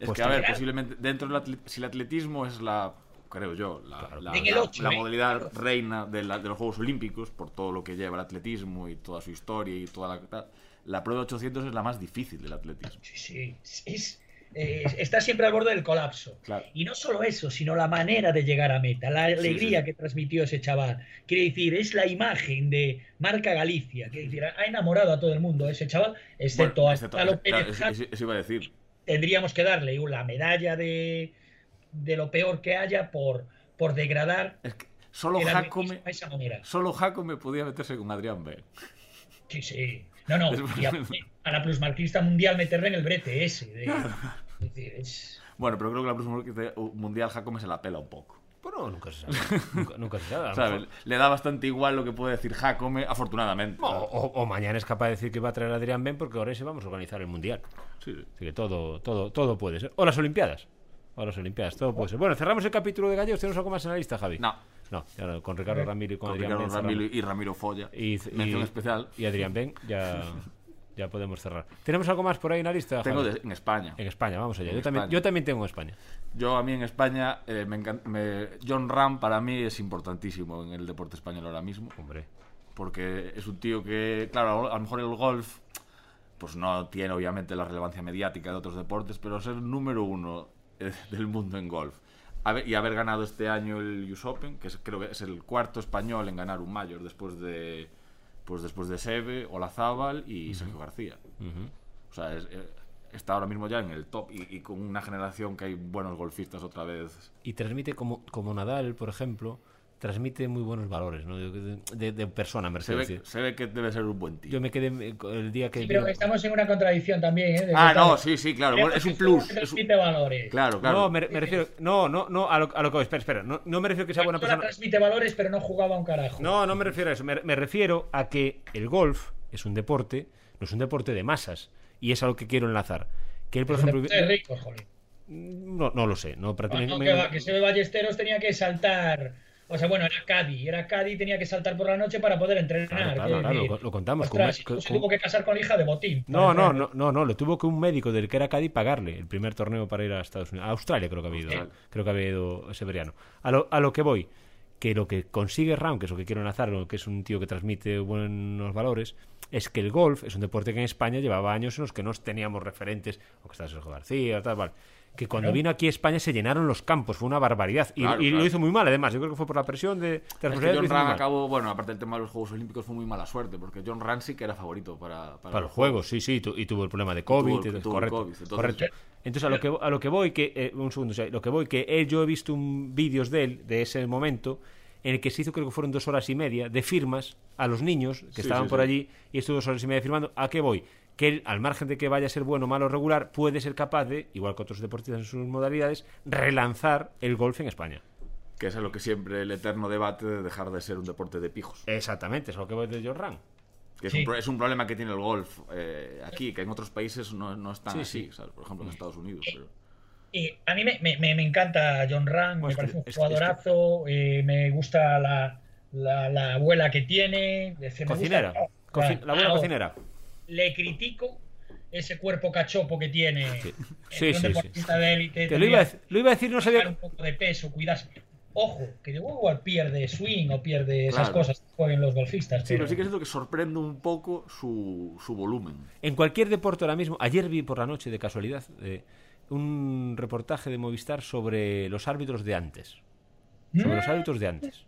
Es Pues que, a ver, posiblemente dentro del si el atletismo es la, creo yo, la, ¿eh? modalidad reina de, la- de los Juegos Olímpicos, por todo lo que lleva el atletismo y toda su historia y toda la... La prueba de 800 es la más difícil del atletismo. Sí, sí. Es, eh, está siempre al borde del colapso. Claro. Y no solo eso, sino la manera de llegar a meta, la alegría sí. que transmitió ese chaval. Quiere decir, es la imagen de Marca Galicia. Quiere decir, ha enamorado a todo el mundo ese chaval, excepto Bueno, a Gonzalo claro, eso, iba a decir. tendríamos que darle la medalla de, de lo peor que haya por, por degradar Es que solo Jacome, a esa manera. solo Jacome podía meterse con Adrián B. Sí, sí. No, no. Y a, a la plusmarquista mundial meterle en el brete ese. de- Bueno, pero creo que la próxima mundial Jacome se la pela un poco. Bueno, nunca se sabe. Nunca, nunca se sabe. mejor- Le da bastante igual lo que puede decir Jacome, afortunadamente. O, o- o mañana es capaz de decir que va a traer a Adrián Ben porque ahora sí vamos a organizar el Mundial. Sí, sí. Así que todo, todo, todo puede ser. O las Olimpiadas. O las Olimpiadas, todo puede ser. Bueno, cerramos el capítulo de Gallegos. ¿Tenemos algo más en la lista, Javi? No, No, ya no, con Ricardo Ramiro y con, con Adrián Ricardo Ben Ramiro y Ramiro Folla. Y, Mención y- especial. Y Adrián Ben, ya, ya podemos cerrar. ¿Tenemos algo más por ahí en la lista? Tengo de- en España. En España, vamos allá. En Yo también, yo también tengo en España. Yo a mí en España, eh, me encan- me- John Ram para mí es importantísimo en el deporte español ahora mismo. Hombre. Porque es un tío que, claro, a lo mejor el golf pues no tiene obviamente la relevancia mediática de otros deportes, pero ser número uno eh, del mundo en golf y haber ganado este año el US Open, que es- creo que es el cuarto español en ganar un mayor después de pues después de Seve, Olazábal y Sergio García. O sea, es- eh, está ahora mismo ya en el top y, y con una generación que hay buenos golfistas otra vez. Y transmite como, como Nadal, por ejemplo, transmite muy buenos valores, ¿no? De, de- de persona, me Se ve, es se ve que debe ser un buen tío. yo me quedé el día que... Sí, pero vino- estamos en una contradicción también, ¿eh? De Ah, no, sí, sí, claro. bueno, es un es plus. que es un- transmite valores. Claro, claro. No, me, me refiero... No, no, no, a lo, a lo que. Espera, espera. No, no me refiero a que sea buena persona... transmite valores, pero no jugaba un carajo. No, no me refiero a eso. Me, me refiero a que el golf es un deporte, no es un deporte de masas. Y es a lo que quiero enlazar. Que él, por Es ejemplo... de ricos, joder. No, no lo sé. No, prácticamente... No, me- que, que Sebe Ballesteros tenía que saltar. O sea, bueno, era Caddy. Era Caddy tenía que saltar por la noche para poder entrenar. Claro, claro, lo- lo contamos con- Ostras, con- se tuvo que casar con la hija de Botín. No, no, no, no, no, le tuvo que un médico del que era Cádiz pagarle el primer torneo para ir a Estados Unidos. A Australia creo que había ido. Creo que había ido Severiano. A lo, a lo que voy, que lo que consigue Ram, que es lo que quiero enlazar, lo que es un tío que transmite buenos valores, es que el golf es un deporte que en España llevaba años en los que no teníamos referentes, o que está Sergio García, tal, tal. Que cuando vino aquí a España se llenaron los campos, fue una barbaridad. Y, Claro, y lo hizo muy mal, además. Yo creo que fue por la presión de, de Es que John Ran acabó, bueno, aparte del tema de los Juegos Olímpicos fue muy mala suerte, porque John Ran sí que era favorito para, Para los juegos, sí, sí, y tuvo el problema de COVID, tuvo tuvo correcto, COVID, entonces- correcto. Entonces a lo que a lo que voy que eh, un segundo, o sea, lo que voy que él, yo he visto un vídeos de él de ese momento en el que se hizo creo que fueron dos horas y media de firmas a los niños que Sí, estaban sí, por sí. allí y estuvo dos horas y media firmando. ¿A qué voy? Que él, al margen de que vaya a ser bueno, malo o regular, puede ser capaz de, igual que otros deportistas en sus modalidades, relanzar el golf en España. Que es a lo que siempre el eterno debate de dejar de ser un deporte de pijos. Exactamente, es a lo que voy de John Ran. Que es, Sí. un, es un problema que tiene el golf eh, aquí, que en otros países no, no es tan Sí, así, sí. ¿sabes? Por ejemplo en Estados Unidos. Pero... Y a mí me, me- me- encanta John Ran, Bueno, me parece un que- jugadorazo, eh, me gusta la, la, la abuela que tiene. Cocinera, gusta- la buena Ah, cocinera. Le critico ese cuerpo cachopo que tiene. Sí. Es Sí, sí, de élite. Que lo iba, a, dec- lo iba a decir, no sabía. un poco de peso, cuidarse. Ojo, que luego igual pierde swing o pierde esas Claro. cosas que jueguen los golfistas. Sí, pero sí que es lo que sorprende un poco su, su volumen. En cualquier deporte ahora mismo, ayer vi por la noche de casualidad eh, un reportaje de Movistar sobre los árbitros de antes. Sobre los árbitros de antes.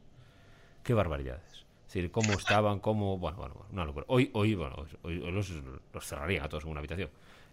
Qué barbaridades. Es decir, cómo estaban, cómo. Bueno, bueno, una locura. Hoy, hoy, bueno, hoy, hoy los, los cerrarían a todos en una habitación.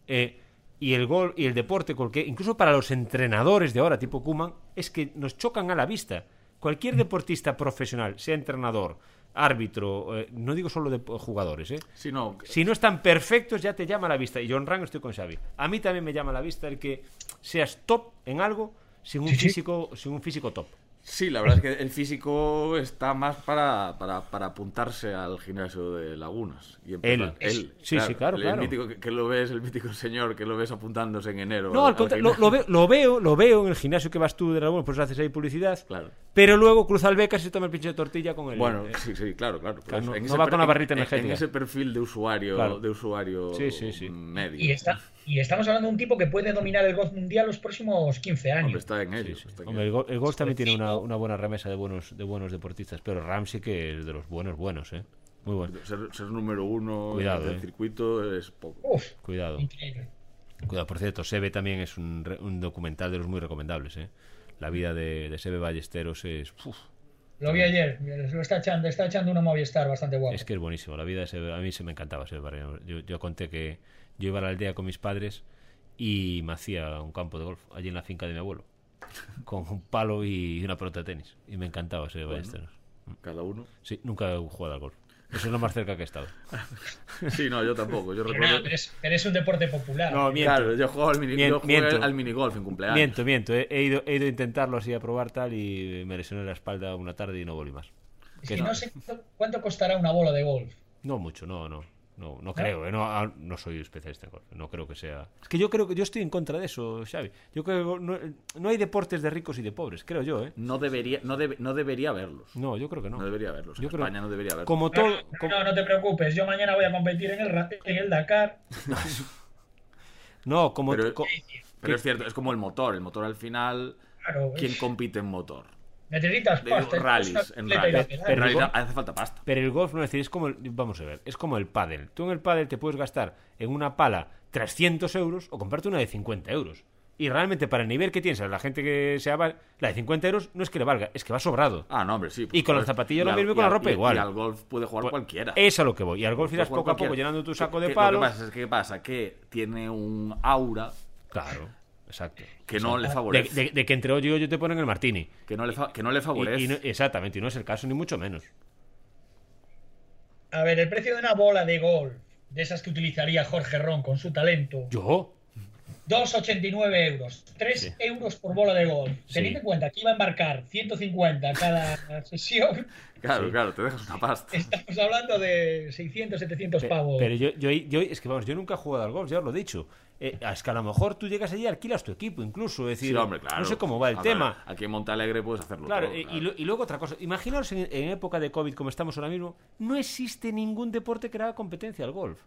Eh, y el gol y el deporte, porque incluso para los entrenadores de ahora, tipo Kuman, es que nos chocan a la vista. Cualquier deportista profesional, sea entrenador, árbitro, eh, no digo solo de jugadores, ¿eh? Sí, no, Si no están perfectos, ya te llama a la vista. Y John Rang estoy con Xavi. A mí también me llama a la vista el que seas top en algo sin un sí. físico, sin un físico top. Sí, la verdad es que el físico está más para, para, para apuntarse al gimnasio de Lagunas. Y empezar- Él. Sí, sí, claro, el claro. mítico que, que lo ves, el mítico señor que lo ves apuntándose en enero. No, al al contrario, lo, veo, lo veo, lo veo en el gimnasio que vas tú de Ramón, pues haces ahí publicidad. Claro. Pero luego cruza el beca y se toma el pinche de tortilla con el. Bueno, eh, sí, sí, claro, claro. Claro, no- En no ese va con la en- barrita en- energética. En ese perfil de usuario, Claro. de usuario Sí, sí, sí. medio. Y, está, y estamos hablando de un tipo que puede dominar el golf mundial los próximos 15 años. Hombre, está en ello. sí, sí. está en Hombre, el, golf también tiene una, una buena remesa de buenos, de buenos deportistas, pero Ram sí que es de los buenos, buenos, ¿eh? Muy bueno. Ser, ser número uno Cuidado, del eh. circuito es poco. Uf, Cuidado. increíble. Cuidado, por cierto, Sebe también es un, re- un documental de los muy recomendables, ¿eh? La vida de, de Sebe Ballesteros es... uf, Lo vi ayer, lo está echando, está echando una Movistar bastante guapo. Es que es buenísimo. La vida de Sebe, a mí se me encantaba Sebe Barreno. Yo, yo conté que yo iba a la aldea con mis padres y me hacía un campo de golf allí en la finca de mi abuelo. Con un palo y una pelota de tenis. Y me encantaba Sebe Ballesteros. Cada uno. Sí, nunca he jugado al golf. Eso es lo más cerca que he estado. Sí, no, yo tampoco. Yo Pero, recuerdo. nada, pero es, pero es un deporte popular. No, miento. Claro, yo jugaba al mini, Mien- yo jugué miento. al minigolf en cumpleaños. Miento, miento. He, he ido, he ido a intentarlo así a probar tal y me lesioné la espalda una tarde y no volví más. Es que que no. no sé cuánto costará una bola de golf. No mucho, no, no. No, no creo, eh, no, ah, no soy especialista en golf, no creo que sea... Es que yo creo que yo estoy en contra de eso, Xavi. Yo creo que no, no hay deportes de ricos y de pobres, creo yo, ¿eh? No debería, no, debe- no debería haberlos. No, yo creo que no. No, debería haberlos. En Yo creo- España no debería haberlos. Como No, todo... no, como- no, no te preocupes. Yo mañana voy a competir en el, en el Dakar. No, como... Pero- co- Pero es cierto, es como el motor. El motor al final. Claro, ¿Quién compite en motor? Necesitas De pasta. rallies, en rallies. de pedal. En Pero- realidad hace falta pasta. Pero el golf no es decir, es como el, vamos a ver, es como el pádel. Tú en el pádel te puedes gastar en una pala 300 euros o comprarte una de 50 euros. Y realmente para el nivel que tienes, la gente que se va, la de 50 euros no es que le valga, es que va sobrado. Ah, no, hombre, sí. por Y con las zapatillas lo mismo y con la ropa y- igual. Y al golf puede jugar Pues, cualquiera. Es a lo que voy. Y al golf irás poco a poco cualquiera. llenando tu saco de Lo que palos. pasa es que, ¿qué pasa? Que tiene un aura Claro. Exacto. que no le favorece. de- de que entre hoyo y hoyo te ponen el martini. Que no le, fa- que no le favorece. y no- exactamente, y no es el caso, ni mucho menos. A ver, el precio de una bola de golf, de esas que utilizaría Jorge Ron con su talento, ¿Yo? 2,89 euros. 3 Sí. euros por bola de golf. Sí. Teniendo en cuenta que iba a embarcar 150 cada sesión, Claro, Sí. claro, te dejas una pasta. estamos hablando de 600, 700 Pe- pavos. Pero yo, yo, yo- es que vamos, yo nunca he jugado al golf, ya os lo he dicho. Eh, es que a lo mejor tú llegas allí y alquilas tu equipo, incluso. Es decir, Sí, hombre, claro. no sé cómo va el A ver, tema. aquí en Montalegre puedes hacerlo Claro, todo, claro. Y, luego otra cosa. Imaginaos en, en época de COVID, como estamos ahora mismo, no existe ningún deporte que haga competencia al golf.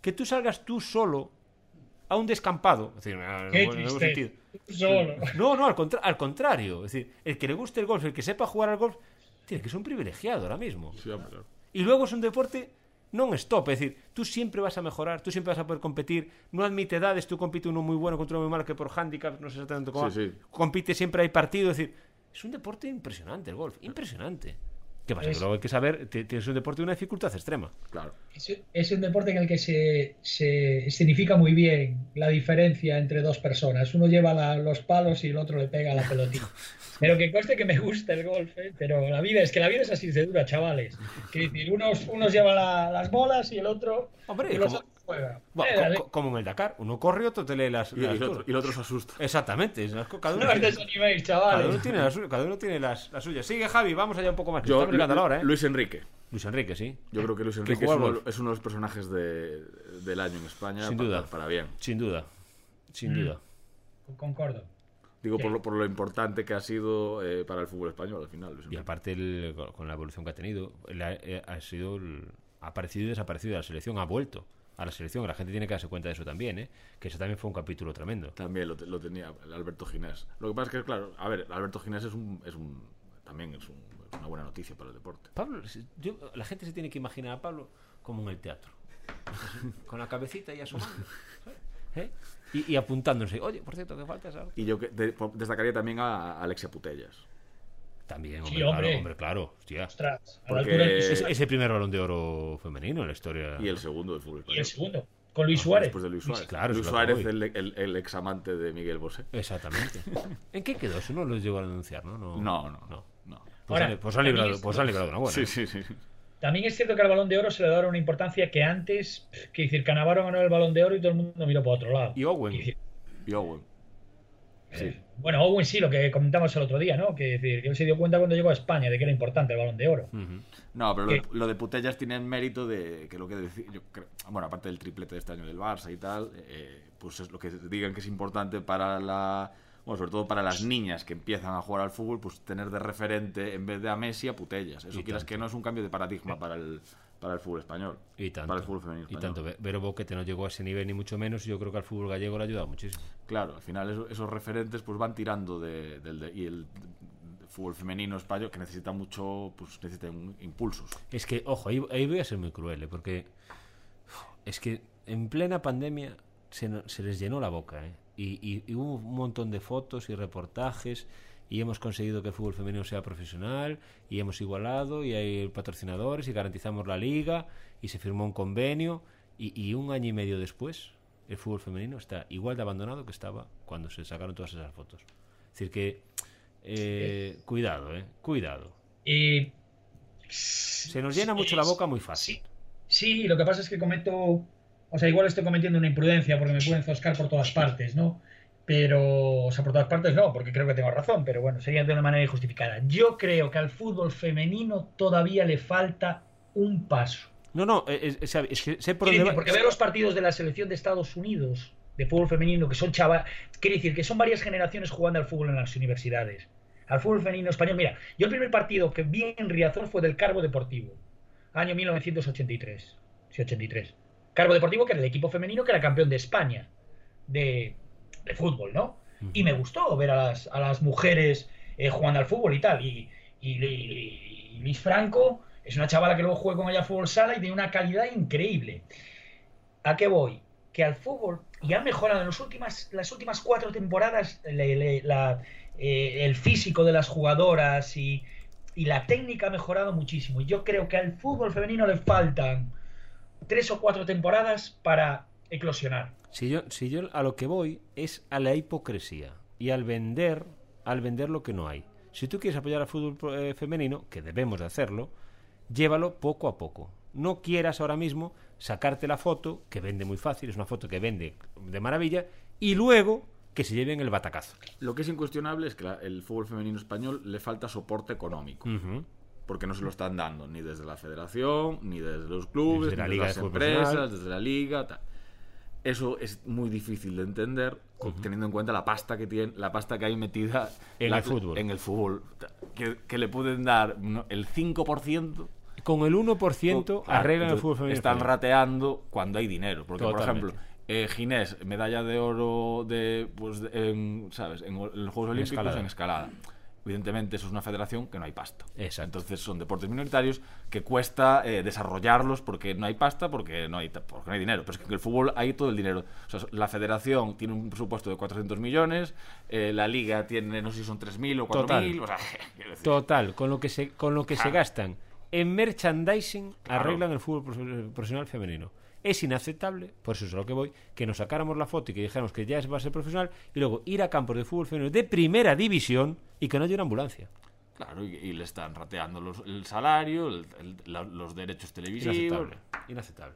Que tú salgas tú solo a un descampado. Es decir, sentido. Solo. No, no, al, contra- al contrario. Es decir, el que le guste el golf, el que sepa jugar al golf, tiene que ser un privilegiado ahora mismo. Sí, hombre, claro. Y luego es un deporte non-stop, es decir, tú siempre vas a mejorar, tú siempre vas a poder competir, no admite edades, tú compites uno muy bueno contra uno muy malo que por handicap, no sé exactamente cómo, Sí, sí. compite siempre hay partido, es decir, es un deporte impresionante el golf, impresionante. ¿Qué pasa? Es- Que luego hay que saber, tienes un deporte de una dificultad extrema. claro. Es, es un deporte en el que se, se significa muy bien la diferencia entre dos personas. Uno lleva la- los palos y el otro le pega la pelotita. Pero que conste que me gusta el golf, ¿eh? pero la vida es que la vida es así de dura, chavales. Quiero decir, unos, unos llevan la- las bolas y el otro, Hombre, y los como- otros Bueno, Eh, co- dale. co- como en el Dakar, uno corre y otro te lee las, Y, las y el otro, y el otro se asusta. Exactamente, es cada uno, No os tiene, desaniméis, cada uno chavales. tiene la suya, cada uno tiene las, las suyas. Sigue Javi, vamos allá un poco más, Yo, la hora, ¿eh? Luis Enrique. Luis Enrique, sí. Yo creo que Luis Que Enrique es uno, es de los personajes de- del año en España. Sin duda. Para, bien. Sin duda, sin Mm. duda. Concordo. Digo, Sí. por, lo, por lo importante que ha sido eh, para el fútbol español al final. Y aparte, el- con la evolución que ha tenido, ha, eh, ha sido el- ha aparecido y desaparecido de la selección, ha vuelto a la selección. La gente tiene que darse cuenta de eso también, ¿eh? que eso también fue un capítulo tremendo. También lo, te- lo tenía el Alberto Ginés. Lo que pasa es que, claro, a ver, Alberto Ginés es un, es un también es, un- es una buena noticia para el deporte. Pablo, yo- la gente se tiene que imaginar a Pablo como en el teatro, con la cabecita y asomando. ¿Eh? y, y apuntándose. Oye, por cierto, que falta esa. Y yo que de- po- destacaría también a Alexia Putellas. También, Sí, hombre, claro, hombre. claro. hostia. Ostras, a la Porque- altura del- Es, ese primer balón de oro femenino en la historia. Y el segundo del fútbol Y el segundo, con Luis Suárez. Después de Luis Suárez. Claro, Luis Suárez, el, el, el ex amante de Miguel Bosé. Exactamente. ¿En qué quedó? Eso no lo llegó a denunciar, ¿no? No, No, no, no. no. Pues, Ahora, han, pues han librado, también- pues han librado una buena. Sí, sí, sí. También es cierto que al balón de oro se le daba una importancia que antes, que decir, Canavaro ganó el balón de oro y todo el mundo miró para otro lado. Y Owen. Y decir, Y Owen. Eh, bueno, Owen sí, lo que comentamos el otro día, ¿no? Que decir, que él se dio cuenta cuando llegó a España de que era importante el balón de oro. No, pero lo de, ¿Qué? lo de Putellas tiene el mérito de que lo que decir, yo creo, bueno, aparte del triplete de este año del Barça y tal, eh, pues es lo que digan que es importante para la, bueno, sobre todo para las niñas que empiezan a jugar al fútbol, pues tener de referente en vez de a Messi a Putellas. Eso quieras que no es un cambio de paradigma para el, para el fútbol español. Y tanto. Para el fútbol femenino y español. tanto. Ve- Vero Boquete no llegó a ese nivel ni mucho menos. Y yo creo que al fútbol gallego le ha ayudado muchísimo. Claro, al final eso- esos referentes pues van tirando de, del de- y el fútbol femenino español que necesita mucho, pues necesita un- impulsos. Es que, ojo, ahí, ahí voy a ser muy cruel, ¿eh? porque es que en plena pandemia se, se les llenó la boca, ¿eh? Y, y- y hubo un montón de fotos y reportajes y hemos conseguido que el fútbol femenino sea profesional y hemos igualado y hay patrocinadores y garantizamos la liga y se firmó un convenio y, y un año y medio después el fútbol femenino está igual de abandonado que estaba cuando se sacaron todas esas fotos. Es decir que eh, cuidado, eh, cuidado. Y Se nos llena mucho la boca muy fácil. Sí, sí, lo que pasa es que cometo, o sea, igual estoy cometiendo una imprudencia porque me pueden zoscar por todas partes, ¿no? Pero, o sea, por todas partes no, porque creo que tengo razón, pero bueno, sería de una manera injustificada. Yo creo que al fútbol femenino todavía le falta un paso. No, no, es, es- es que sé por dónde va- porque veo los partidos de la selección de Estados Unidos de fútbol femenino que son chaval, quiere decir que son varias generaciones jugando al fútbol en las universidades. Al fútbol femenino español. Mira, yo el primer partido que vi en Riazor fue del Carbo Deportivo, año 1983. Sí, 83. Carbo Deportivo, que era el equipo femenino que era campeón de España de, de fútbol, ¿no? Y me gustó ver a las, a las mujeres eh, jugando al fútbol y tal. Y, y, y- y Liz Franco es una chavala que luego juega con ella al fútbol sala y tiene una calidad increíble. ¿A qué voy? Que al fútbol, y ha mejorado en las últimas, las últimas cuatro temporadas le- le- la- eh, el físico de las jugadoras y, y la técnica ha mejorado muchísimo. Y yo creo que al fútbol femenino le faltan tres o cuatro temporadas para eclosionar. Si yo, si yo a lo que voy es a la hipocresía y al vender, al vender lo que no hay. Si tú quieres apoyar al fútbol eh, femenino, que debemos de hacerlo, llévalo poco a poco. No quieras ahora mismo sacarte la foto, que vende muy fácil, es una foto que vende de maravilla, y luego que se lleven el batacazo. Lo que es incuestionable es que la- el fútbol femenino español le falta soporte económico. Porque no se lo están dando ni desde la federación, ni desde los clubes, Desde la ni Liga desde las de empresas, desde la liga. tal. Eso es muy difícil de entender teniendo en cuenta la pasta que tiene, la pasta que hay metida En la- el fútbol. En el fútbol. Que, que le pueden dar el 5% Con el 1% Claro, arreglan el fútbol femenino. Están rateando cuando hay dinero. Porque, Totalmente. por ejemplo, eh, Ginés, medalla de oro de, pues, en, ¿sabes? en, los Juegos Olímpicos escalada. en escalada. Evidentemente, eso es una federación que no hay pasta. Exacto. Entonces, son deportes minoritarios que cuesta eh, desarrollarlos porque no hay pasta, porque no hay, porque no hay dinero. Pero es que en el fútbol hay todo el dinero. O sea, la federación tiene un presupuesto de 400 millones, eh, la liga tiene, no sé si son 3.000 o 4.000. Total. O sea, Total, con lo que se, con lo que se gastan en merchandising Claro. arreglan el fútbol profe- profesional femenino. Es inaceptable, por eso es a lo que voy, que nos sacáramos la foto y que dijéramos que ya va a ser profesional y luego ir a campos de fútbol femenino de primera división y que no haya una ambulancia. Claro, y, y le están rateando los- el salario, el- el- la- los derechos televisivos. Inaceptable. Inaceptable.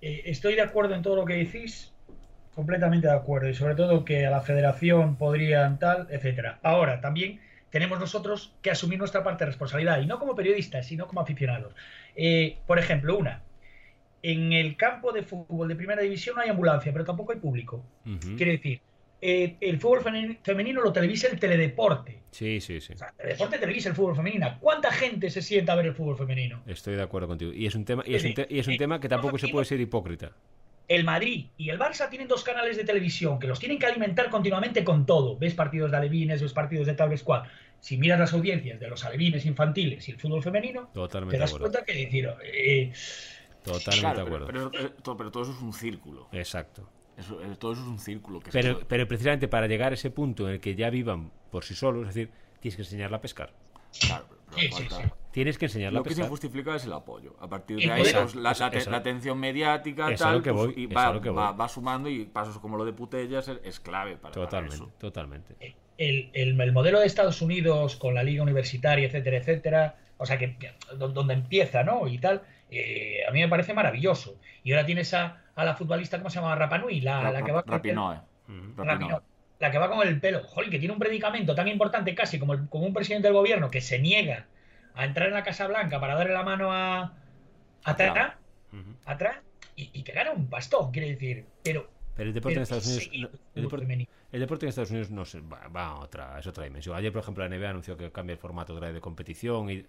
Eh, estoy de acuerdo en todo lo que decís, completamente de acuerdo, y sobre todo que a la federación podrían tal, etcétera. Ahora, también tenemos nosotros que asumir nuestra parte de responsabilidad, y no como periodistas, sino como aficionados. Eh, por ejemplo, una, en el campo de fútbol de primera división no hay ambulancia, pero tampoco hay público. Ujú. Quiere decir, eh, el fútbol femeni- femenino lo televisa el teledeporte. Sí, sí, sí. O sea, el deporte televisa el fútbol femenino. ¿Cuánta gente se sienta a ver el fútbol femenino? Estoy de acuerdo contigo. Y es un tema, y es un, te- y es un Eh, tema que tampoco se puede ser hipócrita. El Madrid y el Barça tienen dos canales de televisión que los tienen que alimentar continuamente con todo. Ves partidos de alevines, ves partidos de tal vez cual. Si miras las audiencias de los alevines infantiles y el fútbol femenino, Totalmente te das cuenta que decir, eh, Totalmente Claro, de pero, acuerdo. pero, eh, todo, pero todo eso es un círculo. Exacto. Eso, eh, todo eso es un círculo. Que Pero, se- pero precisamente para llegar a ese punto en el que ya vivan por sí solos, es decir, tienes que enseñarla a pescar. claro, pero- Sí, sí, falta- sí. Tienes que enseñarla Lo a que es pescar. injustificable es el apoyo. A partir de ahí, pues, la, atención mediática tal, que pues, y va, que va- voy. va sumando y pasos como lo de Putellas es, es clave para, para Totalmente, eso. totalmente. el, el- el modelo de Estados Unidos con la liga universitaria, etcétera, etcétera, o sea, que que- do- donde empieza, ¿no? Y tal, eh, a mí me parece maravilloso. Y ahora tienes a, a la futbolista, ¿cómo se llama? Rapanui, la, la que va con el pelo- Rapinoe. Rapinoe, la que va con el pelo, Jolín, que tiene un predicamento tan importante casi como, el- como un presidente del gobierno que se niega a entrar en la Casa Blanca para darle la mano a, a Ujú. atrás y, y que gana un pastón, quiere decir. Pero, Pero el deporte en Estados Unidos. no, el el, deporte, el en Estados Unidos no se, va, va a otra, es otra dimensión. Ayer, por ejemplo, la NBA anunció que cambia el formato de competición y,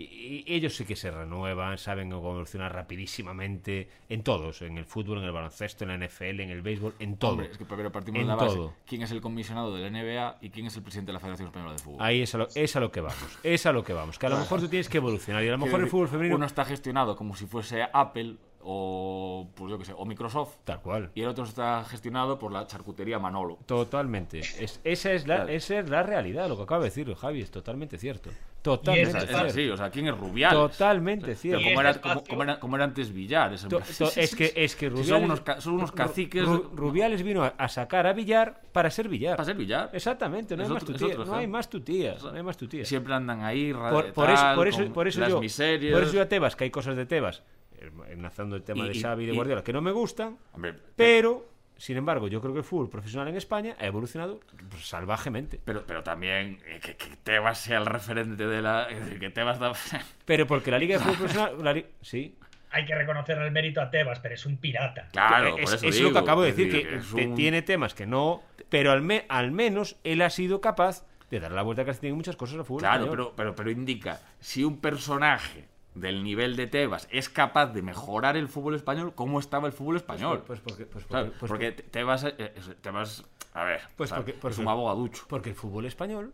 y- y ellos sí que se renuevan, saben evolucionar rapidísimamente en todos, en el fútbol, en el baloncesto, en la NFL, en el béisbol, en todo. Hombre, es que pero partimos En de la base. todo. ¿Quién es el comisionado de la NBA y quién es el presidente de la Federación Española de Fútbol? Ahí es a, lo, es a lo que vamos, es a lo que vamos. Que a lo mejor tú tienes que evolucionar y a lo mejor el fútbol femenino... Uno está gestionado como si fuese Apple o, pues yo qué sé, o Microsoft. Tal cual. Y el otro está gestionado por la charcutería Manolo. Totalmente. Es, esa, es la, Claro. esa es la realidad, lo que acaba de decir Javi, es totalmente cierto. Totalmente es así, o sea, ¿quién es Rubiales? Totalmente cierto. Como era, como, era, como era antes Villar. ese- To- to- es que es que Si Rubiales, son unos, son unos caciques Ru- Rubiales vino a, a sacar a Villar para ser Villar. para ser Villar. Exactamente, no Es hay más otro- es tutía, otro no hay más tutías, no hay más tutías. Siempre andan ahí, Por, por eso, por eso, por eso las yo, miserias. por eso yo a Tebas, que hay cosas de Tebas, eh, enlazando el tema Y- de Xavi y de y- Guardiola, que no me gustan, Hombre, pero, sin embargo, yo creo que el fútbol profesional en España ha evolucionado pues, salvajemente. Pero, pero también eh, que, que Tebas sea el referente de la. es decir, Que Tebas da- Pero porque la Liga de Fútbol Profesional, la li- sí, hay que reconocerle el mérito a Tebas, pero es un pirata. Claro, es, por eso es digo, lo que acabo de decir, que, un- tiene temas que no, pero al, me- al menos él ha sido capaz de dar la vuelta que tiene muchas cosas al fútbol. Claro, pero, pero, pero indica, si un personaje del nivel de Tebas es capaz de mejorar el fútbol español, ¿cómo estaba el fútbol español? Pues porque, pues ¿Sabes? porque- pues porque Te- Tebas, eh, es- Tebas, a ver, Pues porque- porque- es un abogaducho. porque el fútbol español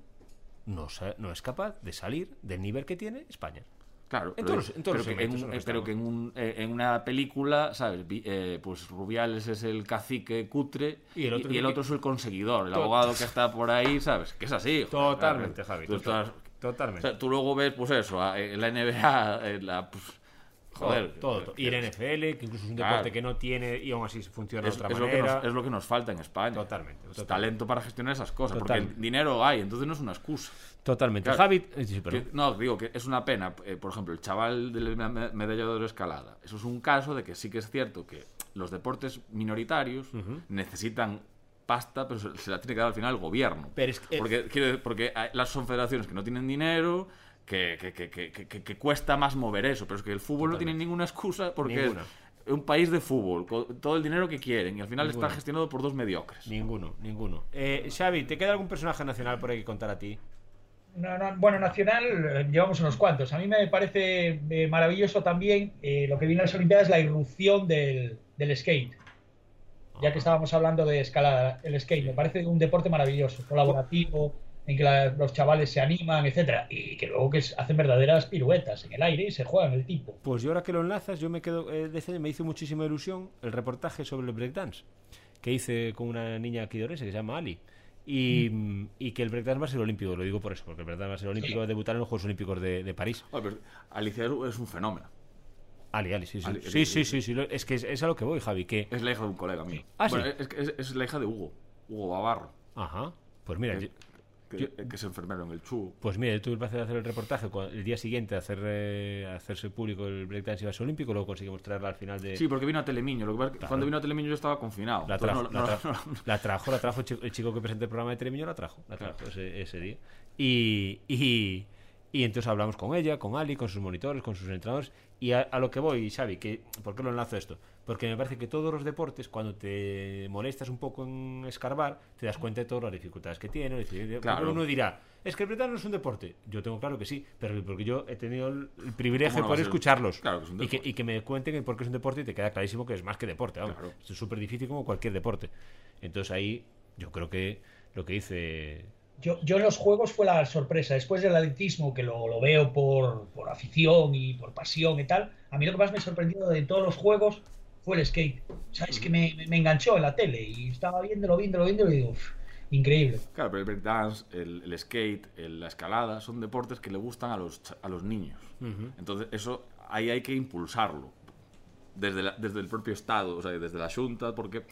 no, no es capaz de salir del nivel que tiene España. Claro, En pero, todos los- en todos pero que, en, segmentos un- en los que pero que en, un- eh, en una película, ¿sabes? Eh, pues Rubiales es el cacique cutre Y el otro y es el otro es el conseguidor, el abogado que está por ahí, ¿sabes? Que es así. Totalmente. Javi, Tú total- estás- totalmente. o sea, tú luego ves, pues eso, la NBA, en la, pues, Joder, todo, Y el NFL, que incluso es un Claro. deporte que no tiene y aún así funciona Es, de otra es lo que nos, es lo que nos falta en España. Totalmente, talento para gestionar esas cosas. Porque dinero hay, entonces no es una excusa. Totalmente. Claro. Javi, eh, sí, Que- perdón. no, digo que es una pena. eh, por ejemplo, el chaval del me- me- medalla de escalada. Eso es un caso de que sí que es cierto que los deportes minoritarios necesitan pasta, pero se, se la tiene que dar al final el gobierno. Pero es que- porque, quiero- porque las son federaciones que no tienen dinero. Que, que, que, que, que- que cuesta más mover eso, pero es que el fútbol no tiene ninguna excusa porque Ninguna. es un país de fútbol, con todo el dinero que quieren, y al final Ninguna. está gestionado por dos mediocres. Ninguno, ninguno. Eh, Xavi, ¿te queda algún personaje nacional por ahí que contar a ti? No, no, bueno, Nacional eh, llevamos unos cuantos. A mí me parece eh, maravilloso también eh, lo que viene a las Olimpiadas, la irrupción del, del skate. Ya que estábamos hablando de escalada, el skate me parece un deporte maravilloso, colaborativo, en que la- los chavales se animan, etcétera, y que luego que es- hacen verdaderas piruetas en el aire y se juegan el tipo. Pues yo ahora que lo enlazas, yo me quedo eh, de este me hizo muchísima ilusión el reportaje sobre el breakdance que hice con una niña aquí de Orense que se llama Ali. Y, Mm. y que el breakdance va a ser olímpico, lo digo por eso, porque el breakdance va a ser olímpico, va a debutar en los Juegos Olímpicos de, de París. Oye, pero Alicia es un fenómeno. Ali, Ali, sí, sí. Ali, sí, Ali, sí, sí, sí, sí, lo- Es que es, es a lo que voy, Javi, que... Es la hija de un colega mío. Ah, Bueno, sí. es, que es, es la hija de Hugo, Hugo Bavarro, Ajá. Pues mira, que, yo- que- yo- que es enfermero en el CHU. Pues mira, yo tuve el placer de hacer el reportaje el día siguiente, hacer, eh, hacerse público el breakdance y olímpico, luego conseguimos traerla al final de... Sí, porque vino a Telemiño. Lo que pasa es que Claro. Cuando vino a Telemiño yo estaba confinado. La trajo, no- la, trajo, no- la trajo, la trajo el chico, que presenta el programa de Telemiño, la trajo, la trajo Claro. ese, ese día. Y, y, y entonces hablamos con ella, con Ali, con sus monitores, con sus entrenadores. Y a, a lo que voy, Xavi, que, ¿por qué lo enlazo esto? Porque me parece que todos los deportes, cuando te molestas un poco en escarbar, te das cuenta de todas las dificultades que tienen. Claro. Uno dirá, es que el breakdance no es un deporte. Yo tengo claro que sí, pero porque yo he tenido el, privilegio ¿Cómo de no poder escucharlos. Claro que es un y, que, deporte. y que me cuenten por qué es un deporte y te queda clarísimo que es más que deporte. Claro. Es súper difícil como cualquier deporte. Entonces ahí yo creo que lo que dice... Yo, yo en los juegos fue la sorpresa. Después del atletismo, que lo, lo veo por, por afición y por pasión y tal, a mí lo que más me sorprendió de todos los juegos fue el skate. ¿Sabes? Que me, me- enganchó en la tele y estaba viéndolo, viéndolo, viéndolo y digo, "Uf, increíble. Claro, pero el breakdance, el, el skate, el- la escalada son deportes que le gustan a los, a los niños. Entonces, eso ahí hay que impulsarlo. Desde, la- desde el propio Estado, o sea, desde la Junta, porque,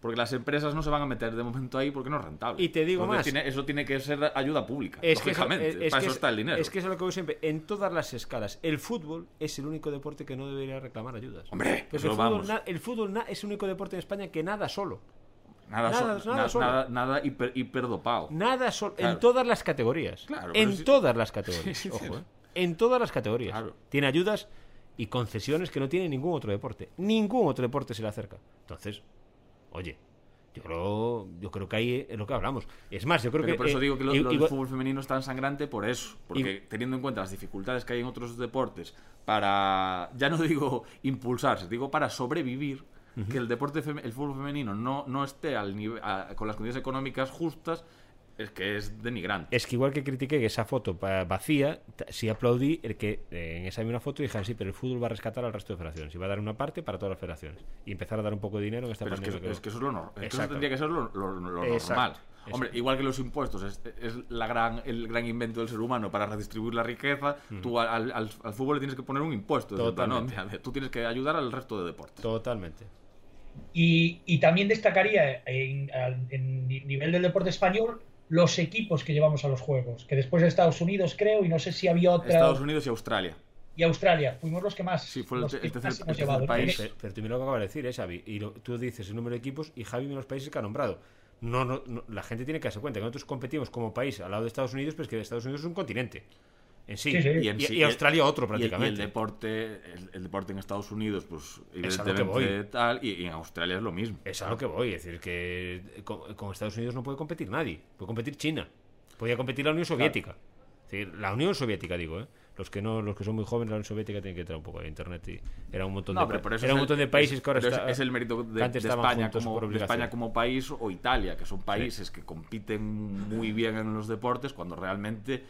porque las empresas no se van a meter de momento ahí porque no es rentable. Y te digo más. tiene- eso tiene que ser ayuda pública. Es que, eso, lógicamente. es- es Para que eso es- está el dinero. es que eso es lo que voy siempre. En todas las escalas, el fútbol es el único deporte que no debería reclamar ayudas. Hombre, eso el fútbol, na- el fútbol na- es el único deporte en España que nada solo. Nada, nada- so- nada na- solo. nada, nada hiper, hiperdopado. Nada solo. Claro. En todas las categorías. Claro, en todas las categorías. Sí, sí, sí. Ojo, ¿eh? En todas las categorías. Claro. Tiene ayudas y concesiones que no tiene ningún otro deporte. Ningún otro deporte se le acerca. Entonces, oye. Yo creo, yo creo que ahí es lo que hablamos. Es más, yo creo Pero que. por eso eh, digo que lo, del fútbol femenino es tan sangrante por eso. Porque teniendo en cuenta las dificultades que hay en otros deportes para, ya no digo impulsarse, digo para sobrevivir, que el deporte el fútbol femenino no, no esté al nivel, a- con las condiciones económicas justas, es que es denigrante. Es que igual que critiqué que esa foto vacía, sí aplaudí el que eh, en esa misma foto dijeran sí, pero el fútbol va a rescatar al resto de federaciones y va a dar una parte para todas las federaciones y empezar a dar un poco de dinero en esta Pero es que, es que eso es lo nor- es que eso tendría que ser lo, lo- normal. exacto. Hombre, igual que los impuestos es, es la gran, el gran invento del ser humano para redistribuir la riqueza, tú al, al- al fútbol le tienes que poner un impuesto. No, Totalmente. tú tienes que ayudar al resto de deportes. Totalmente. Y, y también destacaría en, al- en ni- nivel del deporte español los equipos que llevamos a los juegos, que después de Estados Unidos creo, y no sé si había otra. Estados Unidos y Australia. Y Australia, fuimos los que más. Sí, fue el los el tercer- más hemos el tercer llevado. país. Pero, pero tú mira lo que acaba de decir, ¿eh, Xavi? Y lo- tú dices el número de equipos y Javi mira los países que ha nombrado. No, no, no, la gente tiene que darse cuenta que nosotros competimos como país al lado de Estados Unidos, pero es que Estados Unidos es un continente. En sí. Sí, sí. Y, en y- sí- y Australia otro y el- Y el, prácticamente. deporte, el, el deporte en Estados Unidos, pues Es a lo que voy. evidentemente tal, y, y en Australia es lo mismo. Es a lo que voy, es decir, que con, con Estados Unidos no puede competir nadie. Puede competir China. Podía competir la Unión Soviética. Es decir, la Unión Soviética, digo, ¿eh? Los que no, los que son muy jóvenes, la Unión Soviética tienen que entrar un poco de internet y era un montón No, de era un es el- montón de países es- que ahora pero es- está- es el mérito de, de España como de. España como país o Italia, que son países que compiten muy bien en los deportes cuando realmente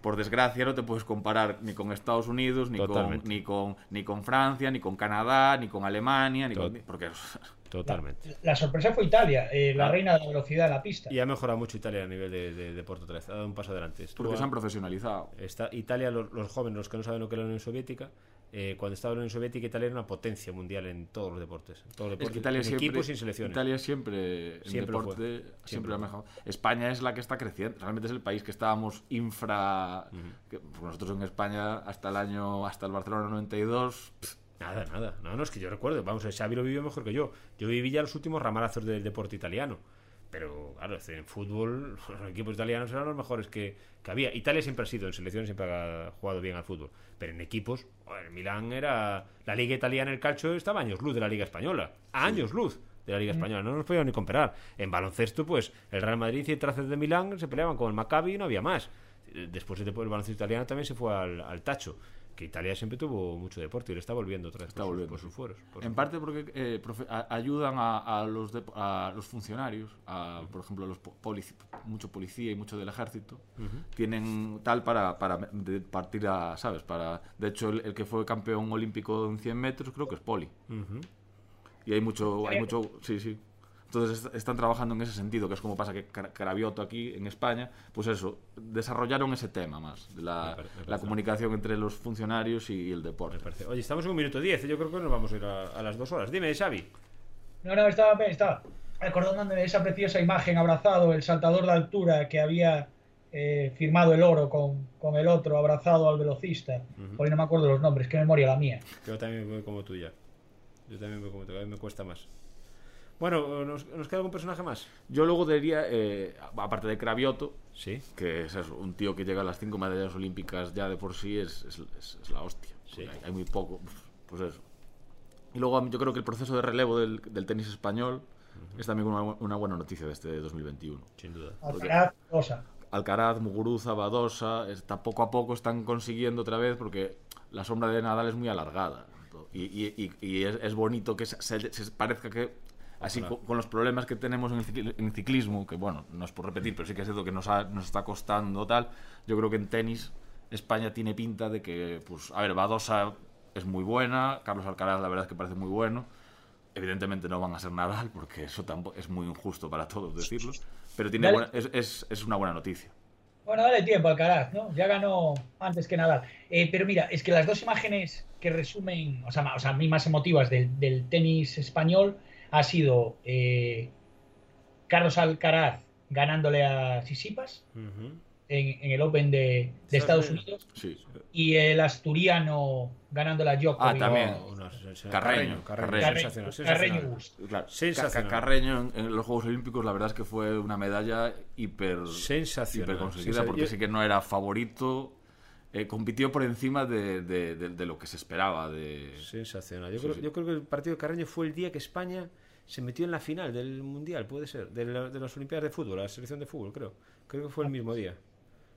por desgracia no te puedes comparar ni con Estados Unidos, ni con, ni con ni con Francia, ni con Canadá, ni con Alemania, ni Tot- con porque Totalmente. La sorpresa fue Italia, eh, la Ah. reina de la velocidad en la pista. Y ha mejorado mucho Italia a nivel de, de vez. Ha dado un paso adelante. Estuvo porque se han profesionalizado. está Italia, los, los jóvenes, los que no saben lo que es la Unión Soviética, eh, cuando estaba la Unión Soviética, Italia era una potencia mundial en todos los deportes. En todos los Es deportes que Italia en siempre, equipos y en selecciones. Italia siempre, en Siempre deporte, fue. siempre, Siempre lo ha lo mejorado. España es la que está creciendo. Realmente es el país que estábamos infra. que, pues nosotros en España, hasta el año, hasta el Barcelona 92, pff, Nada, nada. No, no, es que yo recuerdo. Vamos, Xavi lo vivió mejor que yo. Yo viví ya los últimos ramalazos del deporte italiano. Pero, claro, en fútbol, los equipos italianos eran los mejores que, que había. Italia siempre ha sido, en selecciones siempre ha jugado bien al fútbol. Pero en equipos, joder, Milán era. La liga italiana, el calcio, estaba a años luz de la liga española. A años luz de la liga española. No nos podíamos ni comparar. En baloncesto, pues, el Real Madrid y el Traces de Milán se peleaban con el Maccabi y no había más. Después el, el baloncesto italiano también se fue al, al tacho. Que Italia siempre tuvo mucho deporte y le está volviendo otra vez Está por, sus- volviendo, por sus fueros. por En sus- parte porque eh, profe- a- ayudan a, a los dep- a los funcionarios, a, por ejemplo, los mucho policía y mucho del ejército, tienen tal para, para de- partir a, ¿sabes? Para, de hecho, el, el que fue campeón olímpico en 100 metros creo que es poli. Y hay mucho, hay mucho, sí, sí. Entonces est- están trabajando en ese sentido, que es como pasa que Car- Cravioto aquí en España, pues eso, desarrollaron ese tema más, de Me la, parece- me la parece. comunicación entre los funcionarios y el deporte. Me parece. Oye, estamos en un minuto 10. Yo creo que nos vamos a ir a, a las dos horas. Dime, Xavi. No, no, estaba, estaba acordándome de esa preciosa imagen abrazado, el saltador de altura que había eh, firmado el oro con, con el otro abrazado al velocista. Hoy no me acuerdo los nombres, qué memoria la mía. Yo también voy como tú ya. Yo también voy como tú. A mí me cuesta más. Bueno, ¿nos, nos queda algún personaje más? Yo luego diría, eh, aparte de Cravioto, Sí. que es eso, un tío que llega a las cinco medallas olímpicas ya de por sí es, es- es- es la hostia. Sí. Hay, hay muy poco, pues eso. Y luego yo creo que el proceso de relevo del, del tenis español es también una, una buena noticia de este 2021. Sin duda. Alcaraz. Alcaraz, Muguruza, Badosa, está, poco a poco están consiguiendo otra vez porque la sombra de Nadal es muy alargada. Y, y- y- y es, es bonito que se, se- se parezca que, así Ojalá. con, con los problemas que tenemos en el cicli- en ciclismo, que bueno, no es por repetir, pero sí que es cierto que nos, ha- nos está costando tal, yo creo que en tenis España tiene pinta de que, pues, a ver, Badosa es muy buena, Carlos Alcaraz la verdad es que parece muy bueno, Evidentemente no van a ser Nadal, porque eso tampoco es muy injusto para todos decirlo. Pero tiene buena- es, es- es una buena noticia. Bueno, dale tiempo Alcaraz, ¿no? Ya ganó antes que Nadal. Eh, pero mira, es que las dos imágenes que resumen, o sea, o sea a mí más emotivas del, del tenis español ha sido eh, Carlos Alcaraz ganándole a Sisipas en, en el Open de, de Estados Unidos Sí. y el asturiano ganándole a Djokovic. Ah, también. Oh, Carreño, Carreño, Carreño. sensacional, Carreño en, en los Juegos Olímpicos, la verdad es que fue una medalla hiper, Sensacional. hiper conseguida, Sensacional. porque Yo- sí que no era favorito. eh, compitió por encima de, de- de- de lo que se esperaba. De... Sensacional. Yo, Sí, creo, sí. yo creo que el partido de Carreño fue el día que España se metió en la final del Mundial, puede ser, de, la- de las Olimpiadas de Fútbol, la selección de fútbol, creo. Creo que fue el mismo día.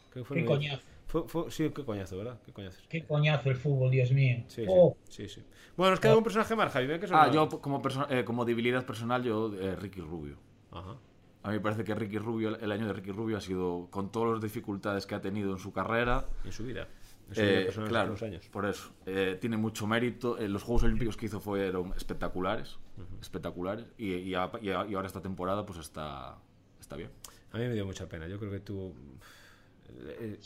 Creo que fue el Qué mismo día. coñazo. Fue- fue- sí, qué coñazo, ¿verdad? Qué coñazo. Qué coñazo el fútbol, Dios mío. Sí, sí, Oh, sí, sí. Bueno, nos queda un personaje más, Javi. que Ah, yo como, eh, como debilidad personal, yo eh, Ricky Rubio. Ajá. A mí me parece que Ricky Rubio, el año de Ricky Rubio ha sido, con todas las dificultades que ha tenido en su carrera, En su vida. Eh, claro, los años. por eso. Eh, tiene mucho mérito. Eh, los Juegos Olímpicos que hizo fueron espectaculares. Espectaculares. Y, y a- y a- y ahora esta temporada pues está, está bien. A mí me dio mucha pena. Yo creo que tuvo. eh,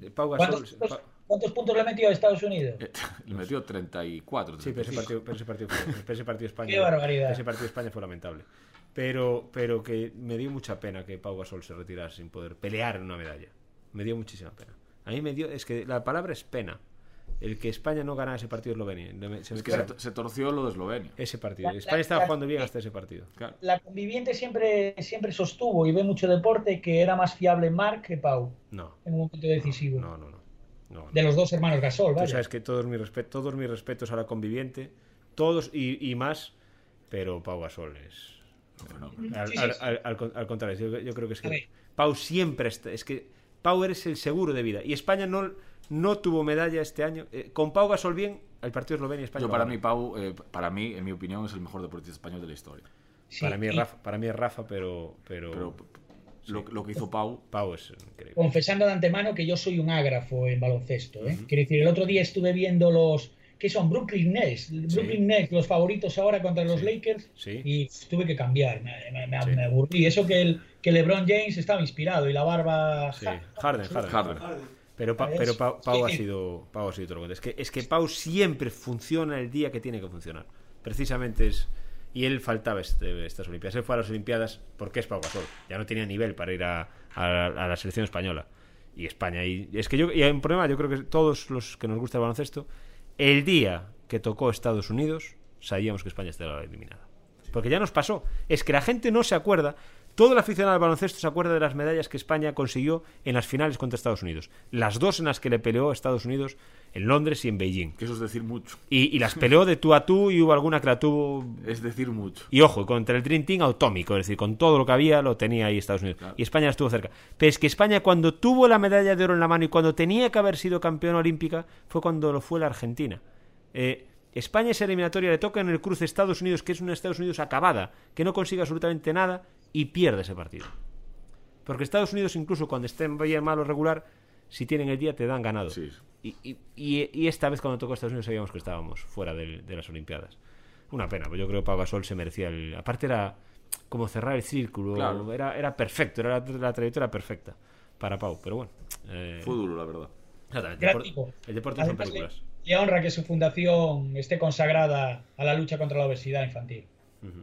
eh, Pau ¿Cuántos, Gasol. Pa- cuántos puntos le metió a Estados Unidos? Eh, le metió 34. Sí, pero ese 35. partido, pero ese partido, fue- pero ese partido de España. Qué barbaridad. Ese partido de España fue lamentable. Pero, pero que me dio mucha pena que Pau Gasol se retirase sin poder pelear en una medalla. Me dio muchísima pena. A mí me dio. Es que la palabra es pena. El que España no ganara ese partido Eslovenia. Se Es que se, se torció lo de Eslovenia. ese partido. La- España la- estaba la- jugando bien hasta ese partido. Claro. La conviviente siempre, siempre sostuvo y ve mucho deporte que era más fiable Marc que Pau No, en un momento decisivo. no, no, no. no, no. De los dos hermanos Gasol, Tú vaya. sabes que todos mis, respe- todos mis respetos a la conviviente, todos y, y más, pero Pau Gasol es. Al, al- al- al con- al contrario, yo, yo creo que es que. Pau siempre está. Es que Pau eres el seguro de vida. Y España no, no tuvo medalla este año. Eh, con Pau Gasol bien, el partido Eslovenia y España. Yo para mí, Pau, eh, para mí, en mi opinión, es el mejor deportista español de la historia. Sí, para, mí es y Rafa, para mí es Rafa, pero. Pero, Pero lo, lo que hizo Pau, Pau es increíble. confesando de antemano que yo soy un ágrafo en baloncesto. ¿eh? Quiero decir, el otro día estuve viendo los. ¿Qué son? Brooklyn Nets. Brooklyn Nets, los favoritos ahora contra los Sí. Lakers. Sí. Y tuve que cambiar. Me, me- me- Sí. me aburrí. Eso que, el, que LeBron James estaba inspirado y la barba. Sí, Harden, Harden. Harden. Harden. Pero, Pa- pero Pa- Pau, ha sido, Pau ha sido todo lo contrario. Es que, es que Pau siempre funciona el día que tiene que funcionar. Precisamente es. Y él faltaba este- estas Olimpiadas. Él fue a las Olimpiadas porque es Pau Gasol. Ya no tenía nivel para ir a, a- a la selección española. Y España. Y es que yo. Y hay un problema, yo creo que todos los que nos gusta el baloncesto, el día que tocó Estados Unidos, sabíamos que España estaba eliminada. Porque ya nos pasó. Es que la gente no se acuerda. Todo el aficionado al baloncesto se acuerda de las medallas que España consiguió en las finales contra Estados Unidos. Las dos en las que le peleó a Estados Unidos en Londres y en Beijing. Que eso es decir mucho. Y, y las peleó de tú a tú y hubo alguna que la tuvo. Es decir mucho. Y ojo, contra el Dream Team autómico, es decir, con todo lo que había lo tenía ahí Estados Unidos. Claro. Y España estuvo cerca. Pero es que España cuando tuvo la medalla de oro en la mano y cuando tenía que haber sido campeona olímpica fue cuando lo fue la Argentina. Eh, España esa eliminatoria le toca en el cruce Estados Unidos, que es una Estados Unidos acabada, que no consigue absolutamente nada y pierde ese partido. Porque Estados Unidos, incluso cuando estén bien malo regular, si tienen el día te dan ganado. Sí. Y, y- y- y esta vez cuando tocó Estados Unidos sabíamos que estábamos fuera de, las Olimpiadas. Una pena, pues yo creo que Pau Gasol se merecía el... Aparte era como cerrar el círculo, Claro. era, era perfecto, era la, la trayectoria perfecta para Pau, pero bueno. eh, Fue duro, la verdad. exactamente, el, tipo. depor- el deporte son Además, películas. le honra que su fundación esté consagrada a la lucha contra la obesidad infantil. Ujú.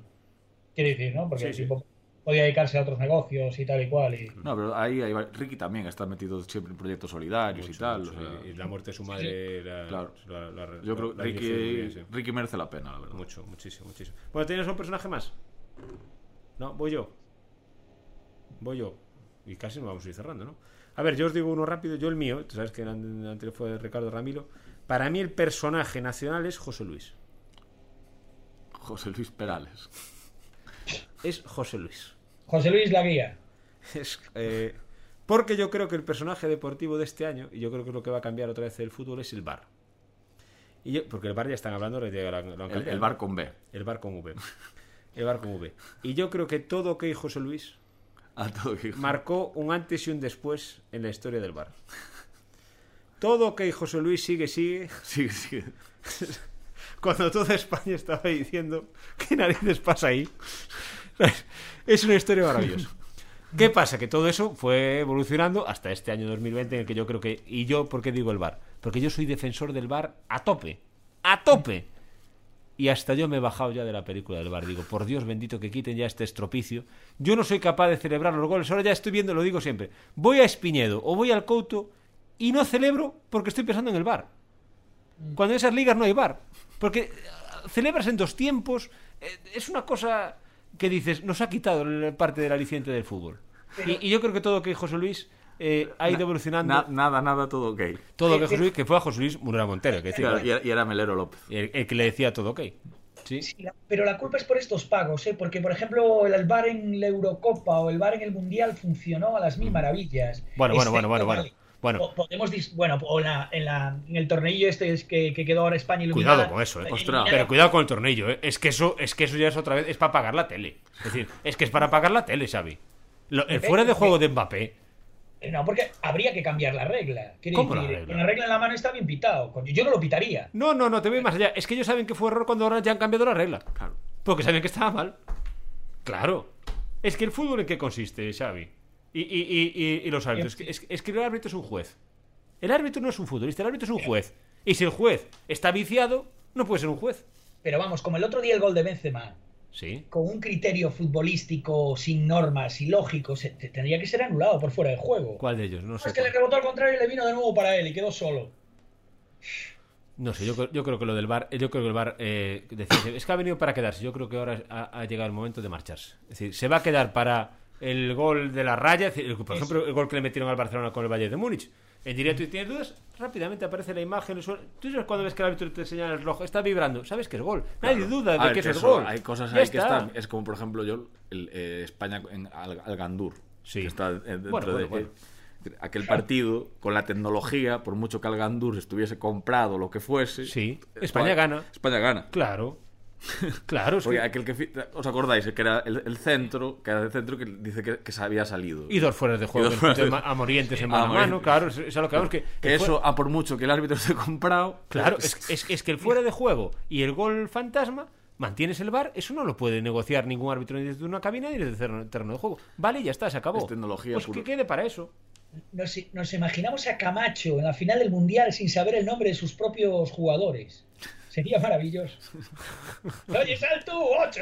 Quiere decir, ¿no? Porque Sí, el sí. tipo podía dedicarse a otros negocios y tal y cual. Y... No, pero ahí, ahí va- Ricky también está metido siempre en proyectos solidarios y tal. mucho, o sea, y la muerte de su madre la- Claro. la- la- yo creo que Ricky, sí. Ricky merece la pena, la verdad. Mucho, muchísimo, muchísimo. Bueno, ¿tienes un personaje más? No, voy yo. Voy yo. Y casi nos vamos a ir cerrando, ¿no? A ver, yo os digo uno rápido. Yo el mío, tú sabes que el anterior fue Ricardo Ramiro. Para mí el personaje nacional es José Luis. José Luis Perales. Es José Luis. José Luis Laguía. Es, eh, porque yo creo que el personaje deportivo de este año, y yo creo que es lo que va a cambiar otra vez el fútbol, es el bar. Y yo, porque el bar ya están hablando, lo han El, el bar con B. El bar con V. El bar con V. Y yo creo que todo que José Luis A todo que- marcó un antes y un después en la historia del bar. Todo que José Luis sigue, sigue. Sí, sí. Cuando toda España estaba diciendo qué narices pasa ahí. Es una historia maravillosa. ¿Qué pasa? Que todo eso fue evolucionando hasta este año 2020 en el que yo creo que... ¿Y yo por qué digo el bar? Porque yo soy defensor del bar a tope. ¡A tope! Y hasta yo me he bajado ya de la película del bar. Digo, por Dios bendito que quiten ya este estropicio. Yo no soy capaz de celebrar los goles. Ahora ya estoy viendo, lo digo siempre. Voy a Espiñedo o voy al Couto y no celebro porque estoy pensando en el bar. Cuando en esas ligas no hay bar. Porque eh, celebras en dos tiempos. eh, Es una cosa que dices, nos ha quitado el- parte del aliciente del fútbol. Y, y yo creo que todo que José Luis eh, ha ido evolucionando. Na- nada, nada, todo ok. todo que José Luis, que fue a José Luis Munera Montero, que, Claro, y, era, y era Melero López. el, el que le decía todo ok. ¿Sí? Sí, la- pero la culpa es por estos pagos, ¿eh? Porque, por ejemplo, el bar en la Eurocopa o el bar en el Mundial funcionó a las mil maravillas. Bueno, bueno, bueno, Excepto, bueno, bueno. Bueno, po- podemos dis- bueno, o en, la- en, la- en el torneillo este es que, que quedó ahora España eliminada. Cuidado con eso, eh. Ostras. Pero cuidado con el tornillo, ¿eh? Es que eso, es que eso ya es otra vez, es para pagar la tele. Es decir, es que es para pagar la tele, Xavi. Lo- el fuera de juego de Mbappé. Eh, No, porque habría que cambiar la regla. Quiere ¿Cómo la decir, regla? con la regla en la mano está bien pitado. Yo no lo pitaría. No, no, no, te voy más allá. Es que ellos saben que fue error cuando ahora ya han cambiado la regla. Claro. Porque saben que estaba mal. Claro. Es que el fútbol en qué consiste, Xavi. Y, y, y, y- y los árbitros. Es que, es, es que el árbitro es un juez. El árbitro no es un futbolista, el árbitro es un juez. Y si el juez está viciado, no puede ser un juez. Pero vamos, como el otro día el gol de Benzema, Sí. con un criterio futbolístico sin normas y lógico, se, te- tendría que ser anulado por fuera de juego. ¿Cuál de ellos? No sé. es que le rebotó al contrario y le vino de nuevo para él y quedó solo. No sé, yo, creo- yo creo que lo del bar, yo creo que el bar eh, decía, es que ha venido para quedarse. Yo creo que ahora ha, ha llegado el momento de marcharse. Es decir, se va a quedar para el gol de la raya, por ejemplo, el gol que le metieron al Barcelona con el Valle de Múnich. En directo y tienes dudas, rápidamente aparece la imagen. el suelo. Tú sabes cuando ves que el árbitro te señala el rojo, está vibrando, sabes que es gol. Nadie Claro. duda de ver, que es eso, gol. Hay cosas ahí que está. están. Es como, por ejemplo, yo, el, eh, España en Al, Algandur. Sí. Que está eh, dentro Bueno, de. bueno, eh, Aquel partido, con la tecnología, por mucho que Algandur estuviese comprado, lo que fuese. Sí, España gana. España gana. Claro. Claro, es Porque que- aquel que. ¿Os acordáis? Que era el, el centro, que era el centro que dice que, que se había salido. Y dos fueras de juego, de- ma- a Morientes en mano a mano, claro, es, es a lo que que, eso, a por mucho que el árbitro esté comprado. Claro, es, es- es que el fuera de juego y el gol fantasma, mantienes el bar, eso no lo puede negociar ningún árbitro ni desde una cabina ni desde el terreno de juego. Vale, ya está, se acabó. Es tecnología Pues que quede para eso. nos, nos imaginamos a Camacho en la final del Mundial sin saber el nombre de sus propios jugadores. Sería maravilloso. Oye, sal tú, ocho.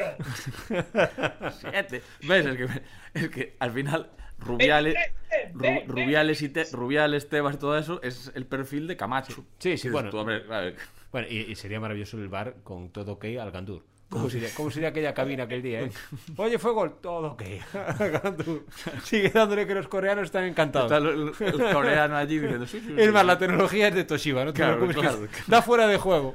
Siete. ¿Ves? Es que, es que al final Rubiales, Ven, ven, ven, Ru- Rubiales, y te- Rubiales, Tebas y todo eso es el perfil de Camacho. Sí, sí, bueno. tú, ver, Bueno, y, y sería maravilloso el bar con todo ok al Gandur. ¿Cómo sería, cómo sería aquella cabina aquel día, eh? Oye, fue gol, todo ok. Sigue dándole que los coreanos están encantados. Está el, coreano allí diciendo, sí, sí, Es más, sí. la tecnología es de Toshiba, no te Claro, que claro. da fuera de juego.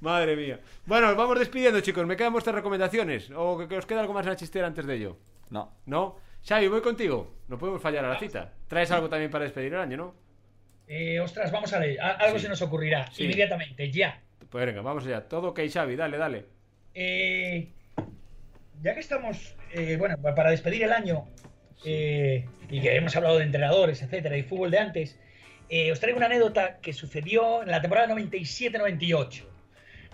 Madre mía. Bueno, vamos despidiendo, chicos. ¿Me quedan vuestras recomendaciones? ¿O que, que os queda algo más en la chistera antes de ello? No. ¿No? Xavi, voy contigo. No podemos fallar a la cita. Traes algo también para despedir el año, ¿no? Eh, ostras, vamos a ver. Algo Sí. se nos ocurrirá Sí. inmediatamente, ya. Pues venga, vamos allá. Todo ok, Xavi, dale, dale. Eh, ya que estamos, eh, bueno, pa- para despedir el año eh, y que hemos hablado de entrenadores, etcétera, y fútbol de antes, os traigo una anécdota que sucedió en la temporada 97-98,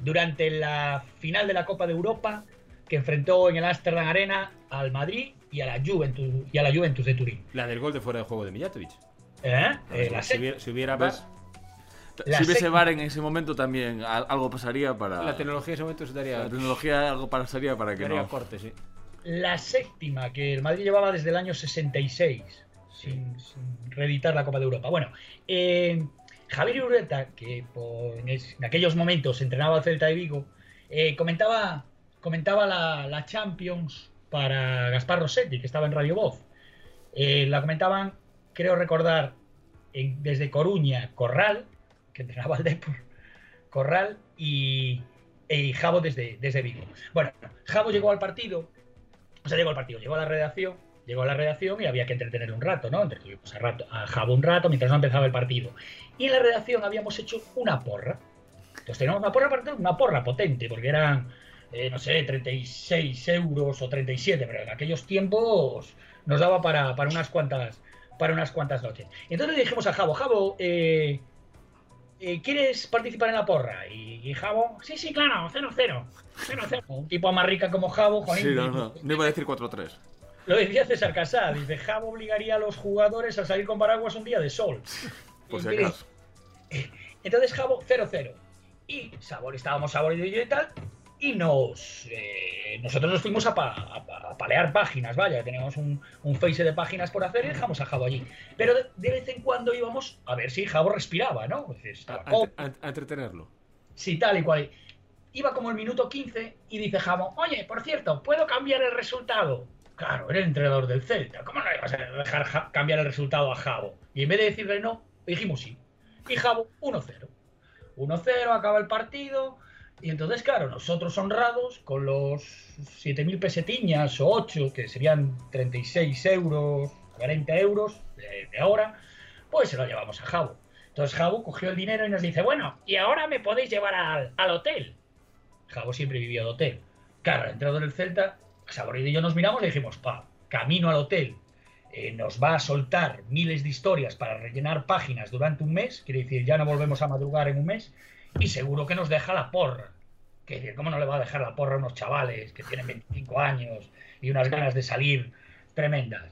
durante la final de la Copa de Europa, que enfrentó en el Amsterdam Arena al Madrid y a la Juventus, y a la Juventus de Turín. La del gol de fuera de juego de Mijatovic. ¿Eh? Si, hubiera, si hubiera ¿Ves? Si hubiese VAR en ese momento también algo pasaría para... la tecnología en ese momento se daría, la tecnología algo pasaría para que no... corte, sí. la séptima que el Madrid llevaba desde el año 66 sin, sin reeditar la Copa de Europa. Bueno, eh, Javier Ureta, que por- en, aquellos momentos entrenaba al Celta de Vigo, eh, comentaba, comentaba la, la Champions para Gaspar Rossetti, que estaba en Radio Voz. Eh, la comentaban, creo recordar, en- desde Coruña, Corral, que entrenaba al Depor, Corral y, y Javo desde, desde Vigo. Bueno, Javo llegó al partido, o sea, llegó al partido, llegó a la redacción, llegó a la redacción y había que entretener un rato, ¿no? Entretuvimos a, rato, Javo un rato mientras no empezaba el partido. Y en la redacción habíamos hecho una porra. Entonces teníamos una porra, una porra potente, porque eran, eh, no sé, 36 euros o 37, pero en aquellos tiempos nos daba para, para unas cuantas para unas cuantas noches. Entonces le dijimos a Javo, Javo, eh, ¿quieres participar en la porra? Y, y Javo, sí, sí, claro, 0-0. 0-0. Un tipo más rica como Javo, Juanín, Sí, no, no. No iba a decir 4-3. lo decía César Casá, dice, Javo obligaría a los jugadores a salir con paraguas un día de sol. Por si acaso. Entonces Javo 0-0. Y Sabor, estábamos Sabor y yo y tal, y nos eh, nosotros nos fuimos a, pa- a pa- a palear páginas, vaya, teníamos un, un face de páginas por hacer y dejamos a Javo allí. Pero de, de vez en cuando íbamos a ver si Javo respiraba, ¿no? A, a entretenerlo. Sí, tal y cual. Iba como el minuto 15 y dice Jamo, oye, por cierto, ¿puedo cambiar el resultado? Claro, era el entrenador del Celta. ¿Cómo no ibas a dejar ja- cambiar el resultado a Javo? Y en vez de decirle no, dijimos sí. Y Javo, 1-0. 1-0, acaba el partido. Y entonces, claro, nosotros honrados, con los 7.000 pesetiñas o 8, que serían 36 euros, 40 euros de, de hora, pues se lo llevamos a Javo. Entonces Javo cogió el dinero y nos dice, bueno, y ahora me podéis llevar al, al hotel. Javo siempre vivía de hotel. Claro, el entrenador del Celta, Saborío y yo nos miramos y dijimos, pa, camino al hotel. eh, nos va a soltar miles de historias para rellenar páginas durante un mes, quiere decir, ya no volvemos a madrugar en un mes, y seguro que nos deja la porra. Que ¿cómo no le va a dejar la porra a unos chavales que tienen 25 años y unas ganas de salir tremendas?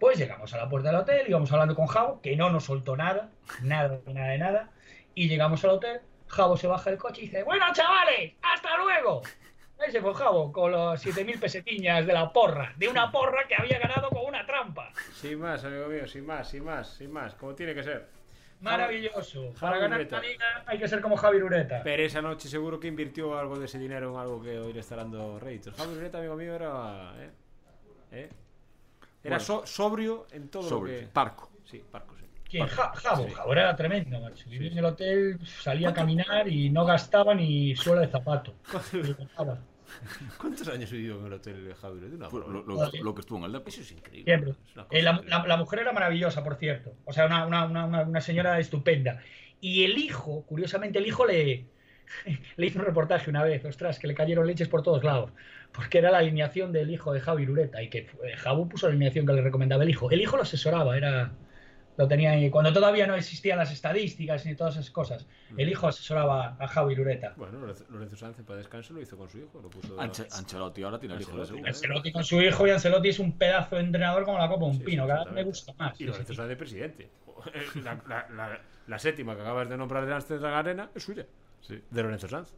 Pues llegamos a la puerta del hotel, íbamos hablando con Javo, que no nos soltó nada, nada, nada de nada, y llegamos al hotel, Javo se baja del coche y dice, bueno chavales, hasta luego. Ahí se fue Javo con los 7.000 pesetiñas de la porra, de una porra que había ganado con una trampa. Sin más, amigo mío, sin más, sin más, sin más, como tiene que ser. Maravilloso. Para Javi ganar Ureta. la liga hay que ser como Javi Ureta. Pero esa noche seguro que invirtió algo de ese dinero en algo que hoy le está dando réditos. Javi Ureta, amigo mío, era. ¿eh? ¿Eh? Era Bueno. so- sobrio en todo Sobre. lo que. Parco. Sí, Parco, sí. ¿Quién? Ja- Javo. Sí. Javo era tremendo, macho. Vivía en el hotel, salía a caminar y no gastaba ni suela de zapato. ¿Cuántos años vivió en el hotel de? Una broma. Lo, lo- que estuvo en el Depor. Eso es increíble. Es Eh, la, increíble. la- la mujer era maravillosa, por cierto. O sea, una, una- una- una- señora estupenda. Y el hijo, curiosamente, el hijo le, le hizo un reportaje una vez, ostras, que le cayeron leches por todos lados. Porque era la alineación del hijo de Javi Ureta. Y que fue- Javi puso la alineación que le recomendaba el hijo. El hijo lo asesoraba, era. Lo tenía ahí. Cuando todavía no existían las estadísticas ni todas esas cosas. El hijo asesoraba a Javi Lureta. Bueno, Lorenzo- Lorenzo Sánchez para descanso lo hizo con su hijo, lo puso Anche- Ancelotti ahora tiene el hijo de Ancelotti. Ancelotti con su hijo y Ancelotti es un pedazo de entrenador como la copa un Sí, pino. Cada vez me gusta más. Y Lorenzo Sánchez presidente. La, la- la- la séptima que acabas de nombrar de Amsterdam Arena es suya, Sí. de Lorenzo Sanz.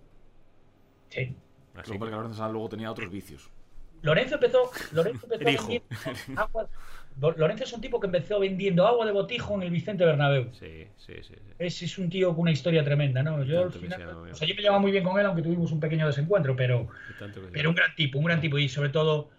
Sí. Así que Lorenzo Sanz luego tenía otros vicios. Lorenzo empezó, Lorenzo empezó agua- Lo- Lorenzo es un tipo que empezó vendiendo agua de botijo en el Vicente Bernabéu. Sí, sí, sí. sí. Es, es un tío con una historia tremenda, ¿no? Yo al final, sea, yo me llevaba muy bien con él, aunque tuvimos un pequeño desencuentro, pero, pero un gran tipo, un gran tipo y sobre todo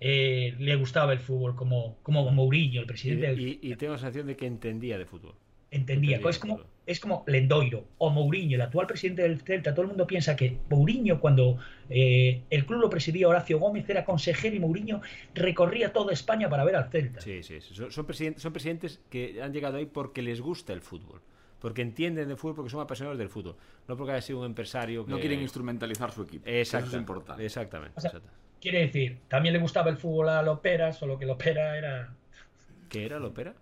eh, le gustaba el fútbol como, como Mourinho, el presidente del y, y- y tengo la sensación de que entendía de fútbol. Entendía. entendía Es como, es como Lendoiro o Mourinho, el actual presidente del Celta. Todo el mundo piensa que Mourinho, cuando eh, el club lo presidía Horacio Gómez, era consejero y Mourinho recorría toda España para ver al Celta. Sí, sí, sí. Son, son, presidentes, son presidentes que han llegado ahí porque les gusta el fútbol. Porque entienden de fútbol, porque son apasionados del fútbol. No porque haya sido un empresario que... No quieren instrumentalizar su equipo. Eso Exacto, es importante. Exactamente. O sea, exacto. Quiere decir, también le gustaba el fútbol a Lopera, solo que Lopera era. ¿Qué era Lopera?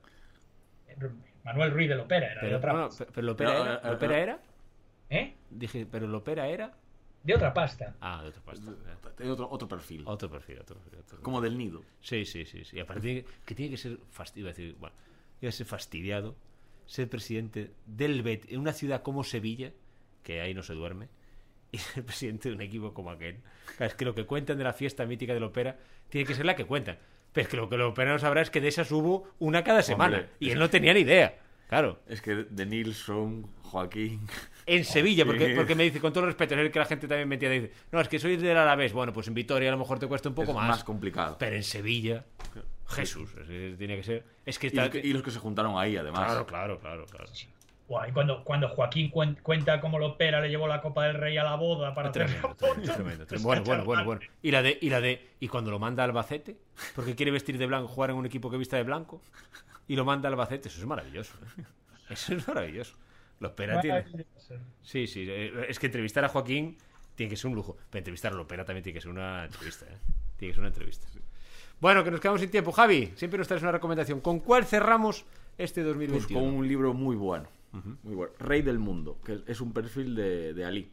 Manuel Ruiz de Lopera, era de Pero, otra no, no, pasta. pero Lopera No, era... eh, ¿Lopera eh. era? ¿Eh? Dije, pero Lopera era... De otra pasta. Ah, de otro pasta. Tiene otro, otro perfil. Otro perfil, otro perfil. otro perfil. Como del nido. Sí, sí, sí, sí. Aparte tiene- que tiene que ser fastidio, decir, bueno, tiene que ser fastidiado ser presidente del Bet en una ciudad como Sevilla, que ahí no se duerme, y ser presidente de un equipo como aquel. Es que lo que cuentan de la fiesta mítica del Opera tiene que ser la que cuentan. Pero es que lo que el Opera no sabrá es que de esas hubo una cada semana. Hombre, y él no tenía ni idea. Claro. Es que de Nilsson, Joaquín. En Sevilla, porque, porque me dice, con todo respeto, es el que la gente también me entiende, dice, no, es que soy del Alavés. Bueno, pues en Vitoria a lo mejor te cuesta un poco es más. más complicado. Pero en Sevilla, Jesús, es que tiene que ser. Es que Y está. los que, y los que se juntaron ahí, además. Claro, claro, claro, claro. Buah, y cuando, cuando Joaquín cuen- cuenta cómo Lopera le llevó la Copa del Rey a la boda para hacer Tremendo, la tremendo, foto. tremendo, tremendo. Bueno, bueno, bueno, bueno. Y la de, y la de, y cuando lo manda a Albacete, porque quiere vestir de blanco, jugar en un equipo que vista de blanco, y lo manda a Albacete, eso es maravilloso. ¿eh? Eso es maravilloso. Los Pera tiene. Sí, sí. eh, Es que entrevistar a Joaquín tiene que ser un lujo. Pero entrevistar a Lopera también tiene que ser una entrevista. ¿eh? Tiene que ser una entrevista. Bueno, que nos quedamos sin tiempo. Javi, siempre nos traes una recomendación. ¿Con cuál cerramos este Pues 2021? con un libro muy bueno. Muy bueno. Rey del Mundo, que es un perfil de, de Ali.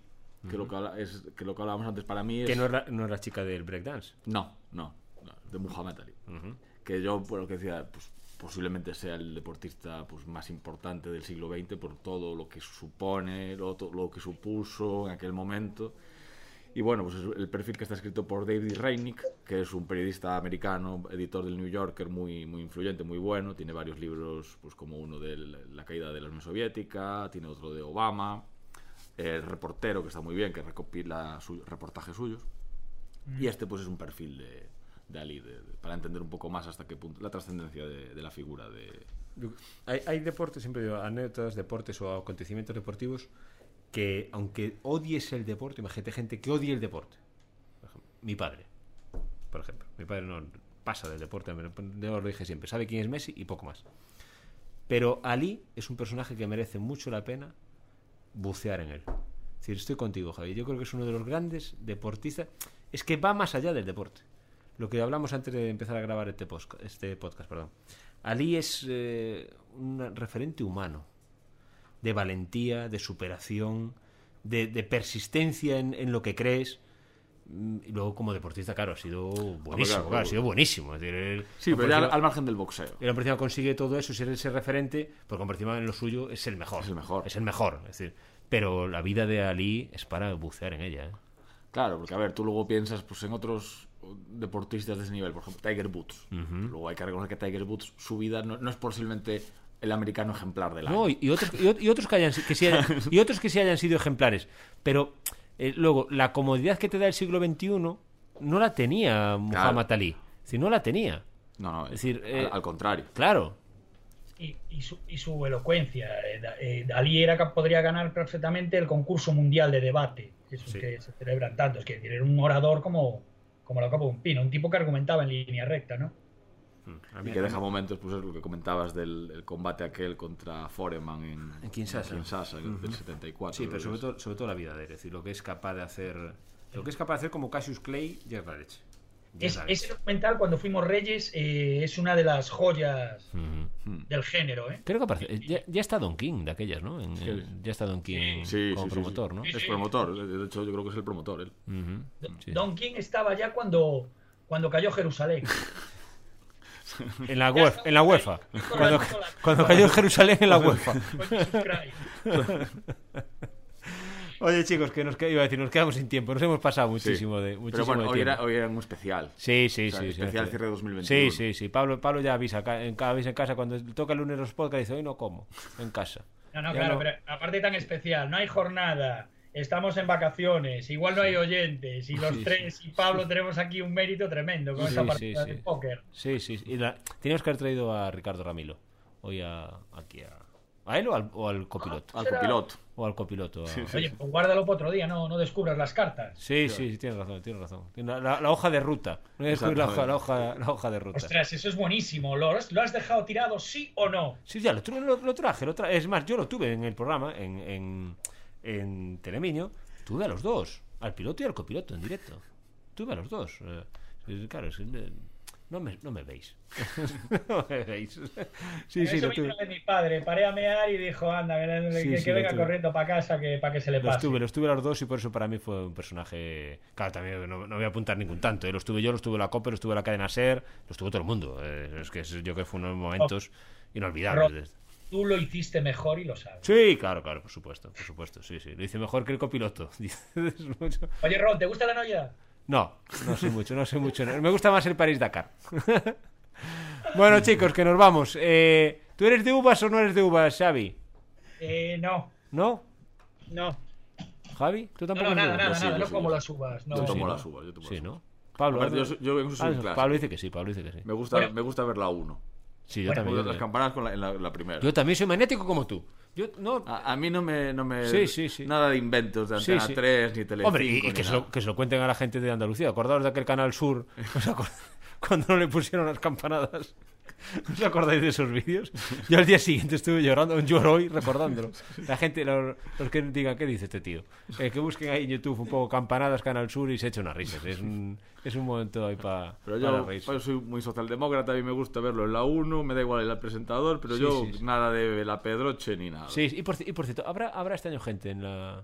Que, lo que, habla- es, que lo que hablábamos antes para mí es. Que no es, la, no es la chica del breakdance. No, no, no, de Muhammad Ali. Que yo, por lo que decía, pues posiblemente sea el deportista pues, más importante del siglo XX por todo lo que supone, lo, lo que supuso en aquel momento. Y bueno, pues es el perfil que está escrito por David Reinick, que es un periodista americano, editor del New Yorker, muy, muy influyente, muy bueno. Tiene varios libros, pues como uno de la caída de la Unión Soviética, tiene otro de Obama, el reportero, que está muy bien, que recopila su- reportajes suyos. Y este pues es un perfil de, de Ali, de- de- para entender un poco más hasta qué punto la trascendencia de, de la figura de... Hay, hay deportes, siempre digo, anécdotas, deportes o acontecimientos deportivos que, aunque odies el deporte, imagínate gente que odie el deporte. Por mi padre, por ejemplo. Mi padre no pasa del deporte, me lo- dije siempre. Sabe quién es Messi y poco más. Pero Ali es un personaje que merece mucho la pena bucear en él. Es decir, estoy contigo, Javi. Yo creo que es uno de los grandes deportistas. Es que va más allá del deporte. Lo que hablamos antes de empezar a grabar este, posca- este podcast. Perdón. Ali es eh, un referente humano. De valentía, de superación, de, de persistencia en, en lo que crees. Mm, Y luego, como deportista, claro, ha sido buenísimo. claro, claro, ha sido buenísimo. Es decir, él- Sí, por pero ya al, margen del boxeo. el hombre encima consigue todo eso, ser ese referente, porque hombre encima en lo suyo es el mejor. Es el mejor. Es el mejor. Es decir, pero la vida de Ali es para bucear en ella. ¿eh? Claro, porque a ver, tú luego piensas pues en otros deportistas de ese nivel, por ejemplo, Tiger Woods. Luego hay que reconocer que Tiger Woods, su vida no, no es posiblemente el americano ejemplar del año. No, y, y otros, y, ot- y otros que hayan, si- que sí hayan- y otros que sí hayan sido ejemplares. Pero eh, luego, la comodidad que te da el siglo XXI no la tenía Muhammad Ali. Decir, no la tenía. no, no, es decir, al, eh, al contrario. Claro. Y, y su, y su elocuencia. Eh, da- Dalí era, cap- podría ganar perfectamente el concurso mundial de debate, esos Sí. que se celebran tanto. Es que era un orador como, como la copa de un pino, un tipo que argumentaba en línea recta, ¿no? A Y mí- que deja momentos, pues es lo que comentabas del el combate aquel contra Foreman en, En Kinshasa. en el del 74. Sí, pero sobre todo, sobre todo la vida de él. Es decir, lo que es capaz de hacer. Lo que es capaz de hacer como Cassius Clay ya es la leche. Es- ese documental, cuando fuimos Reyes, eh, es una de las joyas. Hmm. del género, ¿eh? Creo que aparece. eh, Ya, ya está Don King de aquellas, ¿no? En- Sí. en- ya está Don King Sí, como sí, promotor, sí. ¿no? Es promotor, de hecho yo creo que es el promotor él. Don King estaba ya cuando, cuando cayó Jerusalén. En la UEFA. En la Cuando, cuando cayó Jerusalén en la UEFA. Oye, chicos, que nos, iba a decir, nos quedamos sin tiempo. Nos hemos pasado muchísimo Sí. de Pero muchísimo bueno, de hoy tiempo. era, hoy era un especial. Sí, sí, O sea, sí. sí, especial sí. cierre 2021. Sí, sí, sí. Pablo, Pablo ya avisa, en cada vez en casa, cuando toca el lunes los podcasts, dice, hoy no como, en casa. No, no, Ya claro, no. pero aparte tan especial, no hay jornada, estamos en vacaciones, igual no hay oyentes, y los Sí, tres y Pablo tenemos aquí un mérito tremendo con Sí, esta partida sí. de póker. Sí, sí. Y la- teníamos que haber traído a Ricardo Ramilo. Hoy a, aquí a... ¿A él o al, o al copiloto? Al Será- copiloto. O al copiloto. a- Sí, sí. Oye, pues guárdalo para otro día, no, no descubras las cartas. Sí, sí, sí, tienes razón, tienes razón. La, la- la hoja de ruta. No voy a descubrir la hoja, la, hoja, la hoja de ruta. Ostras, eso es buenísimo. ¿Lo has, lo has dejado tirado, sí o no? Sí, ya, lo, lo- lo traje. lo tra- Es más, yo lo tuve en el programa, en, en, en Telemiño. Tuve a los dos, al piloto y al copiloto en directo. Tuve a los dos. eh, claro, es- eh, no, me, no me veis. no me veis. Sí, sí, eso lo tuve. de mi padre, paré a mear y dijo, anda, que, Sí, que- sí, que lo venga tuve. corriendo para casa que, para que se le Los pase. tuve, los tuve a los dos y por eso para mí fue un personaje. Claro, también no, no voy a apuntar ningún tanto. ¿eh? Los tuve yo, los tuve la Copa, los tuve la cadena Ser, los tuvo todo el mundo. eh, es que es- yo creo que fue unos momentos inolvidables. Tú lo hiciste mejor y lo sabes. Sí, claro, claro, por supuesto, por supuesto, sí, sí. Lo hice mejor que el copiloto. Oye, Ron, ¿te gusta la novedad? No, no sé mucho, no sé mucho. Me gusta más el París-Dakar. bueno, chicos, que nos vamos. Eh, ¿Tú eres de uvas o no eres de uvas, Xavi? Eh, no, ¿No? no. ¿Javi? ¿Tú No, tampoco no, nada, nada, sí, nada, yo no sí, como las uvas. No. Yo tomo las uvas, yo tomo Sí, las ¿no? uvas. Pablo, Aparte, ¿no? yo, yo soy Ah, clásico. Pablo dice que sí, Pablo dice que sí. Me gusta, Bueno. me gusta ver la 1. Sí, yo Bueno, también. yo Las también. con la, en la, la primera. Yo también soy magnético como tú. Yo no. A, a mí no me, no me. Sí, sí, sí. Nada de inventos de Antena sí. 3 ni Telecinco. Hombre, y, que, se lo, que se lo cuenten a la gente de Andalucía. Acordaos de aquel canal sur. ¿Os acord- Cuando no le pusieron las campanadas. ¿Os acordáis de esos vídeos? Yo al día siguiente estuve llorando, lloro hoy recordándolo. La gente, los, los que digan, ¿qué dice este tío? Eh, que busquen ahí en YouTube un poco campanadas, Canal Sur y se echen unas risas. Es un, es un momento ahí pa- Pero para yo, reírse. yo soy muy socialdemócrata, a mí me gusta verlo en la 1, me da igual el presentador, pero Sí, yo sí, sí. nada de la Pedroche ni nada. Sí, y por, y por cierto, ¿habrá, habrá este año gente en la,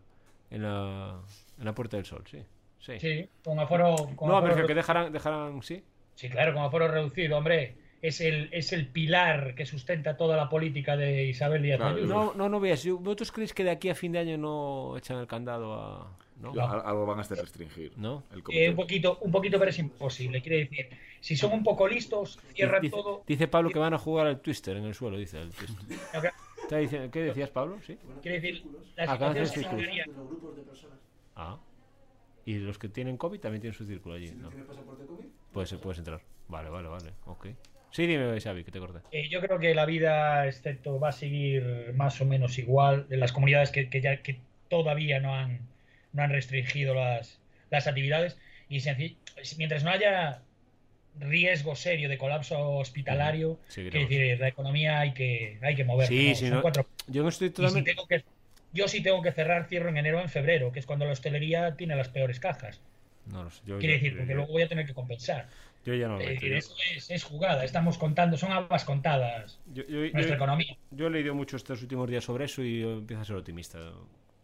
en la, en la Puerta del Sol, sí. Sí. Sí, con aforo. Con No, aforo pero que dejarán, dejarán, sí. Sí, claro, con aforo reducido, hombre. Es el, es el pilar que sustenta toda la política de Isabel Díaz Claro, Ayuso. No, no, no veas. ¿Vosotros creéis que de aquí a fin de año no echan el candado a.? ¿No? Algo van a hacer restringir. ¿No? El Eh, un poquito, un poquito, pero es imposible. Quiere decir, si son un poco listos, cierran dice, todo. dice Pablo que van a jugar al Twister en el suelo, dice el Twister. No, que- ¿Está diciendo- ¿Qué decías, Pablo? Sí. Quiere decir, la Ah, grupos de personas. Ah. ¿Y los que tienen COVID también tienen su círculo allí? Si no No. tienes pasaporte COVID, Puedes, puedes entrar. Vale, vale, vale. Ok. Sí, dime, Xavi, que te corté. Eh, yo creo que la vida, excepto, va a seguir más o menos igual en las comunidades que, que ya que todavía no han, no han restringido las, las actividades. Y mientras no haya riesgo serio de colapso hospitalario, Sí, quiere decir, la economía hay que, hay que moverla. Sí, ¿no? no- cuatro- Yo no estoy y si totalmente. tengo que, yo sí tengo que cerrar, cierro en enero o en febrero, que es cuando la hostelería tiene las peores cajas. No lo sé. Yo, Quiere yo- decir, yo- porque luego voy a tener que compensar. Yo ya no lo Eh, meto. Eso es, es jugada, estamos contando, son habas contadas yo- yo- nuestra yo- economía. Yo he leído mucho estos últimos días sobre eso y yo empiezo a ser optimista.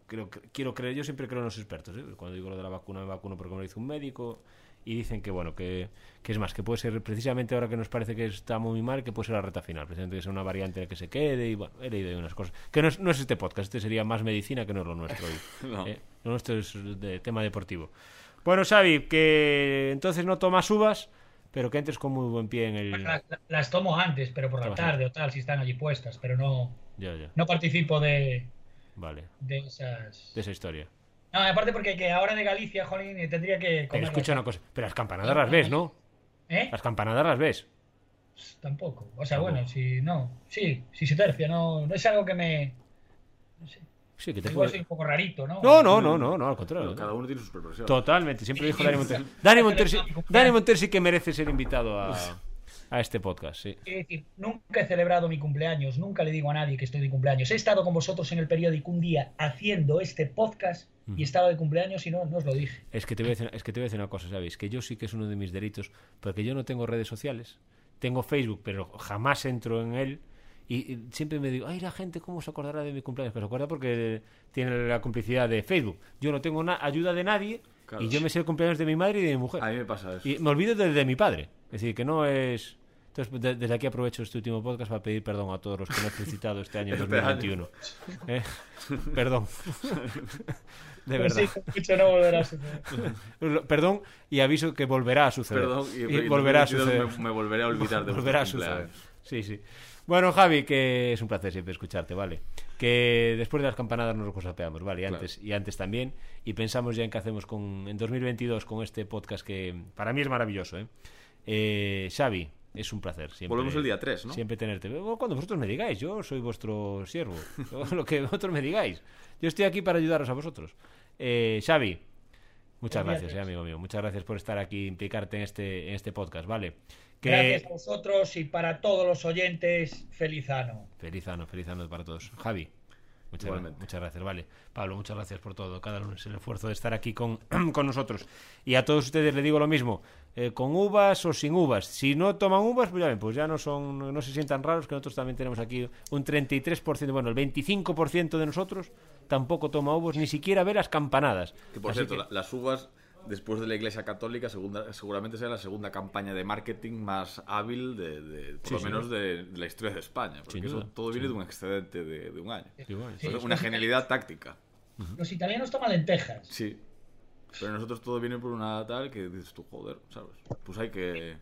Creo, quiero creer, yo siempre creo en los expertos. ¿eh? Cuando digo lo de la vacuna, me vacuno porque me lo hizo un médico y dicen que, bueno, que, que es más, que puede ser precisamente ahora que nos parece que está muy mal, que puede ser la reta final, precisamente que sea una variante en la que se quede y bueno, he leído unas cosas. Que no es, no es este podcast, este sería más medicina que no es lo nuestro. hoy. No. ¿eh? Lo nuestro es de tema deportivo. Bueno, Xavi, que entonces no tomas uvas, pero que entres con muy buen pie en el... La- la- Las tomo antes, pero por la tarde o tal, si están allí puestas, pero no, Ya, ya, no participo de, vale, de esas. de esa historia. No, aparte porque que ahora de Galicia, jolín, eh, tendría que Pero escucha una cosa, pero las campanadas las ves, ¿no? ¿Eh? Las campanadas las ves. Tampoco. O sea, Tampoco. bueno, si no. Sí, si se tercia, no, no es algo que me. No sé. Sí, que te puede... un poco rarito, ¿no? No, no, no, no, no, al contrario. Pero cada uno tiene sus preparaciones. Totalmente, siempre Sí, dijo Dani sí. Montero. Dani sí. Dani Montero sí que merece ser invitado a, a este podcast, sí. Quiero decir, nunca he celebrado mi cumpleaños, nunca le digo a nadie que estoy de cumpleaños. He estado con vosotros en el periódico un día haciendo este podcast y estaba de cumpleaños y no, no os lo dije. Es que te voy a decir, es que te voy a decir una cosa, ¿sabéis? Que yo sí que es uno de mis delitos, porque yo no tengo redes sociales. Tengo Facebook, pero jamás entro en él. Y, y siempre me digo, ay, la gente, ¿cómo se acordará de mi cumpleaños? Pero se acuerda porque tiene la complicidad de Facebook. Yo no tengo ayuda de nadie Claro. y yo me sé el cumpleaños de mi madre y de mi mujer. A mí me pasa eso. Y me olvido del de mi padre. Es decir, que no es... Entonces, de- desde aquí aprovecho este último podcast para pedir perdón a todos los que no he felicitado este año Este 2021. ¿Eh? Perdón. De verdad. sí, no volverá a suceder. Perdón y aviso que volverá a suceder. Perdón, y, Y y volverá a 2022 suceder. Me, me volveré a olvidar de volverá a suceder. Sí, sí. Bueno, Javi, que es un placer siempre escucharte, ¿vale? Que después de las campanadas nos reposapeamos, ¿vale? Y Claro. antes, y antes también. Y pensamos ya en qué hacemos con, en 2022 con este podcast que para mí es maravilloso, ¿eh? eh Xavi, es un placer. Siempre, Volvemos el día 3, ¿no? Siempre tenerte. Bueno, Cuando vosotros me digáis, yo soy vuestro siervo. Lo que vosotros me digáis. Yo estoy aquí para ayudaros a vosotros. Eh, Xavi, muchas gracias, eh, amigo mío. Muchas gracias por estar aquí, implicarte en este, en este podcast, ¿vale? Que... Gracias a vosotros y para todos los oyentes, feliz año. Feliz año, feliz año para todos. Javi, muchas, Igualmente. muchas gracias, vale. Pablo, muchas gracias por todo. Cada lunes el esfuerzo de estar aquí con, con nosotros. Y a todos ustedes les digo lo mismo, eh, con uvas o sin uvas. Si no toman uvas, pues ya ven, pues ya no son, no se sientan raros, que nosotros también tenemos aquí un 33%, bueno, el 25% de nosotros tampoco toma uvas, ni siquiera ve las campanadas. Que por Así cierto, que- las uvas, después de la Iglesia Católica, segunda, seguramente sea la segunda campaña de marketing más hábil de, de- por Sí, lo sí. menos de, de la historia de España. Porque eso duda, todo viene de un excedente de, de un año. Sí, bueno, Sí. O sea, una genialidad táctica. Los italianos toman lentejas. Sí. Pero nosotros todo viene por una tal que dices tú, joder, ¿sabes? Pues hay que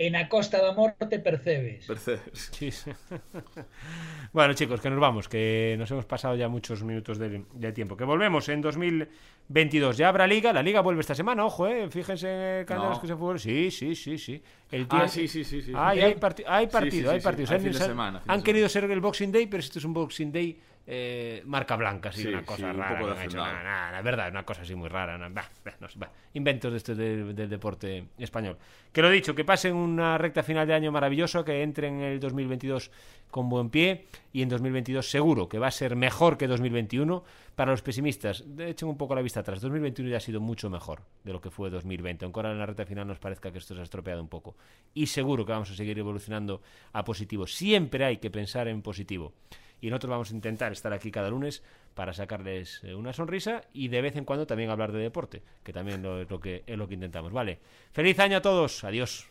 En a costa da morte percebes. perceber. Sí, sí. bueno, chicos, que nos vamos, que nos hemos pasado ya muchos minutos de, de tiempo. Que volvemos en 2022. Ya habrá liga, la liga vuelve esta semana, ojo, eh. Fíjense en el canal No. que se fue. Sí, sí, sí, sí. El Ah, sí, sí, sí. sí. Ay, sí. hay, parti- hay partido, sí, sí, hay. Hay Han- semana, han querido ser el Boxing Day, pero esto es un Boxing Day eh, marca blanca, así, Sí, una cosa un rara. poco no hecho hacendado. nada, nada, la verdad, una cosa así muy rara. no, bah, bah, no sé, bah. Inventos de este del, deporte español. Que lo dicho, que pasen una recta final de año maravilloso, que entren en el 2022 con buen pie y en 2022 seguro que va a ser mejor que 2021. Para los pesimistas, echen un poco la vista atrás. 2021 ya ha sido mucho mejor de lo que fue 2020, aunque ahora en la recta final nos parezca que esto se ha estropeado un poco. Y seguro que vamos a seguir evolucionando a positivo. Siempre hay que pensar en positivo y nosotros vamos a intentar estar aquí cada lunes para sacarles eh, una sonrisa y de vez en cuando también hablar de deporte, que también es, lo que, es lo que intentamos. Vale, feliz año a todos, adiós.